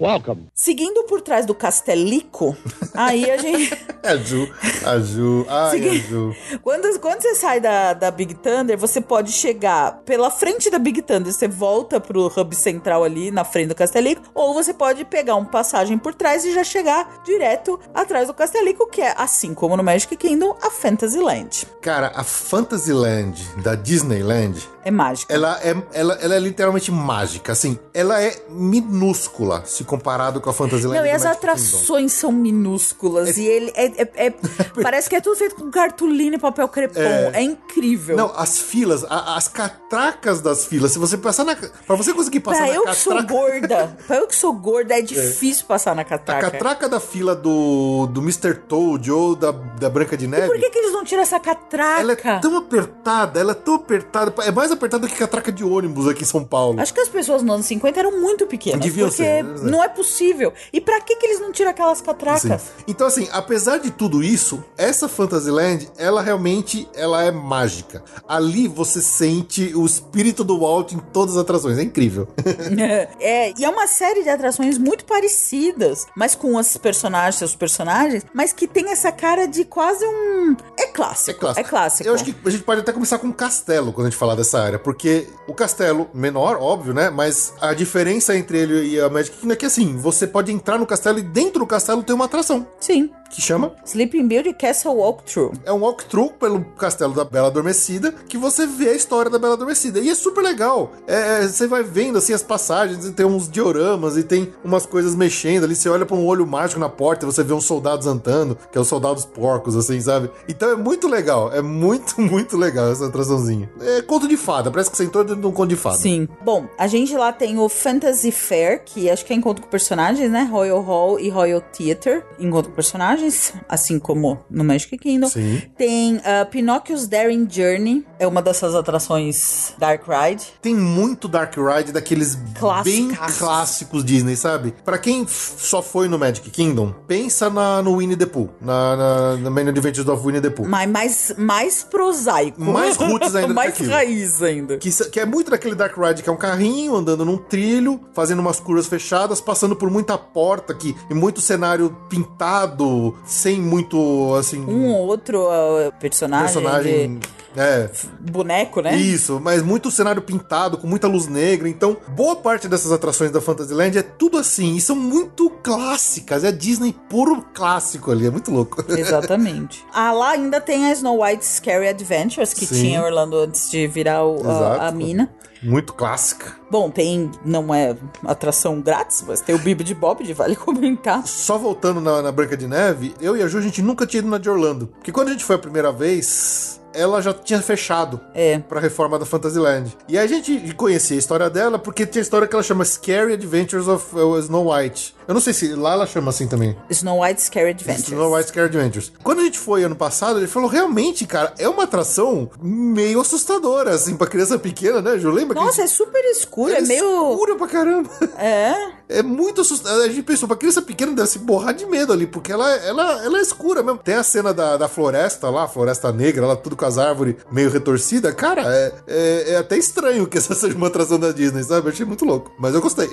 welcome. Seguindo por trás do Castelico, aí a gente. É a Ju. A Ju. Ai, Segui- a Ju. Quando, quando você sai da, da Big Thunder, você pode chegar pela frente da Big Thunder, você volta pro hub central ali na frente do Castelico, ou você pode pegar uma passagem por trás e já chegar direto atrás do Castelico, que é, assim como no Magic Kingdom, a Fantasyland. Cara, a Fantasyland da Disneyland, É mágica. ela é, ela, ela é literalmente mágica. Assim, ela é minúscula se comparado com a Fantasyland Não, e as atrações são minúsculas. E ele é, é- é- Parece que é tudo feito com cartolina e papel crepom. É, incrível. Não, as filas, a- as catracas das filas, se você passar na. Pra você conseguir passar pra na eu que sou catraca. gorda, pra eu que sou gorda, é difícil passar na A catraca. catraca da fila do, do Mr. Toad ou da, da Branca de Neve. Por que, que eles não tiram essa catraca? Ela é tão apertada, ela é tão apertada. É mais apertada que catraca de ônibus aqui em São Paulo. Acho que as pessoas nos anos 50 eram muito pequenas. Deviam porque ser, não é possível. E pra que, que eles não tiram aquelas catracas? Sim. Então, assim, apesar de tudo isso, essa Fantasyland, ela realmente ela é mágica. Ali você sente o espírito do Walt em todas as atrações. É incrível. é, e é uma série de atrações muito parecidas, mas com os personagens, seus personagens, mas que tem essa cara de quase um. É clássico. É clássico. É clássico. Eu acho que a gente pode até começar com o castelo quando a gente falar dessa área, porque o castelo, menor, óbvio, né? Mas a diferença entre ele e a Magic Kingdom é que assim, você pode entrar no castelo e dentro do castelo tem uma atração Sim. que chama Sleeping Beauty Castle Walkthrough. é um walkthrough pelo castelo da Bela Adormecida, que você vê a história da Bela Adormecida. E é super legal. É, é, você vai vendo assim as passagens, e tem uns dioramas e tem umas coisas mexendo ali. Você olha pra um olho mágico na porta e você vê uns soldados andando, que é os soldados porcos, assim, sabe? Então é muito legal. É muito, muito legal essa atraçãozinha. É conto de fada, parece que você entrou dentro de um conto de fada. Sim. Bom, a gente lá tem o Fantasy Fair, que acho que é encontro com personagens, né? Royal Hall e Royal Theater, encontro com personagens, assim como no Magic Kingdom. Sim. Tem uh, Pinóquio's Daring Journey, é uma dessas atrações Dark Ride. Tem muito Dark Ride daqueles bem clássicos Disney, sabe? Pra quem só foi no Magic Kingdom, pensa na, no Winnie the Pooh, na, na, na Main Adventures of Winnie the Pooh. Mas mais, mais prosaico. Mais roots ainda mais raiz ainda. Que, que é muito daquele Dark Ride que é um carrinho andando num trilho, fazendo umas curvas fechadas, passando por muita porta aqui e muito cenário pintado, sem muito, assim... Um ou outro uh, personagem, personagem... É, boneco, né? Isso, mas muito cenário pintado, com muita luz negra. Então, boa parte dessas atrações da Fantasyland é tudo assim. E são muito clássicas. É Disney puro clássico ali. É muito louco. Exatamente. Ah, lá ainda tem a Snow White Scary Adventures, que Sim. tinha Orlando antes de virar o- a, a mina. Muito clássica. Bom, tem, não é atração grátis, mas tem o Bibi de Bob, de vale comentar. Só voltando na, na Branca de Neve, eu e a Ju, a gente nunca tinha ido na de Orlando. Porque quando a gente foi a primeira vez, ela já tinha fechado É. pra reforma da Fantasyland. E a gente conhecia a história dela porque tinha a história que ela chama Scary Adventures of uh, Snow White. Eu não sei se lá ela chama assim também. Snow White Scary Adventures. Snow White Scary Adventures. Quando a gente foi ano passado, ele falou, realmente, cara, é uma atração meio assustadora, assim, pra criança pequena, né, Ju? Lembra? Nossa, gente- é super escuro, é, Ela meio... escura pra caramba. É, É muito assustador. A gente pensou, pra criança pequena deve se borrar de medo ali, porque ela, ela, ela é escura mesmo. Tem a cena da, da floresta lá, floresta negra, ela tudo com as árvores meio retorcidas. Cara, é, é, é até estranho que essa seja uma atração da Disney, sabe? Eu achei muito louco, mas eu gostei.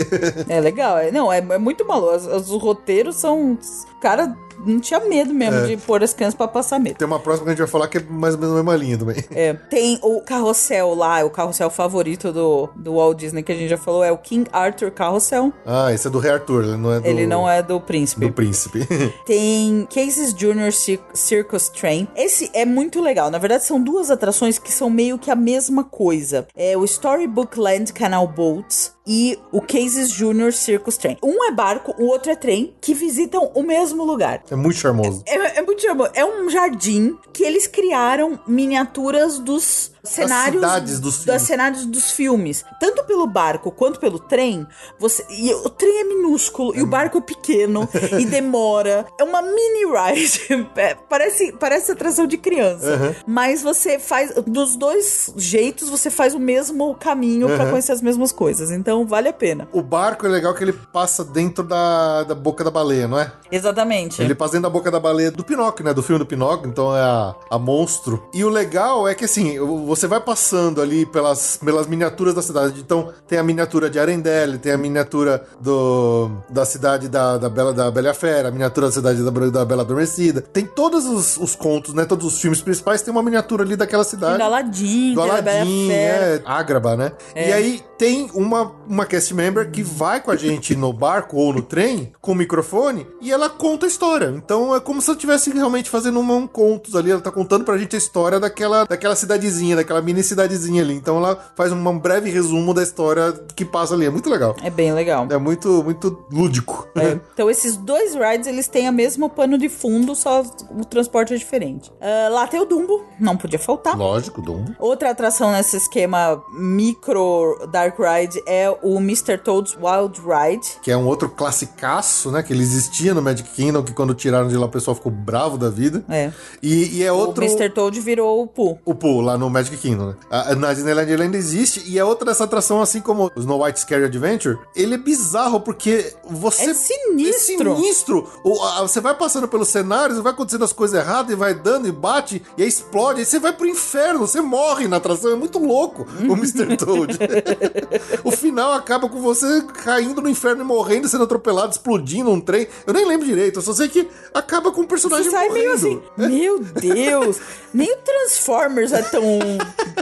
é legal. É, não, é, é muito maluco. Os, os roteiros são... Cara, não tinha medo mesmo É. de pôr as crianças pra passar medo. Tem uma próxima que a gente vai falar que é mais ou menos a mesma linha também. É, tem o carrossel lá, o carrossel favorito do, do Walt Disney que a gente já falou, é o King Arthur Carrossel. Ah, esse é do Rei Arthur, ele não é do... Ele não é do príncipe. Do príncipe. Tem Cases Junior Cir- Circus Train. Esse é muito legal. Na verdade, são duas atrações que são meio que a mesma coisa. É o Storybook Land Canal Boats e o Cases Junior Circus Train. Um é barco, o outro é trem, que visitam o mesmo lugar. É muito charmoso. É, é muito charmoso. É um jardim que eles criaram miniaturas dos cenários cidades dos das cenários dos filmes. Tanto pelo barco quanto pelo trem, você e o trem é minúsculo e o barco é pequeno e demora. É uma mini ride. É, parece parece atração de criança. Mas você faz dos dois jeitos, você faz o mesmo caminho pra conhecer as mesmas coisas. Então vale a pena. O barco é legal que ele passa dentro da, da boca da baleia, não é? Exatamente. Ele passa dentro da boca da baleia do Pinóquio, né? Do filme do Pinóquio, então é a, a monstro. E o legal é que assim, você vai passando ali pelas, pelas miniaturas da cidade. Então tem a miniatura de Arendelle, tem a miniatura do, da cidade da, da, Bela, da Bela Fera, a miniatura da cidade da, da Bela Adormecida. Tem todos os, os contos, né? Todos os filmes principais tem uma miniatura ali daquela cidade. Do Aladdin, do Aladdin, é, Ágraba, né? E aí tem uma, uma cast member que vai com a gente no barco ou no trem com o microfone e ela conta a história. Então é como se ela estivesse realmente fazendo um, um contos ali. Ela tá contando pra gente a história daquela, daquela cidadezinha, daquela mini cidadezinha ali. Então ela faz um, breve resumo da história que passa ali. É muito legal. É bem legal. É muito, muito lúdico. É. Então esses dois rides, eles têm o mesmo pano de fundo, só o transporte é diferente. Ah, lá tem o Dumbo, não podia faltar. Lógico, Dumbo. Outra atração nesse esquema micro Dark Ride é o Mr. Toad's Wild Ride. Que é um outro classicaço, né? Que ele existia no Magic Kingdom, que quando tiraram de lá o pessoal ficou bravo da vida. É. E, e é outro... O Mr. Toad virou o Pooh. o Pooh lá no Magic Kingdom, né? A- Na Disneyland ele ainda existe e é outra dessa atração, assim como o Snow White Scary Adventure, ele é bizarro porque você... É sinistro. É sinistro. O- a- você vai passando pelos cenários, vai acontecendo as coisas erradas e vai dando e bate e aí explode, aí você vai pro inferno, você morre na atração, é muito louco o Mr. Toad. o final acaba com você caindo no inferno e morrendo, sendo atropelado, explodindo um trem. Eu nem lembro direito, eu só sei que acaba com o personagem Você sai morrendo. meio assim, meu Deus, nem o Transformers é tão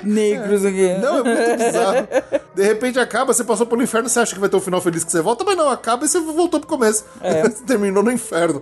negros aqui. Não, é muito bizarro. De repente acaba, você passou pelo inferno, você acha que vai ter um final feliz que você volta, mas não, acaba e você voltou pro começo. Você terminou no inferno.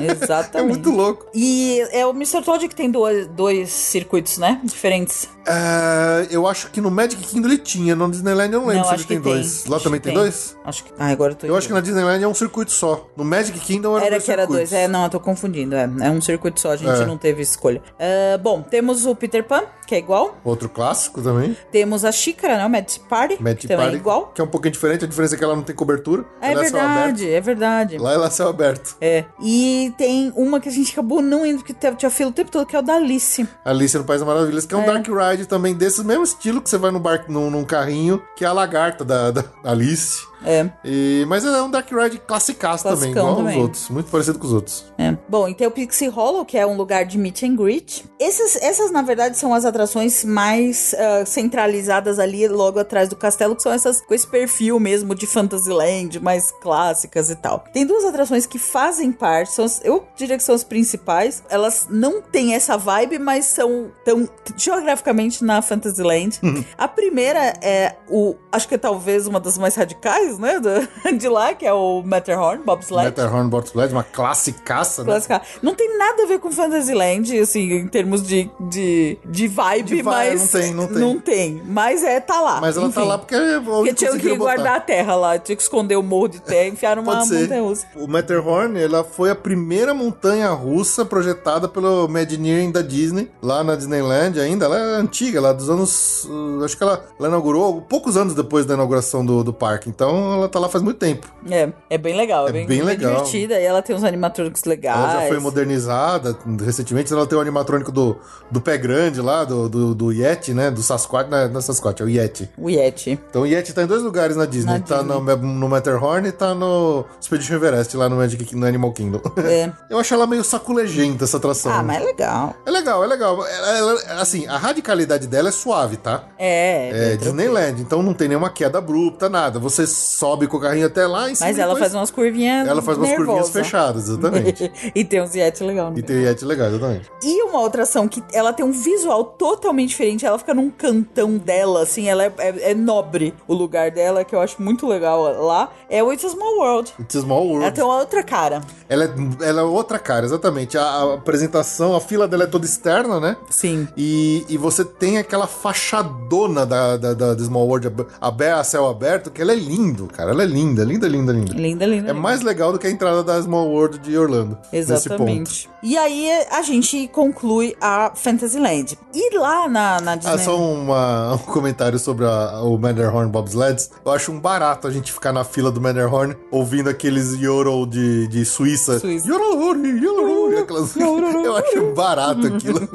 Exatamente. É muito louco. E é o Mr. Toad que tem dois, dois circuitos, né? Diferentes. É, eu acho que no Magic Kingdom ele tinha, no Disneyland eu não lembro Não, se ele tem tem. dois. Lá Acho também tem, tem. dois? Acho que. Ah, agora eu tô. Eu acho que na Disneyland é um circuito só. No Magic Kingdom era, Era dois que era circuitos. dois. É, não, eu tô confundindo. É, é um circuito só, a gente É. não teve escolha. Ah, bom, temos o Peter Pan, que é igual. Outro clássico também. Temos a xícara, né? O Magic Party, Magic que também Party, é igual. que é um pouquinho diferente, a diferença é que ela não tem cobertura. É ela é verdade, aberto. é verdade. Lá ela é céu aberto. É. E tem uma que a gente acabou não indo, porque tinha fila o tempo todo, que é o da Alice. Alice no País das Maravilhas, que é um Dark Ride também, desse mesmo estilo que você vai no barco, num, num carrinho, que é a lagarta da, da Alice. É. E, mas é um Dark Ride classicaço também, igual também. os outros. Muito parecido com os outros. É. Bom, e tem o Pixie Hollow, que é um lugar de meet and greet. Essas, essas na verdade, são as atrações mais ah, centralizadas ali, logo atrás do castelo, que são essas com esse perfil mesmo de Fantasyland, mais clássicas e tal. Tem duas atrações que fazem parte, são as- eu diria que são as principais. Elas não têm essa vibe, mas são tão geograficamente na Fantasyland. A primeira é o, acho que é talvez uma das mais radicais, né, do- de lá, que é o Matterhorn, Bobsled. Matterhorn Bobsled, uma classicaça, né? Clássica. Não tem nada a ver com Fantasyland, assim, em termos de, de, de vibe, De vibe, mas. não tem, não tem. Não tem. Mas é, tá lá. Mas ela tá Enfim. lá porque é Porque tinha que botar. guardar a terra lá, tinha que esconder o morro de terra e enfiar numa montanha russa. O Matterhorn, ela foi a primeira montanha russa projetada pelo Imagineering da Disney, lá na Disneyland ainda. Ela é antiga, lá dos anos... uh, acho que ela, ela inaugurou poucos anos depois da inauguração do, do parque. Então, ela tá lá faz muito tempo. É, é bem legal, é, É bem, bem legal. divertida. E ela tem uns animatrônicos legais. Ela já foi modernizada. Recentemente, ela tem o animatrônico do, do pé grande lá, do, do, do Yeti, né? Do Sasquatch. Não é, não é Sasquatch, é o Yeti. O Yeti. Então o Yeti tá em dois lugares na Disney. Na tá Disney. no, no Matterhorn e tá no Expedition Everest, lá no Magic no Animal Kingdom. É. Eu acho ela meio saculejenta, essa atração. Ah, mas é legal. É legal, é legal. Ela- ela- assim, a radicalidade dela é suave, tá? É, É, tranquilo. Disneyland, então não tem nenhuma queda abrupta, nada. Você sobe com o carrinho até lá cima Mas e ela faz umas curvinhas Ela faz umas curvinhas fechadas, exatamente. e tem uns Yeti legal no e tem Yeti legal, exatamente. E uma outra ação que ela tem um visual totalmente diferente, ela fica num cantão dela, assim, ela é, é- é nobre o lugar dela, que eu acho muito legal lá, é o It's a Small World. It's a Small World. Ela tem uma outra cara. Ela é, ela é outra cara, exatamente. A, a apresentação, a fila dela é toda externa, né? Sim. E, e você tem aquela fachadona da, da, da, do Small World aberta, a céu aberto, que ela é lindo, cara. Ela é linda, linda, linda, linda. Linda, linda. É mais legal do que a entrada da Small World de Orlando. Exatamente. E aí a gente conclui a Fantasyland. E lá na, na Ah, Disney... só uma- um comentário sobre a- o Matterhorn Bobsleds. Eu acho um barato a gente ficar na fila do Matterhorn ouvindo aqueles Yodel de, de Suíça. Suíça. Yororori, yororori, aquelas- Eu acho barato aquilo.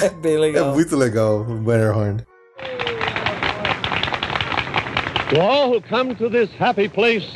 É bem é legal. muito legal o Matterhorn. To all who come to this happy place,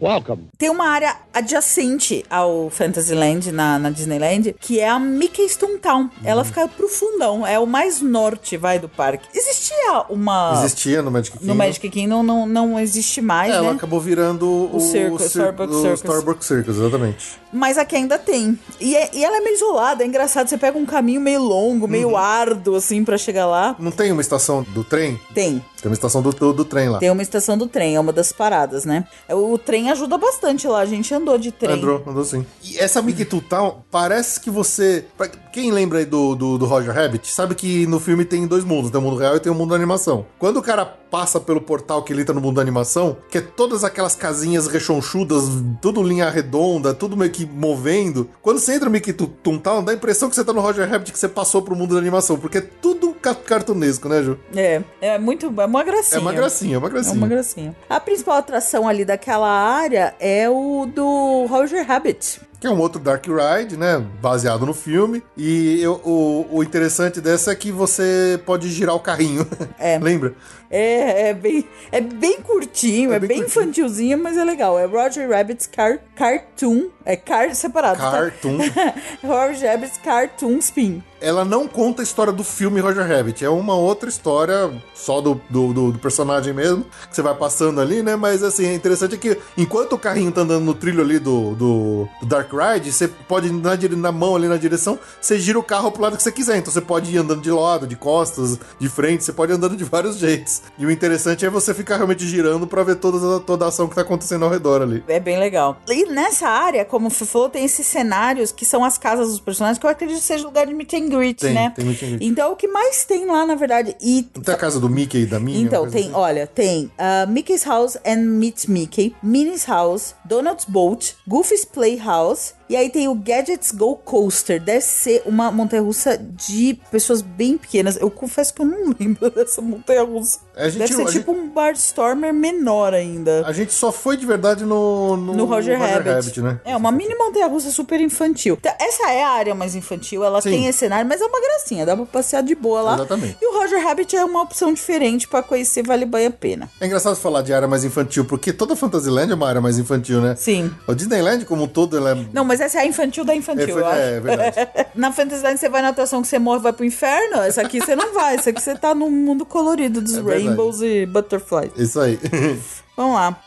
welcome. Tem uma área adjacente ao Fantasyland na, na Disneyland, que é a Mickey's Toontown. Uhum. Ela fica pro fundão, é o mais norte, vai, do parque. Existia uma... Existia no Magic Kingdom. No Magic Kingdom não, não existe mais, É, né? ela acabou virando o, circo, cir- Starbucks o Circus. Starbucks Circus, exatamente. Mas aqui ainda tem. E, é- e ela é meio isolada, é engraçado. Você pega um caminho meio longo, meio Uhum. árduo, assim, pra chegar lá. Não tem uma estação do trem? Tem. Tem uma estação do, do, do trem lá. Tem uma estação do trem, é uma das paradas, né? O, trem ajuda bastante lá, a gente andou de trem. Andou, andou sim. E essa Mickey Toontown parece que você. pra quem lembra aí do, do, do Roger Rabbit, sabe que no filme tem dois mundos: tem o mundo real e tem o mundo da animação. Quando o cara passa pelo portal que ele entra no mundo da animação, que é todas aquelas casinhas rechonchudas, tudo linha redonda, tudo meio que movendo. Quando você entra no Mickey Toontown, dá a impressão que você tá no Roger Rabbit, que você passou pro mundo da animação, porque é tudo ca- cartunesco, né, Ju? É, é muito. É uma gracinha. É uma gracinha, é uma É gracinha. uma gracinha. A principal atração ali daquela área é o do Roger Rabbit. Que é um outro Dark Ride, né? Baseado no filme. E eu- o, o interessante dessa é que você pode girar o carrinho. É. Lembra? É, é bem, é bem curtinho, é, É bem, bem infantilzinho, mas é legal. É Roger Rabbit's car, Cartoon. É car separado. tá? Cartoon. Roger Rabbit's Cartoon Spin. Ela não conta a história do filme Roger Rabbit. É uma outra história só do, do, do- do personagem mesmo. Que você vai passando ali, né? Mas assim, é interessante que enquanto o carrinho tá andando no trilho ali do, do, do Dark Ride, você pode, na, dire- na mão ali na direção, você gira o carro pro lado que você quiser. Então você pode ir andando de lado, de costas, de frente, você pode ir andando de vários jeitos. E o interessante é você ficar realmente girando pra ver toda, toda a ação que tá acontecendo ao redor ali. É bem legal. E nessa área, como o Fê falou, tem esses cenários que são as casas dos personagens, que eu acredito que seja lugar de meet and greet, Tem, né? tem meet and greet. Então, o que mais tem lá, na verdade. E Não tem a casa do Mickey e da Minnie? Então, tem, assim? olha, tem uh, Mickey's House and Meet Mickey, Minnie's House, Donald's Boat, Goofy's Playhouse E aí tem o Gadgets Go Coaster. Deve ser uma montanha-russa de pessoas bem pequenas. Eu confesso que eu não lembro dessa montanha-russa. A gente Deve ser tipo um Bardstormer menor ainda. A gente só foi de verdade no, no, No Roger, Rabbit. né? É, uma mini montanha-russa super infantil. Então, essa é a área mais infantil, ela Sim. tem esse cenário, mas é uma gracinha, dá pra passear de boa lá. Exatamente. E o Roger Rabbit é uma opção diferente pra conhecer, vale bem a pena. É engraçado falar de área mais infantil, porque toda Fantasyland é uma área mais infantil, né? Sim. O Disneyland, como um todo, ela é. Não, mas essa é a infantil da infantil, É, eu acho. é, é verdade. Na Fantasyland você vai na atração que você morre e vai pro inferno, essa aqui você não vai, essa aqui você tá no mundo colorido dos É. rainbows e butterflies. Isso aí. Vamos lá.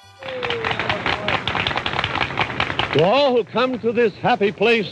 To all who come to this happy place,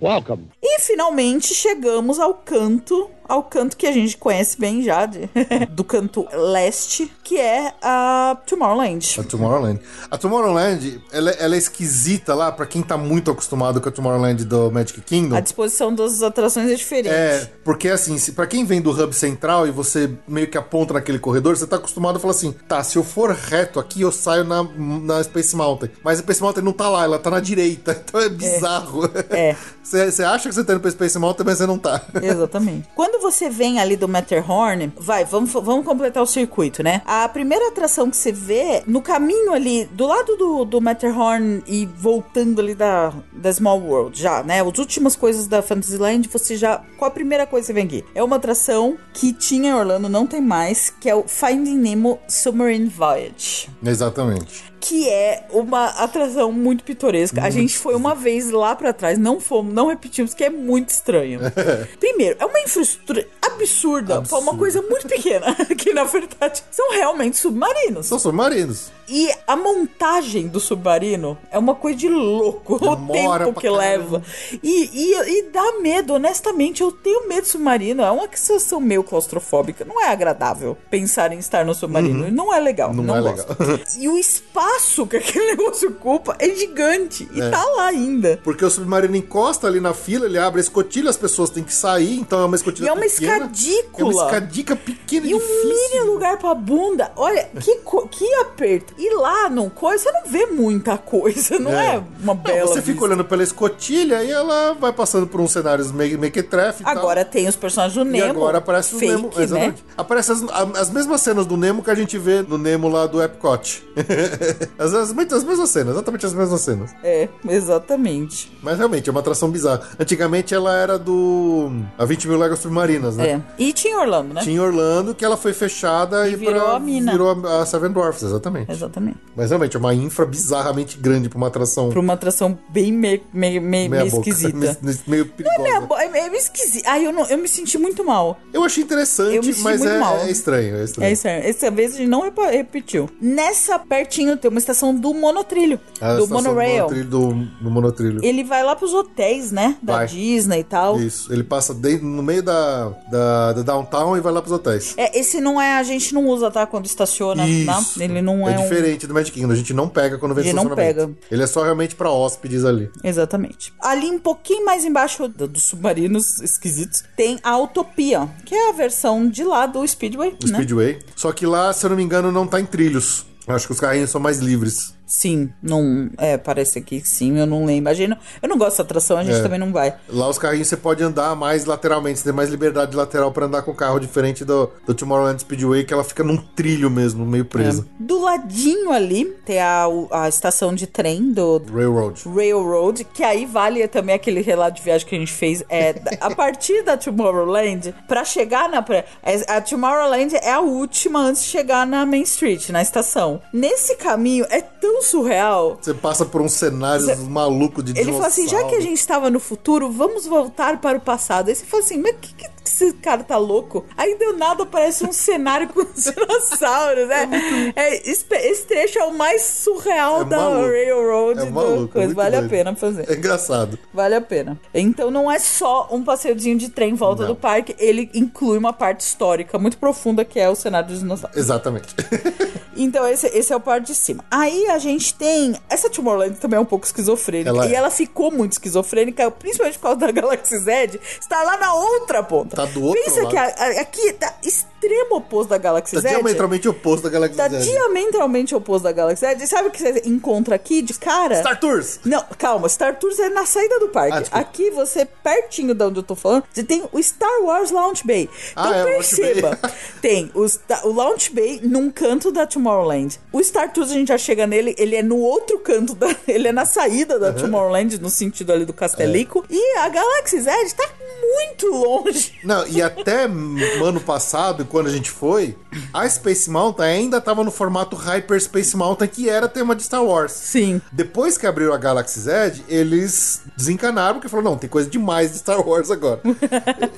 welcome. E finalmente chegamos ao canto, ao canto que a gente conhece bem já, de- do canto leste, que é a Tomorrowland. A Tomorrowland. A Tomorrowland, ela, ela é esquisita lá, pra quem tá muito acostumado com a Tomorrowland do Magic Kingdom. A disposição das atrações é diferente. É, porque assim, pra quem vem do hub central e você meio que aponta naquele corredor, você tá acostumado a falar assim: tá, se eu for reto aqui, eu saio na, na Space Mountain. Mas a Space Mountain não tá lá, ela tá na direita. Então é bizarro. É. Você você acha que você tá indo pra Space Mountain, mas você não tá. Exatamente. Quando você vem ali do Matterhorn, vai, vamos, vamos completar o circuito, né? A primeira atração que você vê, no caminho ali, do lado do, do Matterhorn e voltando ali da, da Small World, já, né? As últimas coisas da Fantasyland, você já. Qual a primeira coisa que você vem aqui? É uma atração que tinha em Orlando, não tem mais, que é o Finding Nemo Submarine Voyage Exatamente. Que é uma atração muito pitoresca. A gente foi uma vez lá pra trás, não fomos, não repetimos, que é muito estranho. Primeiro, é uma infraestrutura absurda, pra uma coisa muito pequena, que na verdade são realmente submarinos. São submarinos. E a montagem do submarino é uma coisa de louco. o Demora tempo pra que caramba. leva. E, e, e dá medo, honestamente. Eu tenho medo de submarino. É uma sensação meio claustrofóbica. Não é agradável pensar em estar no submarino. Não é legal. Uhum. Não Não, é gosto. legal. E o espaço que aquele negócio ocupa é gigante. E tá lá ainda. Porque o submarino encosta ali na fila, ele abre a escotilha, as pessoas têm que sair, então é uma escotilha E é uma pequena. escadícula. É uma escadica pequena E um difícil. mini lugar pra bunda. Olha, que, que aperto. E lá no coisa, você não vê muita coisa. Não é, uma Não, bela você vista. fica olhando pela escotilha e ela vai passando por uns cenários meio mequetrefe e tal. Agora tem os personagens do E Nemo. agora aparece fake, o Nemo. né? Exatamente. Aparece as, as mesmas cenas do Nemo que a gente vê no Nemo lá do Epcot. as, as, as mesmas cenas, exatamente as mesmas cenas. É, exatamente. Mas realmente, é uma atração bizarra. Antigamente ela era do. A 20 mil léguas submarinas, né? É. E tinha Orlando, né? Tinha Orlando que ela foi fechada e, virou pra- a mina. Virou a, a Seven Dwarfs, exatamente. Exatamente. Mas realmente é uma infra bizarramente grande pra uma atração Pra uma atração bem meio, meio, meio, meio esquisita. meio, meio perigosa. Meia bo- É meio esquisita. Ai, eu, não, eu me senti muito mal. Eu achei interessante, Eu mas é, é estranho, é estranho. É é. Essa vez a gente não repetiu. Nessa pertinho tem uma estação do monotrilho. A do monorail. monotrilho do, do monotrilho. Ele vai lá pros hotéis, né? Da Vai. Disney e tal. Isso, ele passa dentro, no meio da, da, da downtown e vai lá pros hotéis. É, esse não é, a gente não usa, tá? Quando estaciona, tá? Isso. Ele não é, é um- diferente do Magic Kingdom, a gente não pega quando vem gente não estacionamento. Ele é só realmente pra hóspedes ali. Exatamente. Ali um pouquinho mais embaixo do- dos submarinos esquisitos, tem a Utopia, que é a versão de lá do Speedway, O né? Speedway. Só que lá, se eu não me engano, não tá em trilhos. Acho que os carrinhos são mais livres. Sim, não. É, parece que sim, eu não lembro. Imagina, eu não gosto dessa atração, a gente É. também não vai. Lá os carrinhos você pode andar mais lateralmente, você tem mais liberdade lateral pra andar com o carro, diferente do, do Tomorrowland Speedway, que ela fica num trilho mesmo, meio presa. Do ladinho ali tem a, a estação de trem do Railroad. Railroad, que aí vale também aquele relato de viagem que a gente fez. É, a partir da Tomorrowland, pra chegar na. pra- A Tomorrowland é a última antes de chegar na Main Street, na estação. Nesse caminho é tão surreal. Você passa por uns cenários malucos de Ele falou assim: já que a gente estava no futuro, vamos voltar para o passado. Aí você fala assim: mas que, que esse cara tá louco? Aí do nada aparece um cenário com dinossauros, né? É, esse, esse trecho é o mais surreal É da maluco. Railroad. É maluco, é coisa. muito Vale a pena fazer. É engraçado. Vale a pena. Então não é só um passeiozinho de trem em volta Não. do parque, ele inclui uma parte histórica muito profunda que é o cenário dos dinossauros. Exatamente. Então esse, esse é o parte de cima. Aí a gente tem. Essa Tomorrowland também é um pouco esquizofrênica. Ela e é. ela ficou muito esquizofrênica, principalmente por causa da Galaxy Z. Está lá na outra ponta. Tá do outro Pensa lado. que a- a- aqui tá extremo oposto da Galaxy Tá Z. diametralmente oposto da Galaxy Tá Z. diametralmente oposto da Galaxy Z. Sabe o que você encontra aqui de cara? Star Tours! Não, calma, Star Tours é na saída do parque. Ah. Aqui você, pertinho de onde eu tô falando, você tem o Star Wars Launch Bay. Então Ah, é, perceba, tem o, o Launch Bay num canto da Tomorrowland. O Star Tours a gente já chega nele, ele é no outro canto da. Ele é na saída da Tomorrowland, no sentido ali do Castelico. É. E a Galaxy Z tá muito longe. Não, e até ano passado, quando a gente foi, a Space Mountain ainda tava no formato Hyper Space Mountain, que era tema de Star Wars. Sim. Depois que abriu a Galaxy Z, eles desencanaram, porque falaram, não, tem coisa demais de Star Wars agora.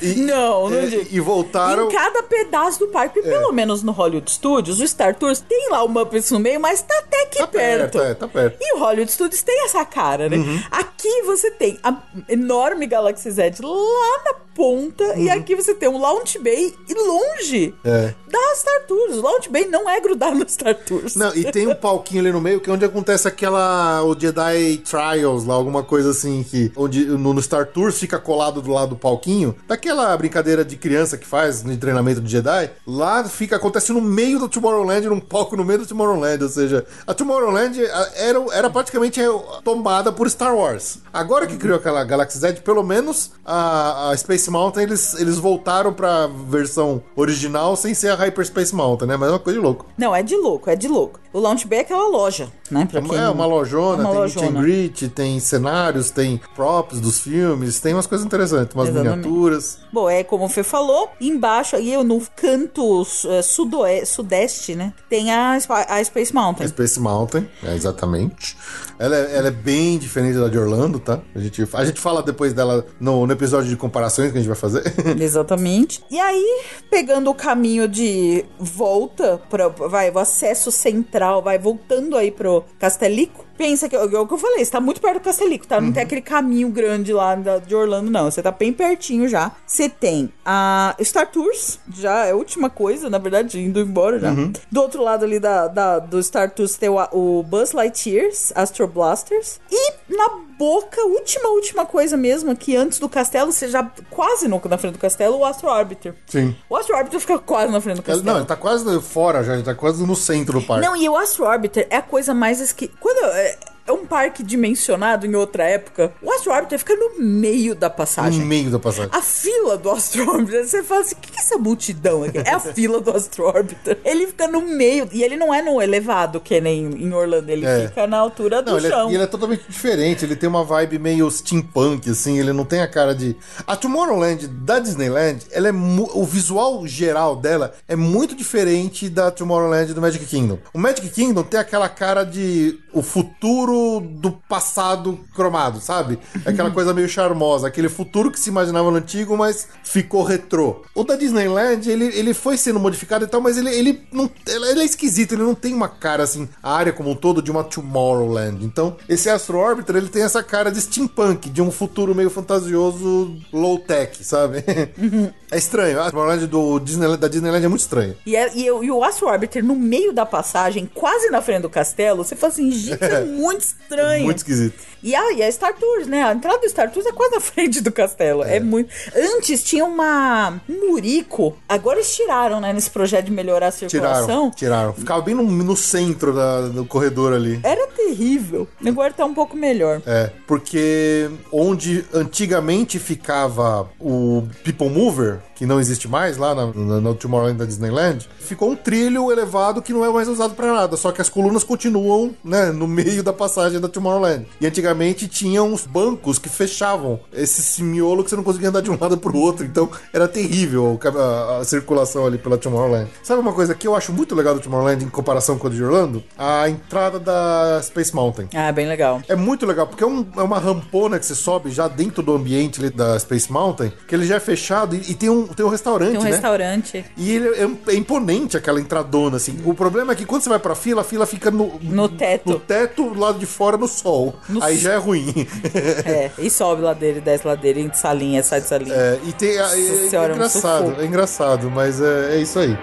E, Não, não é, digo. E voltaram... Em cada pedaço do parque, pelo menos no Hollywood Studios, o Star Tours tem lá o Muppets no meio, mas tá até aqui Tá perto. perto, é, tá perto. E o Hollywood Studios tem essa cara, né? Uhum. Aqui você tem a enorme Galaxy Z lá na ponta, e aqui você tem um Launch Bay e longe Uhum. É. da Star Tours. Launch Bay não é grudado no Star Tours. Não, e tem um palquinho ali no meio que é onde acontece aquela. O Jedi Trials lá, alguma coisa assim, que. Onde no, no Star Tours fica colado do lado do palquinho. Daquela brincadeira de criança que faz de treinamento de Jedi. Lá fica, acontece no meio do Tomorrowland, num palco no meio do Tomorrowland. Ou seja, a Tomorrowland era, era praticamente é, tomada por Star Wars. Agora que criou aquela Galaxy Z, pelo menos a, a Space Mountain eles, eles voltaram pra versão original sem ser a Hyperspace Mountain, né? Mas é uma coisa de louco. Não, é de louco, é de louco. O Launch Bay é aquela loja, né? Pra quem... É uma lojona, Uma tem lojona. meet and greet, tem cenários, tem props dos filmes, tem umas coisas interessantes, umas Exatamente. miniaturas. Bom, é como o Fê falou, embaixo aí no canto é, sudoe- sudeste, né? Tem a, a Space Mountain. Space Mountain, é, exatamente. Ela é, ela é bem diferente da de Orlando, tá? A gente, a gente fala depois dela no, no episódio de comparações que a gente vai fazer. Exatamente. E aí, pegando o caminho de volta para vai o acesso central, vai voltando aí pro Castelico. Pensa que é o que eu falei, você tá muito perto do Castelico, tá? Não tem aquele caminho grande lá de Orlando, não. Você tá bem pertinho já. Você tem a Star Tours, já é a última coisa, na verdade, indo embora já. Do outro lado ali da, da- do Star Tours tem o, o Buzz Lightyears, Astro Blasters. E na boca, última, última coisa mesmo, aqui antes do castelo, você já quase no, na frente do castelo, o Astro Orbiter. Sim. O Astro Orbiter fica quase na frente do castelo. não, ele tá quase fora já, ele tá quase no centro do parque. Não, e o Astro Orbiter é a coisa mais esqui... Quando é, é um parque dimensionado em outra época, o Astro Orbiter fica no meio da no passagem. meio da passagem. A fila do Astro Orbiter, você fala assim, o que que é essa multidão aqui? É a fila do Astro Orbiter. Ele fica no meio, e ele não é no elevado, que nem em Orlando, ele É. fica na altura do Não, ele é, chão. e ele é totalmente diferente. Ele tem uma vibe meio steampunk, assim. Ele não tem a cara de. A Tomorrowland da Disneyland, ela é mu- o visual geral dela é muito diferente da Tomorrowland do Magic Kingdom. O Magic Kingdom tem aquela cara de o futuro do passado cromado, sabe? É aquela coisa meio charmosa, aquele futuro que se imaginava no antigo, mas ficou retrô. O da Disneyland, ele, ele foi sendo modificado e tal, mas ele, ele não ele é esquisito, ele não tem uma cara assim, a área como um todo de uma Tomorrowland. Então, esse Astro Orbiter, ele tem essa cara de steampunk, de um futuro meio fantasioso low-tech, sabe? É estranho. A Tomorrowland do Disneyland, da Disneyland é muito estranho. E, é- e, o- e o Astro Orbiter no meio da passagem, quase na frente do castelo, você fala assim, gente, é muito estranho. Muito esquisito. E a, e a Star Tours, né? A entrada do Star Tours é quase na frente do castelo. É, muito. Antes tinha uma um murico. Agora eles tiraram, né? Nesse projeto de melhorar a circulação. Tiraram, tiraram. Ficava bem no, no centro da- do corredor ali. Era terrível. Agora tá um pouco melhor. É, porque onde antigamente ficava o People Mover, que não existe mais lá na, na, na Tomorrowland da Disneyland, ficou um trilho elevado que não é mais usado pra nada, só que as colunas continuam, né, no meio da passagem da Tomorrowland. E antigamente tinham os bancos que fechavam esse miolo que você não conseguia andar de um lado pro outro, então era terrível a, a- circulação ali pela Tomorrowland. Sabe uma coisa que eu acho muito legal do Tomorrowland em comparação com a de Orlando? A entrada da Space Mountain. Ah, bem legal. É muito legal, porque é, um- é uma rampona que você sobe já dentro do ambiente ali da Space Mountain, que ele já é fechado e, e tem, um, tem um restaurante, Tem um né? restaurante. E ele é, é imponente aquela entradona, assim. O problema é que quando você vai pra fila, a fila fica no, No teto. No teto, do lado de fora, no sol. Aí já é ruim. É, e sobe ladeira e desce ladeira, em salinha, sai de salinha. É, e tem. É, é- é um engraçado, é engraçado, mas é, é isso aí.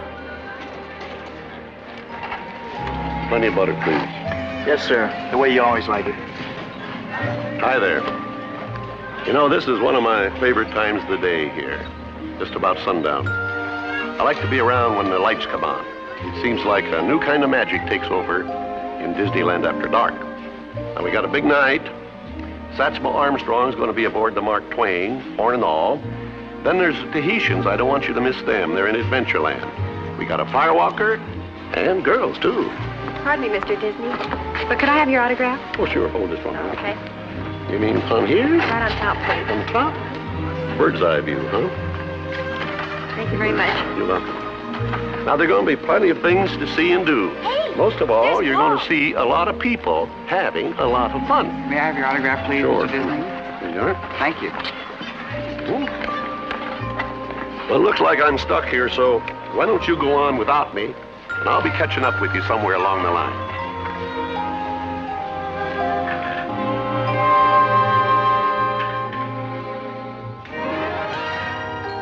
Plenty of butter, please. Yes, sir. The way you always like it. Hi there. You know, this is one of my favorite times of the day here. Just about sundown. I like to be around when the lights come on. It seems like a new kind of magic takes over in Disneyland after dark. Now, we got a big night. Satchmo Armstrong's going to be aboard the Mark Twain, horn and all. Then there's the Tahitians. I don't want you to miss them. They're in Adventureland. We got a firewalker and girls, too. Pardon me, Mr. Disney, but could I have your autograph? Oh, sure. Hold this one. Okay. You mean on here? Right on top, please. On top? Bird's eye view, huh? Thank you very much. You're welcome. Now, there are going to be plenty of things to see and do. Most of all, you're going to see a lot of people having a lot of fun. May I have your autograph, please, Sure. Mr. Disney? There you are. Thank you. Well, it looks like I'm stuck here, so why don't you go on without me, and I'll be catching up with you somewhere along the line.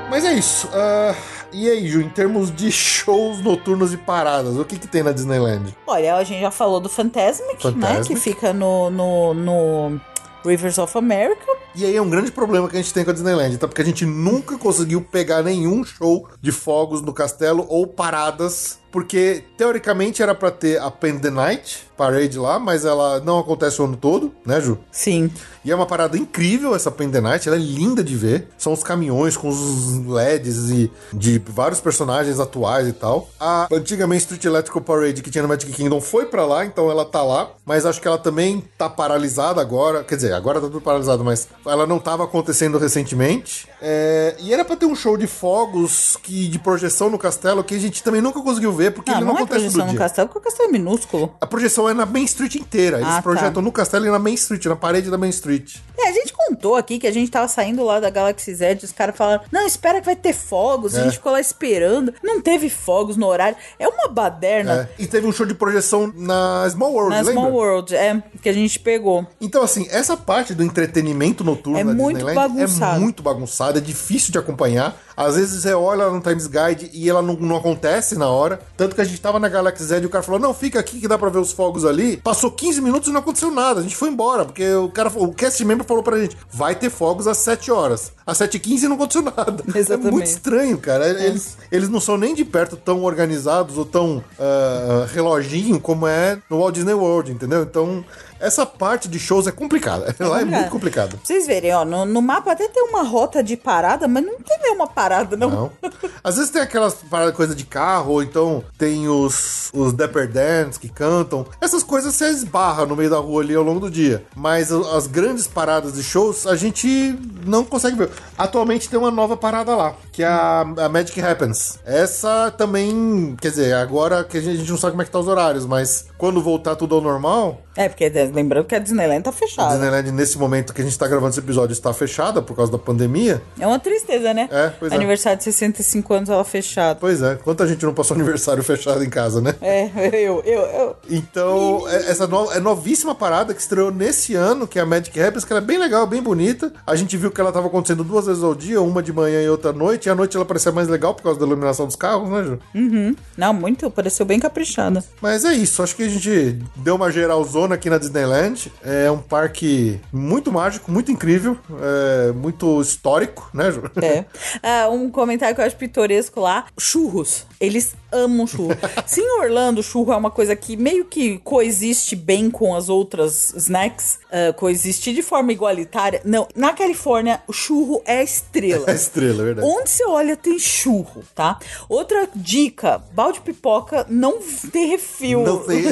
Mas é isso. ah, e aí, Ju, em termos de shows noturnos e paradas, o que, que tem na Disneyland? Olha, a gente já falou do Fantasmic, né? Fantasmic. Que fica no, no, no Rivers of America. E aí é um grande problema que a gente tem com a Disneyland, tá? Porque a gente nunca conseguiu pegar nenhum show de fogos no castelo ou paradas, porque teoricamente era pra ter a Pen the Night Parade lá, mas ela não acontece o ano todo, né, Ju? Sim. E é uma parada incrível essa Pen the Night, ela é linda de ver. São os caminhões com os LEDs e de vários personagens atuais e tal. A antiga Main Street Electrical Parade que tinha no Magic Kingdom foi pra lá, então ela tá lá, mas acho que ela também tá paralisada agora. Quer dizer, agora tá tudo paralisado, mas ela não tava acontecendo recentemente. É, e era pra ter um show de fogos que de projeção no castelo que a gente também nunca conseguiu ver, porque Ah, ele não, não, é acontece projeção no dia. castelo, porque o castelo é minúsculo. A projeção é na Main Street inteira. Eles Ah, tá. projetam no castelo e na Main Street, na parede da Main Street. É, a gente contou aqui que a gente tava saindo lá da Galaxy Z e os caras falaram: Não, espera que vai ter fogos. A É. gente ficou lá esperando. Não teve fogos no horário. É uma baderna É. E teve um show de projeção na Small World, na lembra? Small World, é, que a gente pegou. Então, assim, essa parte do entretenimento noturno É muito bagunçado. é muito bagunçada, é difícil de acompanhar. Às vezes você olha no Times Guide e ela não, não acontece na hora. Tanto que a gente tava na Galaxy Z e o cara falou: Não, fica aqui que dá pra ver os fogos ali. Passou 15 minutos e não aconteceu nada. A gente foi embora, porque o cara, o cast member falou pra gente: Vai ter fogos às 7 horas. Às 7h15 não aconteceu nada. É Exatamente. muito estranho, cara. Eles, eles não são nem de perto tão organizados ou tão ah, reloginho como é no Walt Disney World, entendeu? Então, essa parte de shows é complicada. Lá é muito complicado. Pra vocês verem, ó, no, no mapa até tem uma rota de parada, mas não tem nenhuma parada, não. Não. Às vezes tem aquelas paradas, coisa de carro, ou então tem os, os Dapper Dans que cantam. Essas coisas você esbarra no meio da rua ali ao longo do dia. Mas as grandes paradas de shows a gente não consegue ver. Atualmente tem uma nova parada lá, que é a, a Magic Happens. Essa também, quer dizer, agora que a gente, a gente não sabe como é que tá os horários, mas quando voltar tudo ao normal, É, porque é, lembrando que a Disneyland tá a fechada. Disneyland nesse momento que a gente tá gravando esse episódio está fechada por causa da pandemia. É uma tristeza, né? É, pois é. Aniversário de 65 anos, ela fechada. Pois é, quanta gente não passou aniversário fechado em casa, né? É, eu, eu, eu. Então, é- essa no- é novíssima parada que estreou nesse ano, que é a Magic Happens, que ela é bem legal, bem bonita. A gente viu que ela tava acontecendo duas vezes ao dia, uma de manhã e outra à noite. E à noite ela parecia mais legal por causa da iluminação dos carros, né, Ju? Uhum. Não, muito, pareceu bem caprichada. Mas é isso, acho que a gente deu uma geralzona aqui na Disneyland. É um parque muito mágico, muito incrível, é muito histórico, né, Ju? É. Ah, um comentário que eu acho pitoresco lá: churros. Eles amam churro. Se em Orlando, churro é uma coisa que meio que coexiste bem com as outras snacks, ah, coexiste de forma igualitária. Não, na Califórnia, o churro é estrela. É estrela, é verdade. Onde você olha tem churro, tá? Outra dica: balde de pipoca não tem refil. Não tem.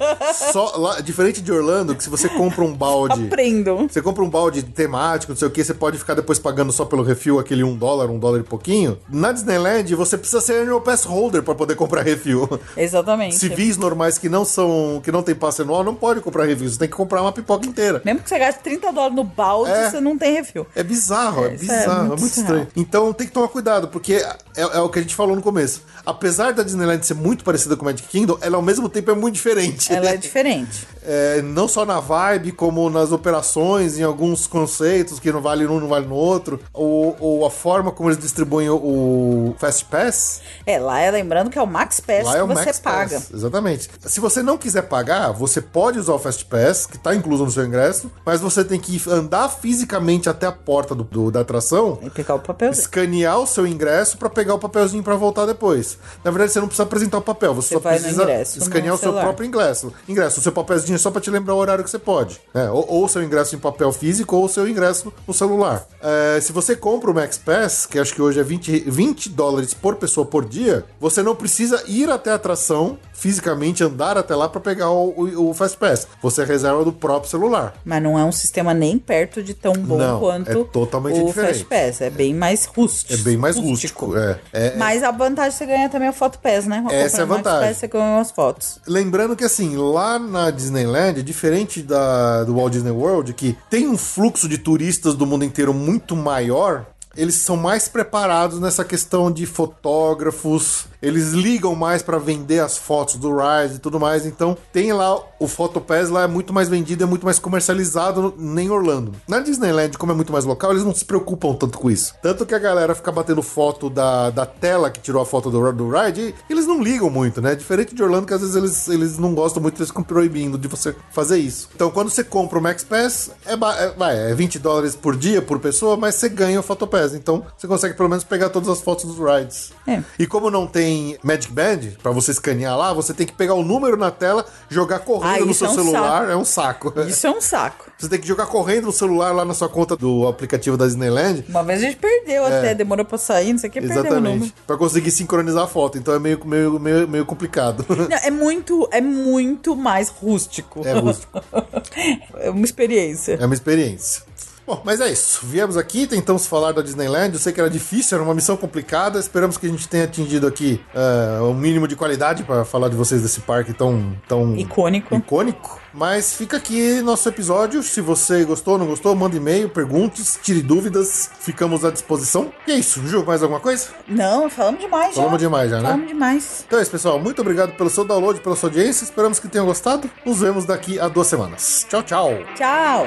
Só lá, diferente de Orlando, que se você compra um balde. Aprendam. Você compra um balde temático, não sei o que, você pode ficar depois pagando só pelo refil aquele um dólar, um dólar e pouquinho. Na Disneyland, você precisa ser annual pass holder pra poder comprar refil. Exatamente. Civis normais que não são, que não tem passe anual, não pode comprar refil. Você tem que comprar uma pipoca inteira. Mesmo que você gaste 30 dólares no balde, É. você não tem refil. É bizarro, é, É, é bizarro, é muito muito, surreal. estranho. Então tem que tomar cuidado, porque é, é o que a gente falou no começo. Apesar da Disneyland ser muito parecida com o Magic Kingdom, ela ao mesmo tempo é muito diferente. Ela é diferente. É, não só na vibe, como nas operações, em alguns conceitos que não vale um, não vale no outro, ou, ou a forma como eles distribuem o, o Fast Pass. É, lá é lembrando que que é o Max Pass Lá que é o você Max paga. Pass, exatamente. Se você não quiser pagar, você pode usar o Fast Pass, que tá incluso no seu ingresso, mas você tem que andar fisicamente até a porta do, do- da atração, E pegar o papelzinho. escanear o seu ingresso pra pegar o papelzinho pra voltar depois. Na verdade, você não precisa apresentar o papel, você, Você só precisa ingresso, escanear o seu próprio ingresso. Ingresso, o seu papelzinho é só pra te lembrar o horário que você pode. né? Ou, ou o seu ingresso em papel físico ou o seu ingresso no celular. É, se você compra o Max Pass, que acho que hoje é 20, 20 dólares por pessoa por dia, você não precisa ir até a atração fisicamente, andar até lá pra pegar o, o, o Fast Pass. Você reserva do próprio celular. Mas não é um sistema nem perto de tão bom Não, quanto é totalmente o diferente. Fast Pass. É bem mais rústico. É bem mais rústico. É, é- Mas a vantagem é que você ganha também o Photo Pass, né? Essa é a vantagem. Pass, você ganha umas fotos. Lembrando que assim, lá na Disneyland, diferente da, do Walt Disney World, que tem um fluxo de turistas do mundo inteiro muito maior, eles são mais preparados nessa questão de fotógrafos, eles ligam mais para vender as fotos do ride e tudo mais, então tem lá o PhotoPass lá é muito mais vendido, é muito mais comercializado no- em Orlando. Na Disneyland, como é muito mais local, eles não se preocupam tanto com isso. Tanto que a galera fica batendo foto da, da tela que tirou a foto do, do ride, e eles não ligam muito, né? Diferente de Orlando, que às vezes eles, eles não gostam muito, eles ficam proibindo de você fazer isso. Então, quando você compra o Max Pass, é, é, é 20 dólares por dia, por pessoa, mas você ganha o PhotoPass. Então, você consegue pelo menos pegar todas as fotos dos rides. É. E como não tem Magic Band, pra você escanear lá, você tem que pegar o número na tela, jogar correndo Ah, no seu é um celular. saco. É um saco. Isso é um saco. Você tem que jogar correndo no celular lá na sua conta do aplicativo da Disneyland. Uma vez a gente perdeu até, demorou pra sair, não sei o que, perdeu o número. É. Exatamente. Pra conseguir sincronizar a foto. Então é meio, meio, meio, meio complicado. Não, é muito, é muito mais rústico. É rústico. é uma experiência. É uma experiência. Bom, mas é isso. Viemos aqui, tentamos falar da Disneyland. Eu sei que era difícil, era uma missão complicada. Esperamos que a gente tenha atingido aqui eh, um mínimo de qualidade para falar de vocês desse parque tão, tão Icônico. icônico. Mas fica aqui nosso episódio. Se você gostou, não gostou, manda e-mail, perguntes, tire dúvidas. Ficamos à disposição. E é isso. Ju, mais alguma coisa? Não, falamos demais já. Falamos demais já, né? Falamos demais. Então é isso, pessoal. Muito obrigado pelo seu download, pela sua audiência. Esperamos que tenham gostado. Nos vemos daqui a duas semanas. Tchau, tchau. Tchau.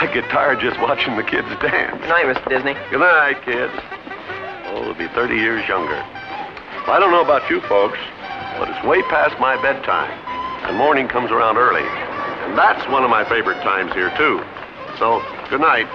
I get tired just watching the kids dance. Good night, Mr. Disney. Good night, kids. Oh, they'll be 30 years younger. Well, I don't know about you folks, but it's way past my bedtime, and morning comes around early. And that's one of my favorite times here, too. So, good night.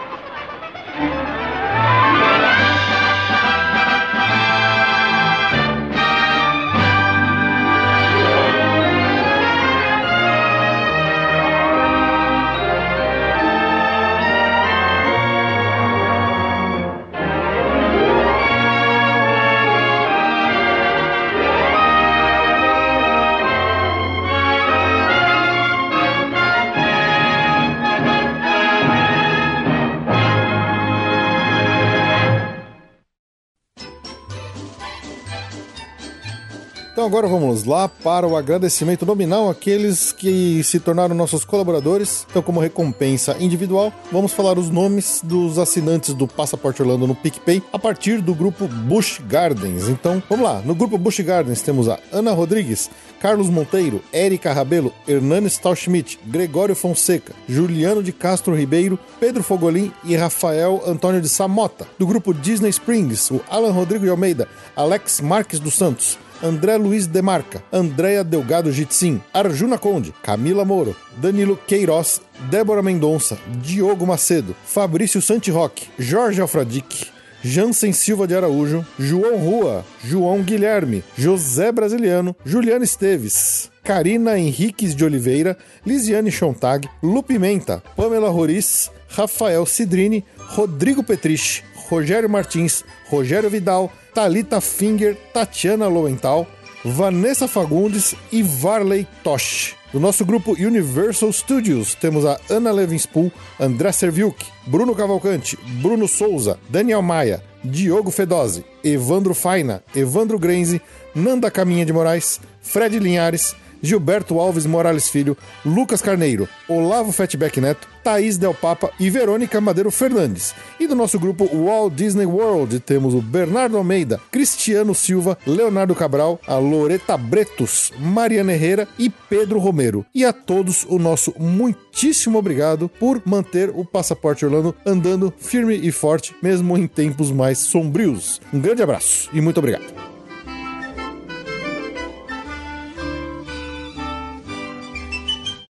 Então agora vamos lá para o agradecimento nominal àqueles que se tornaram nossos colaboradores. Então, como recompensa individual, vamos falar os nomes dos assinantes do Passaporte Orlando no PicPay a partir do grupo Bush Gardens. Então, vamos lá. No grupo Bush Gardens temos a Ana Rodrigues, Carlos Monteiro, Érica Rabelo, Hernani Stahlschmidt, Gregório Fonseca, Juliano de Castro Ribeiro, Pedro Fogolin e Rafael Antônio de Samota. Do grupo Disney Springs, o Alan Rodrigo de Almeida, Alex Marques dos Santos, André Luiz Demarca, Andréa Delgado Jitsin, Arjuna Conde, Camila Moro, Danilo Queiroz, Débora Mendonça, Diogo Macedo, Fabrício Santiroque, Jorge Alfradique, Jansen Silva de Araújo, João Rua, João Guilherme, José Brasiliano, Juliana Esteves, Karina Henriques de Oliveira, Lisiane Chontag, Lu Pimenta, Pamela Roriz, Rafael Cidrini, Rodrigo Petrich, Rogério Martins, Rogério Vidal, Talita Finger, Tatiana Lowenthal, Vanessa Fagundes e Varley Tosh. Do nosso grupo Universal Studios, temos a Ana Levinspool, André Serviuk, Bruno Cavalcante, Bruno Souza, Daniel Maia, Diogo Fedose, Evandro Faina, Evandro Grenze, Nanda Caminha de Moraes, Fred Linhares, Gilberto Alves Morales Filho, Lucas Carneiro, Olavo Fatback Neto, Thaís Del Papa e Verônica Madeiro Fernandes. E do nosso grupo Walt Disney World temos o Bernardo Almeida, Cristiano Silva, Leonardo Cabral, a Loreta Bretos, Mariana Herrera e Pedro Romero. E a todos o nosso muitíssimo obrigado por manter o Passaporte Orlando andando firme e forte, mesmo em tempos mais sombrios. Um grande abraço e muito obrigado.